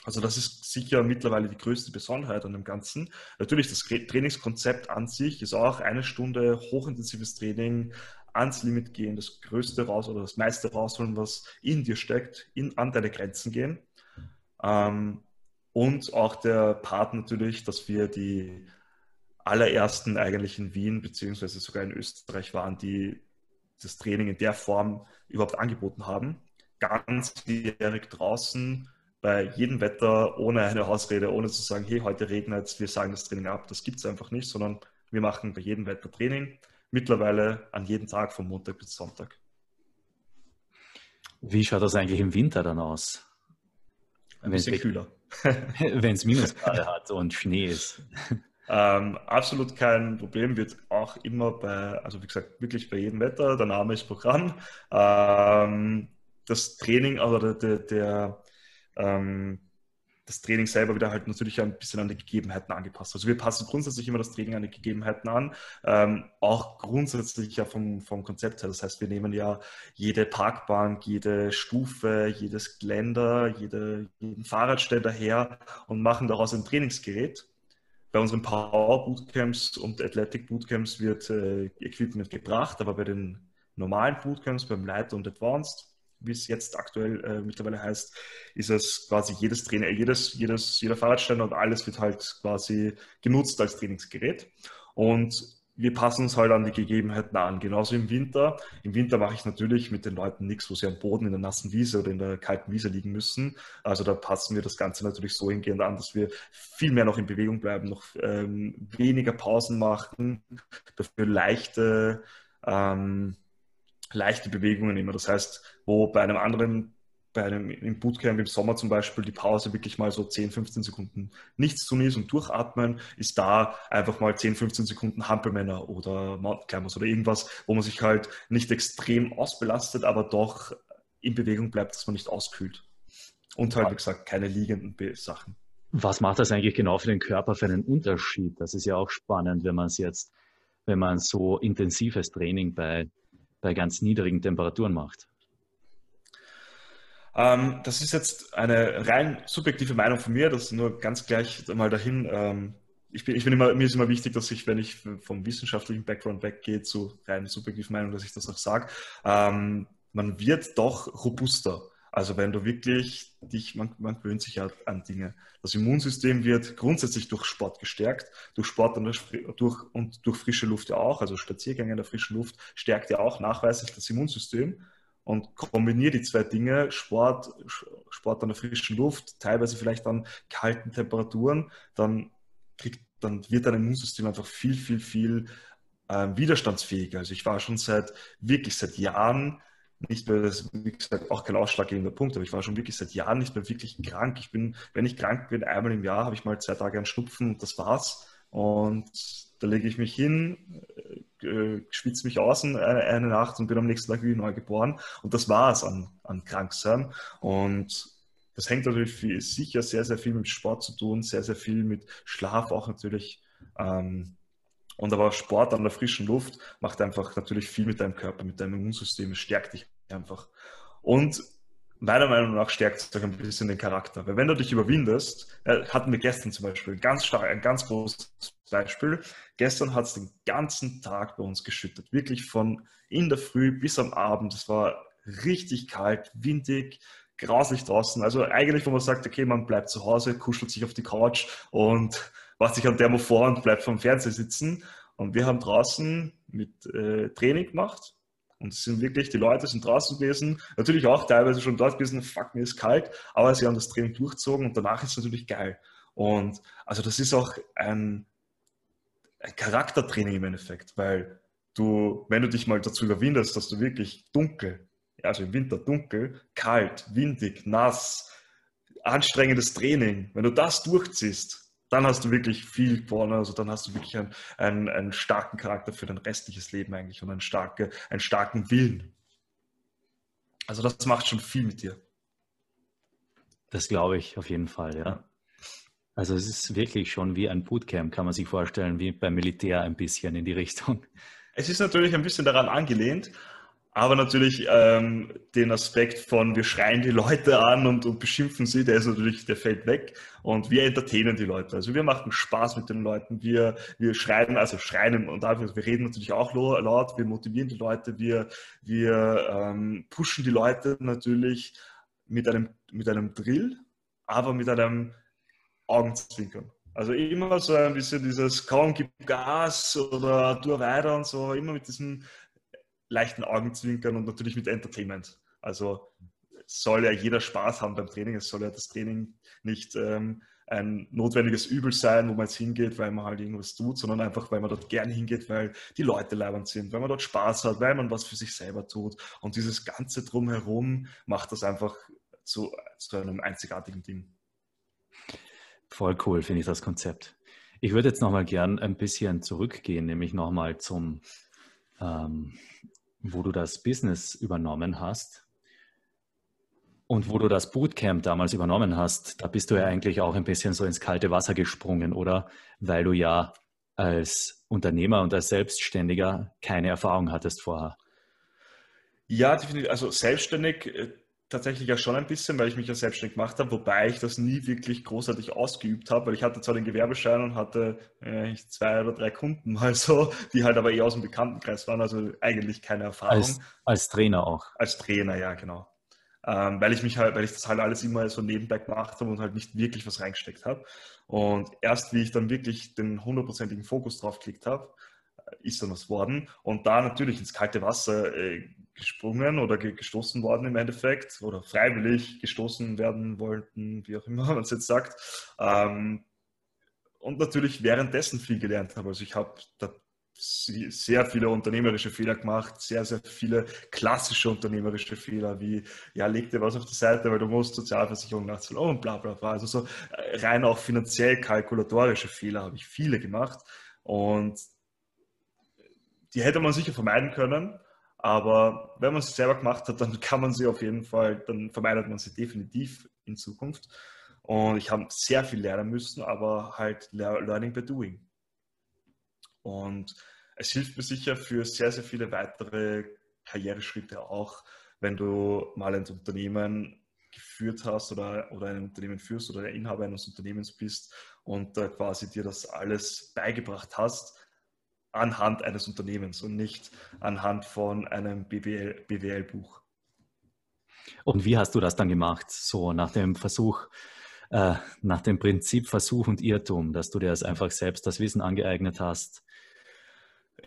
Also das ist sicher mittlerweile die größte Besonderheit an dem Ganzen. Natürlich, das Trainingskonzept an sich ist auch eine Stunde hochintensives Training, ans Limit gehen, das Größte raus oder das meiste rausholen, was in dir steckt, in, an deine Grenzen gehen. Ähm, und auch der Part natürlich, dass wir die allerersten eigentlich in Wien beziehungsweise sogar in Österreich waren, die das Training in der Form überhaupt angeboten haben. Ganzjährig draußen bei jedem Wetter, ohne eine Ausrede, ohne zu sagen, hey, heute regnet es, wir sagen das Training ab. Das gibt es einfach nicht, sondern wir machen bei jedem Wetter Training. Mittlerweile an jedem Tag von Montag bis Sonntag. Wie schaut das eigentlich im Winter dann aus? Ein bisschen kühler. [laughs] Wenn es Minusgrade hat und Schnee ist. Ähm, absolut kein Problem, wird auch immer bei, also wie gesagt, wirklich bei jedem Wetter, der Name ist Programm. Ähm, das Training, also der, der, der ähm, das Training selber wieder halt natürlich ein bisschen an die Gegebenheiten angepasst. Also wir passen grundsätzlich immer das Training an die Gegebenheiten an, ähm, auch grundsätzlich ja vom, vom Konzept her. Das heißt, wir nehmen ja jede Parkbank, jede Stufe, jedes Geländer, jede, jeden Fahrradständer her und machen daraus ein Trainingsgerät. Bei unseren Power Bootcamps und Athletic Bootcamps wird äh, Equipment gebracht, aber bei den normalen Bootcamps, beim Light und Advanced, wie es jetzt aktuell äh, mittlerweile heißt, ist es quasi jedes Trainer, jedes, jedes, jeder Fahrradständer und alles wird halt quasi genutzt als Trainingsgerät. Und wir passen uns halt an die Gegebenheiten an. Genauso im Winter. Im Winter mache ich natürlich mit den Leuten nichts, wo sie am Boden in der nassen Wiese oder in der kalten Wiese liegen müssen. Also da passen wir das Ganze natürlich so hingehend an, dass wir viel mehr noch in Bewegung bleiben, noch ähm, weniger Pausen machen, dafür leichte ähm, leichte Bewegungen immer. Das heißt, wo bei einem anderen, bei einem im Bootcamp im Sommer zum Beispiel die Pause wirklich mal so 10, 15 Sekunden nichts tun ist und durchatmen, ist da einfach mal 10, 15 Sekunden Hampelmänner oder Mountain Climbers oder irgendwas, wo man sich halt nicht extrem ausbelastet, aber doch in Bewegung bleibt, dass man nicht auskühlt. Und halt, wie gesagt, keine liegenden Sachen. Was macht das eigentlich genau für den Körper für einen Unterschied? Das ist ja auch spannend, wenn man es jetzt, wenn man so intensives Training bei bei ganz niedrigen Temperaturen macht? Ähm, das ist jetzt eine rein subjektive Meinung von mir, das nur ganz gleich mal dahin. Ähm, ich bin, ich bin immer, mir ist immer wichtig, dass ich, wenn ich vom wissenschaftlichen Background weggehe zu rein subjektiven Meinung, dass ich das auch sage. Ähm, man wird doch robuster. Also wenn du wirklich dich, man, man gewöhnt sich ja an Dinge. Das Immunsystem wird grundsätzlich durch Sport gestärkt, durch Sport und durch, und durch frische Luft ja auch, also Spaziergänge in der frischen Luft stärkt ja auch nachweislich das Immunsystem. Und kombiniere die zwei Dinge, Sport, Sport an der frischen Luft, teilweise vielleicht an kalten Temperaturen, dann, kriegt, dann wird dein Immunsystem einfach viel, viel, viel äh, widerstandsfähiger. Also ich war schon seit, wirklich seit Jahren nicht mehr, das wie gesagt auch kein ausschlaggebender Punkt, aber ich war schon wirklich seit Jahren nicht mehr wirklich krank. Ich bin, wenn ich krank bin, einmal im Jahr habe ich mal zwei Tage einen Schnupfen und das war's. Und da lege ich mich hin, äh, schwitze mich aus eine, eine, Nacht und bin am nächsten Tag wie neu geboren. Und das war's an, an Kranksein. Und das hängt natürlich viel, sicher sehr, sehr viel mit Sport zu tun, sehr, sehr viel mit Schlaf auch natürlich. Ähm, und aber Sport an der frischen Luft macht einfach natürlich viel mit deinem Körper, mit deinem Immunsystem, es stärkt dich einfach. Und meiner Meinung nach stärkt es auch ein bisschen den Charakter. Weil wenn du dich überwindest, äh, hatten wir gestern zum Beispiel ganz stark, ein ganz großes Beispiel. Gestern hat es den ganzen Tag bei uns geschüttet. Wirklich von in der Früh bis am Abend. Es war richtig kalt, windig, grauslich draußen. Also eigentlich, wo man sagt, okay, man bleibt zu Hause, kuschelt sich auf die Couch und macht sich an Thermofor und bleibt vom Fernseher sitzen. Und wir haben draußen mit äh, Training gemacht und es sind wirklich, die Leute sind draußen gewesen, natürlich auch teilweise schon dort gewesen, fuck, mir ist kalt, aber sie haben das Training durchgezogen und danach ist es natürlich geil. Und also das ist auch ein, ein Charaktertraining im Endeffekt, weil du, wenn du dich mal dazu überwindest, dass du wirklich dunkel, also im Winter dunkel, kalt, windig, nass, anstrengendes Training, wenn du das durchziehst, dann hast du wirklich viel gewonnen. Also dann hast du wirklich einen, einen, einen starken Charakter für dein restliches Leben eigentlich und einen, starke, einen starken Willen. Also das macht schon viel mit dir. Das glaube ich auf jeden Fall, ja. Also es ist wirklich schon wie ein Bootcamp, kann man sich vorstellen, wie beim Militär ein bisschen in die Richtung. Es ist natürlich ein bisschen daran angelehnt, aber natürlich ähm, den Aspekt von wir schreien die Leute an und, und, beschimpfen sie, der ist natürlich, der fällt weg. Und wir entertainen die Leute. Also wir machen Spaß mit den Leuten. Wir, wir schreien, also schreien und wir reden natürlich auch laut, wir motivieren die Leute, wir, wir ähm, pushen die Leute natürlich mit einem, mit einem Drill, aber mit einem Augenzwinkern. Also immer so ein bisschen dieses kaum gibt Gas oder tu weiter und so, immer mit diesem leichten Augenzwinkern und natürlich mit Entertainment. Also soll ja jeder Spaß haben beim Training. Es soll ja das Training nicht ähm, ein notwendiges Übel sein, wo man jetzt hingeht, weil man halt irgendwas tut, sondern einfach, weil man dort gern hingeht, weil die Leute leibend sind, weil man dort Spaß hat, weil man was für sich selber tut. Und dieses Ganze drumherum macht das einfach zu, zu einem einzigartigen Ding. Voll cool, finde ich das Konzept. Ich würde jetzt nochmal gern ein bisschen zurückgehen, nämlich nochmal zum ähm, wo du das Business übernommen hast und wo du das Bootcamp damals übernommen hast, da bist du ja eigentlich auch ein bisschen so ins kalte Wasser gesprungen, oder? Weil du ja als Unternehmer und als Selbstständiger keine Erfahrung hattest vorher. Ja, definitiv. Also selbstständig äh, tatsächlich ja schon ein bisschen, weil ich mich ja selbstständig gemacht habe, wobei ich das nie wirklich großartig ausgeübt habe, weil ich hatte zwar den Gewerbeschein und hatte äh, zwei oder drei Kunden mal so, die halt aber eher aus dem Bekanntenkreis waren, also eigentlich keine Erfahrung. Als, als Trainer auch. Als Trainer, ja, genau. Ähm, weil ich mich halt, weil ich das halt alles immer so nebenbei gemacht habe und halt nicht wirklich was reingesteckt habe. Und erst wie ich dann wirklich den hundertprozentigen Fokus drauf geklickt habe, ist dann was worden. Und da natürlich ins kalte Wasser äh, gesprungen oder gestoßen worden im Endeffekt oder freiwillig gestoßen werden wollten, wie auch immer [laughs] man es jetzt sagt. Ähm, und natürlich währenddessen viel gelernt habe. Also ich habe da sehr viele unternehmerische Fehler gemacht, sehr, sehr viele klassische unternehmerische Fehler, wie, ja, leg dir was auf die Seite, weil du musst Sozialversicherung nachzahlen und bla bla bla. Also so äh, rein auch finanziell kalkulatorische Fehler habe ich viele gemacht und die hätte man sicher vermeiden können. Aber wenn man sie selber gemacht hat, dann kann man sie auf jeden Fall, dann vermeidet man sie definitiv in Zukunft. Und ich habe sehr viel lernen müssen, aber halt Learning by Doing. Und es hilft mir sicher für sehr, sehr viele weitere Karriereschritte auch, wenn du mal ein Unternehmen geführt hast oder, oder ein Unternehmen führst oder der Inhaber eines Unternehmens bist und äh, quasi dir das alles beigebracht hast, anhand eines Unternehmens und nicht anhand von einem BWL, BWL-Buch. Und wie hast du das dann gemacht? So nach dem Versuch, äh, nach dem Prinzip Versuch und Irrtum, dass du dir das einfach selbst das Wissen angeeignet hast?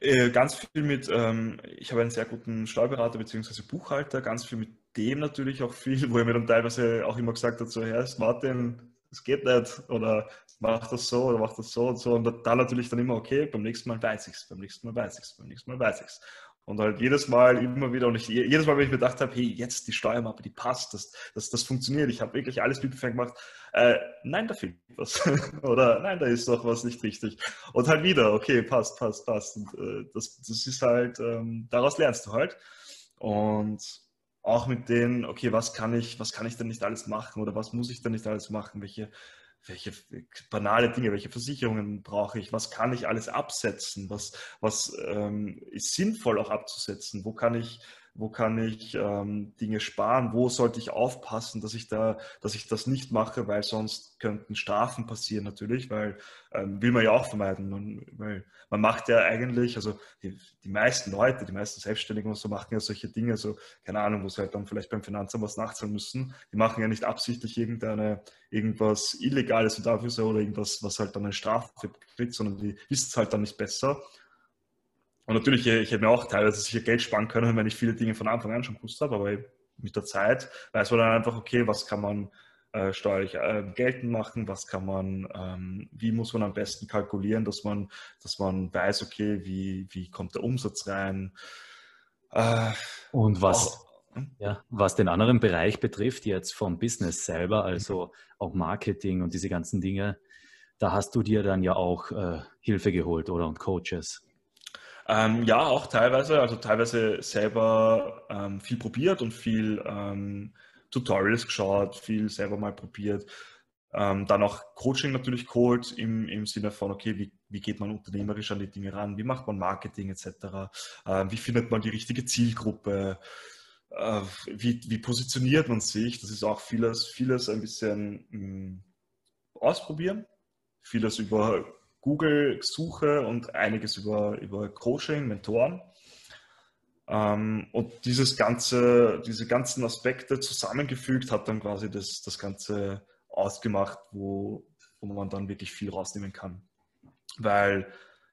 Äh, ganz viel mit, ähm, ich habe einen sehr guten Steuerberater bzw. Buchhalter, ganz viel mit dem natürlich auch viel, wo er mir dann teilweise auch immer gesagt hat, so, Herr Martin, es geht nicht oder mach das so oder mach das so und so. Und da natürlich dann immer, okay, beim nächsten Mal weiß ich es, beim nächsten Mal weiß ich es, beim nächsten Mal weiß ich es. Und halt jedes Mal immer wieder, und ich, jedes Mal, wenn ich mir gedacht habe, hey, jetzt die Steuermappe, die passt, das, das, das funktioniert, ich habe wirklich alles Bibelfern gemacht, äh, nein, da fehlt was. [laughs] Oder nein, da ist doch was nicht richtig. Und halt wieder, okay, passt, passt, passt. Und äh, das, das ist halt, ähm, daraus lernst du halt. Und auch mit denen, okay, was kann ich, was kann ich denn nicht alles machen oder was muss ich denn nicht alles machen? Welche, welche banale Dinge, welche Versicherungen brauche ich, was kann ich alles absetzen, was, was ähm, ist sinnvoll auch abzusetzen, wo kann ich wo kann ich ähm, Dinge sparen, wo sollte ich aufpassen, dass ich da, dass ich das nicht mache, weil sonst könnten Strafen passieren natürlich, weil ähm, will man ja auch vermeiden. Man, weil man macht ja eigentlich, also die, die meisten Leute, die meisten Selbstständigen und so machen ja solche Dinge, so keine Ahnung, wo sie halt dann vielleicht beim Finanzamt was nachzahlen müssen. Die machen ja nicht absichtlich irgendeine, irgendwas Illegales und dafür oder irgendwas, was halt dann eine Strafe kriegt, sondern die wissen es halt dann nicht besser und natürlich, ich hätte mir auch teilweise sicher Geld sparen können, wenn ich viele Dinge von Anfang an schon gewusst habe, aber mit der Zeit weiß man dann einfach, okay, was kann man äh, steuerlich äh, geltend machen, was kann man, ähm, wie muss man am besten kalkulieren, dass man, dass man weiß, okay, wie, wie kommt der Umsatz rein. Äh, Und was, auch, hm? ja, was den anderen Bereich betrifft, jetzt vom Business selber, also auch Marketing und diese ganzen Dinge, da hast du dir dann ja auch äh, Hilfe geholt, oder? Und Coaches. Ähm, ja, auch teilweise, also teilweise selber ähm, viel probiert und viel ähm, Tutorials geschaut, viel selber mal probiert. Ähm, dann auch Coaching natürlich geholt im, im Sinne von, okay, wie, wie geht man unternehmerisch an die Dinge ran, wie macht man Marketing etc., ähm, wie findet man die richtige Zielgruppe, äh, wie, wie positioniert man sich, das ist auch vieles, vieles ein bisschen mh, mm, ausprobieren, vieles über Google-Suche und einiges über, über Coaching, Mentoren. Ähm, und dieses ganze, diese ganzen Aspekte zusammengefügt hat dann quasi das, das Ganze ausgemacht, wo, wo man dann wirklich viel rausnehmen kann. Weil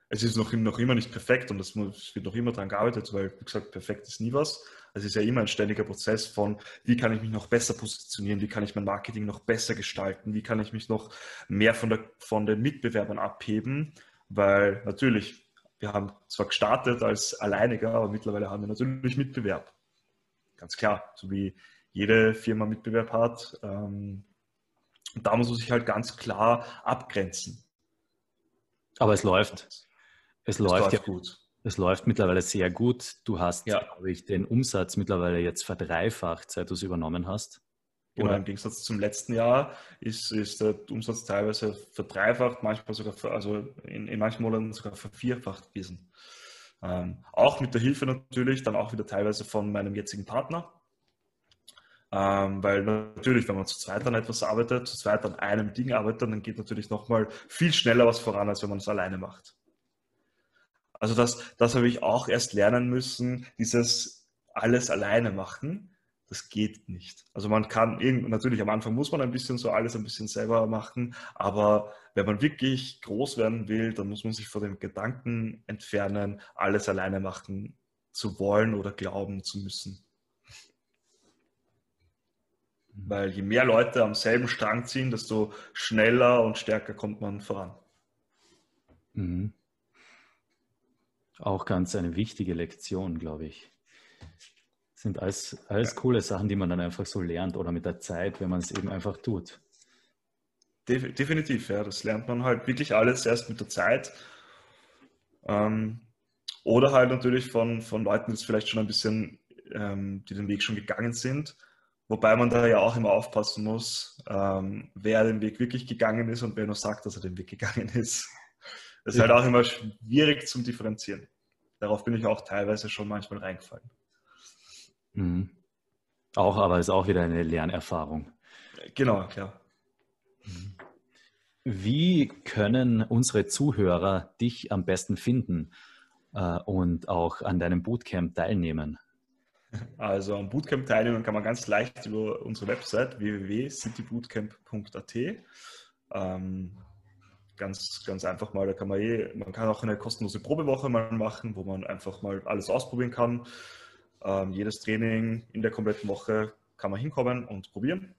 es ist noch, noch immer nicht perfekt und es wird noch immer daran gearbeitet, weil, wie gesagt, perfekt ist nie was. Es ist ja immer ein ständiger Prozess von, wie kann ich mich noch besser positionieren, wie kann ich mein Marketing noch besser gestalten, wie kann ich mich noch mehr von, der, von den Mitbewerbern abheben, weil natürlich, wir haben zwar gestartet als Alleiniger, aber mittlerweile haben wir natürlich Mitbewerb. Ganz klar, so wie jede Firma Mitbewerb hat. Ähm, und da muss man sich halt ganz klar abgrenzen. Aber es läuft. Es, läuft, ja gut. Es läuft mittlerweile sehr gut. Du hast, ja. glaube ich, den Umsatz mittlerweile jetzt verdreifacht, seit du es übernommen hast. Genau, Oder? im Gegensatz zum letzten Jahr ist, ist der Umsatz teilweise verdreifacht, manchmal sogar, also in, in manchen Monaten sogar vervierfacht gewesen. Ähm, auch mit der Hilfe natürlich, dann auch wieder teilweise von meinem jetzigen Partner. Ähm, weil natürlich, wenn man zu zweit an etwas arbeitet, zu zweit an einem Ding arbeitet, dann geht natürlich nochmal viel schneller was voran, als wenn man es alleine macht. Also das, das habe ich auch erst lernen müssen, dieses alles alleine machen. Das geht nicht. Also man kann, natürlich am Anfang muss man ein bisschen so alles ein bisschen selber machen, aber wenn man wirklich groß werden will, dann muss man sich von dem Gedanken entfernen, alles alleine machen zu wollen oder glauben zu müssen. Weil je mehr Leute am selben Strang ziehen, desto schneller und stärker kommt man voran. Mhm. Auch ganz eine wichtige Lektion, glaube ich. Das sind alles, alles ja. coole Sachen, die man dann einfach so lernt oder mit der Zeit, wenn man es eben einfach tut. Definitiv, ja. Das lernt man halt wirklich alles erst mit der Zeit. Ähm, oder halt natürlich von, von Leuten, die vielleicht schon ein bisschen, ähm, die den Weg schon gegangen sind. Wobei man da ja auch immer aufpassen muss, ähm, wer den Weg wirklich gegangen ist und wer nur sagt, dass er den Weg gegangen ist. Das ist halt auch immer schwierig zum Differenzieren. Darauf bin ich auch teilweise schon manchmal reingefallen. Mhm. Auch, aber ist auch wieder eine Lernerfahrung. Genau, klar. Mhm. Wie können unsere Zuhörer dich am besten finden äh, und auch an deinem Bootcamp teilnehmen? Also am Bootcamp teilnehmen kann man ganz leicht über unsere Website www.citybootcamp.at. Ähm, ganz, ganz einfach mal, da kann man eh, man kann auch eine kostenlose Probewoche mal machen, wo man einfach mal alles ausprobieren kann. Ähm, jedes Training in der kompletten Woche kann man hinkommen und probieren.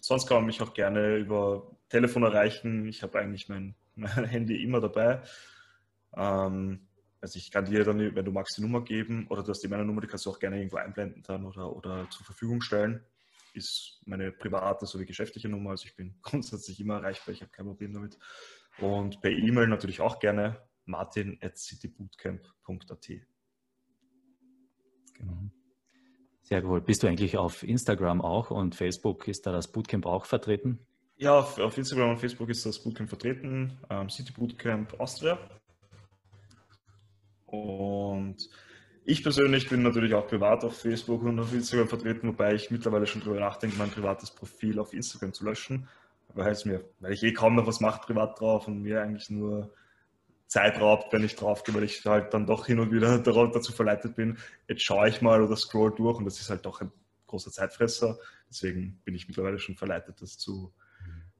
Sonst kann man mich auch gerne über Telefon erreichen. Ich habe eigentlich mein, [laughs] mein, Handy immer dabei. Ähm, also ich kann dir dann, wenn du magst, die Nummer geben oder du hast die meine Nummer, die kannst du auch gerne irgendwo einblenden dann oder, oder zur Verfügung stellen. Ist meine private sowie geschäftliche Nummer. Also ich bin [laughs] grundsätzlich immer erreichbar, ich habe kein Problem damit. Und per E-Mail natürlich auch gerne martin at citybootcamp.at. Genau. Sehr cool. Bist du eigentlich auf Instagram auch und Facebook ist da das Bootcamp auch vertreten? Ja, auf, auf Instagram und Facebook ist das Bootcamp vertreten, ähm, City Bootcamp Austria. Und Ich persönlich bin natürlich auch privat auf Facebook und auf Instagram vertreten, wobei ich mittlerweile schon darüber nachdenke, mein privates Profil auf Instagram zu löschen, weil, es mir, weil ich eh kaum noch was mache privat drauf und mir eigentlich nur Zeit raubt, wenn ich drauf gehe, weil ich halt dann doch hin und wieder [laughs] dazu verleitet bin. Jetzt schaue ich mal oder scroll durch und das ist halt doch ein großer Zeitfresser. Deswegen bin ich mittlerweile schon verleitet, das zu,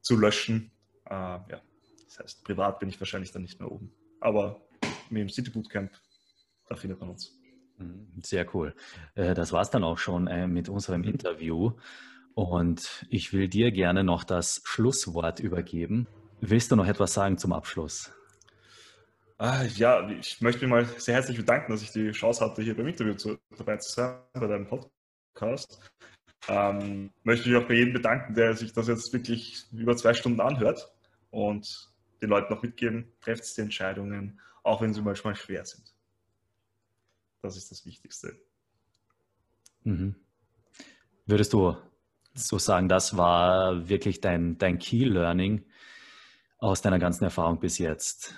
zu löschen. Äh, ja. Das heißt, privat bin ich wahrscheinlich dann nicht mehr oben. Aber mit dem City Bootcamp, da findet man uns. Mhm, sehr cool. Äh, das war es dann auch schon äh, mit unserem Interview. Und ich will dir gerne noch das Schlusswort übergeben. Willst du noch etwas sagen zum Abschluss? Ah, ja, ich möchte mich mal sehr herzlich bedanken, dass ich die Chance hatte, hier beim Interview zu, dabei zu sein, bei deinem Podcast. Ähm, möchte mich auch bei jedem bedanken, der sich das jetzt wirklich über zwei Stunden anhört und den Leuten noch mitgeben, trefft die Entscheidungen, auch wenn sie manchmal schwer sind. Das ist das Wichtigste. Mhm. Würdest du so sagen, das war wirklich dein, dein Key Learning aus deiner ganzen Erfahrung bis jetzt?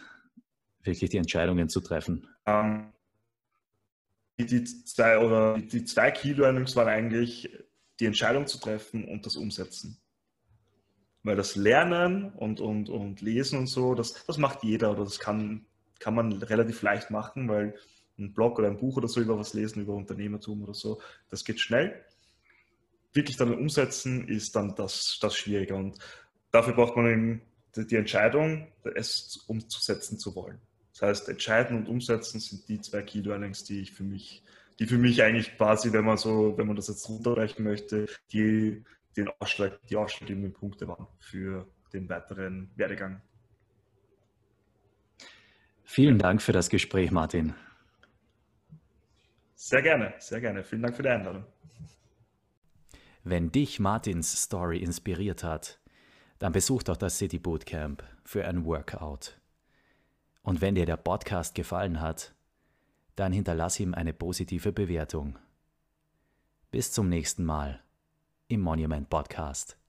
wirklich die Entscheidungen zu treffen? Ähm, die, zwei, oder die zwei Key Learnings waren eigentlich die Entscheidung zu treffen und das Umsetzen. Weil das Lernen und, und, und Lesen und so, das, das macht jeder oder das kann, kann man relativ leicht machen, weil ein Blog oder ein Buch oder so über was lesen, über Unternehmertum oder so, das geht schnell. Wirklich dann umsetzen ist dann das, das Schwierige und dafür braucht man eben die Entscheidung, es umzusetzen zu wollen. Das heißt, entscheiden und umsetzen sind die zwei Key Learnings, die ich für mich, die für mich eigentlich quasi, wenn man so, wenn man das jetzt runterbrechen möchte, die, den Ausschlag, die ausschlaggebenden Punkte waren für den weiteren Werdegang. Vielen Dank für das Gespräch, Martin. Sehr gerne, sehr gerne. Vielen Dank für die Einladung. Wenn dich Martins Story inspiriert hat, dann besuch doch das City Bootcamp für ein Workout. Und wenn dir der Podcast gefallen hat, dann hinterlass ihm eine positive Bewertung. Bis zum nächsten Mal im Monument Podcast.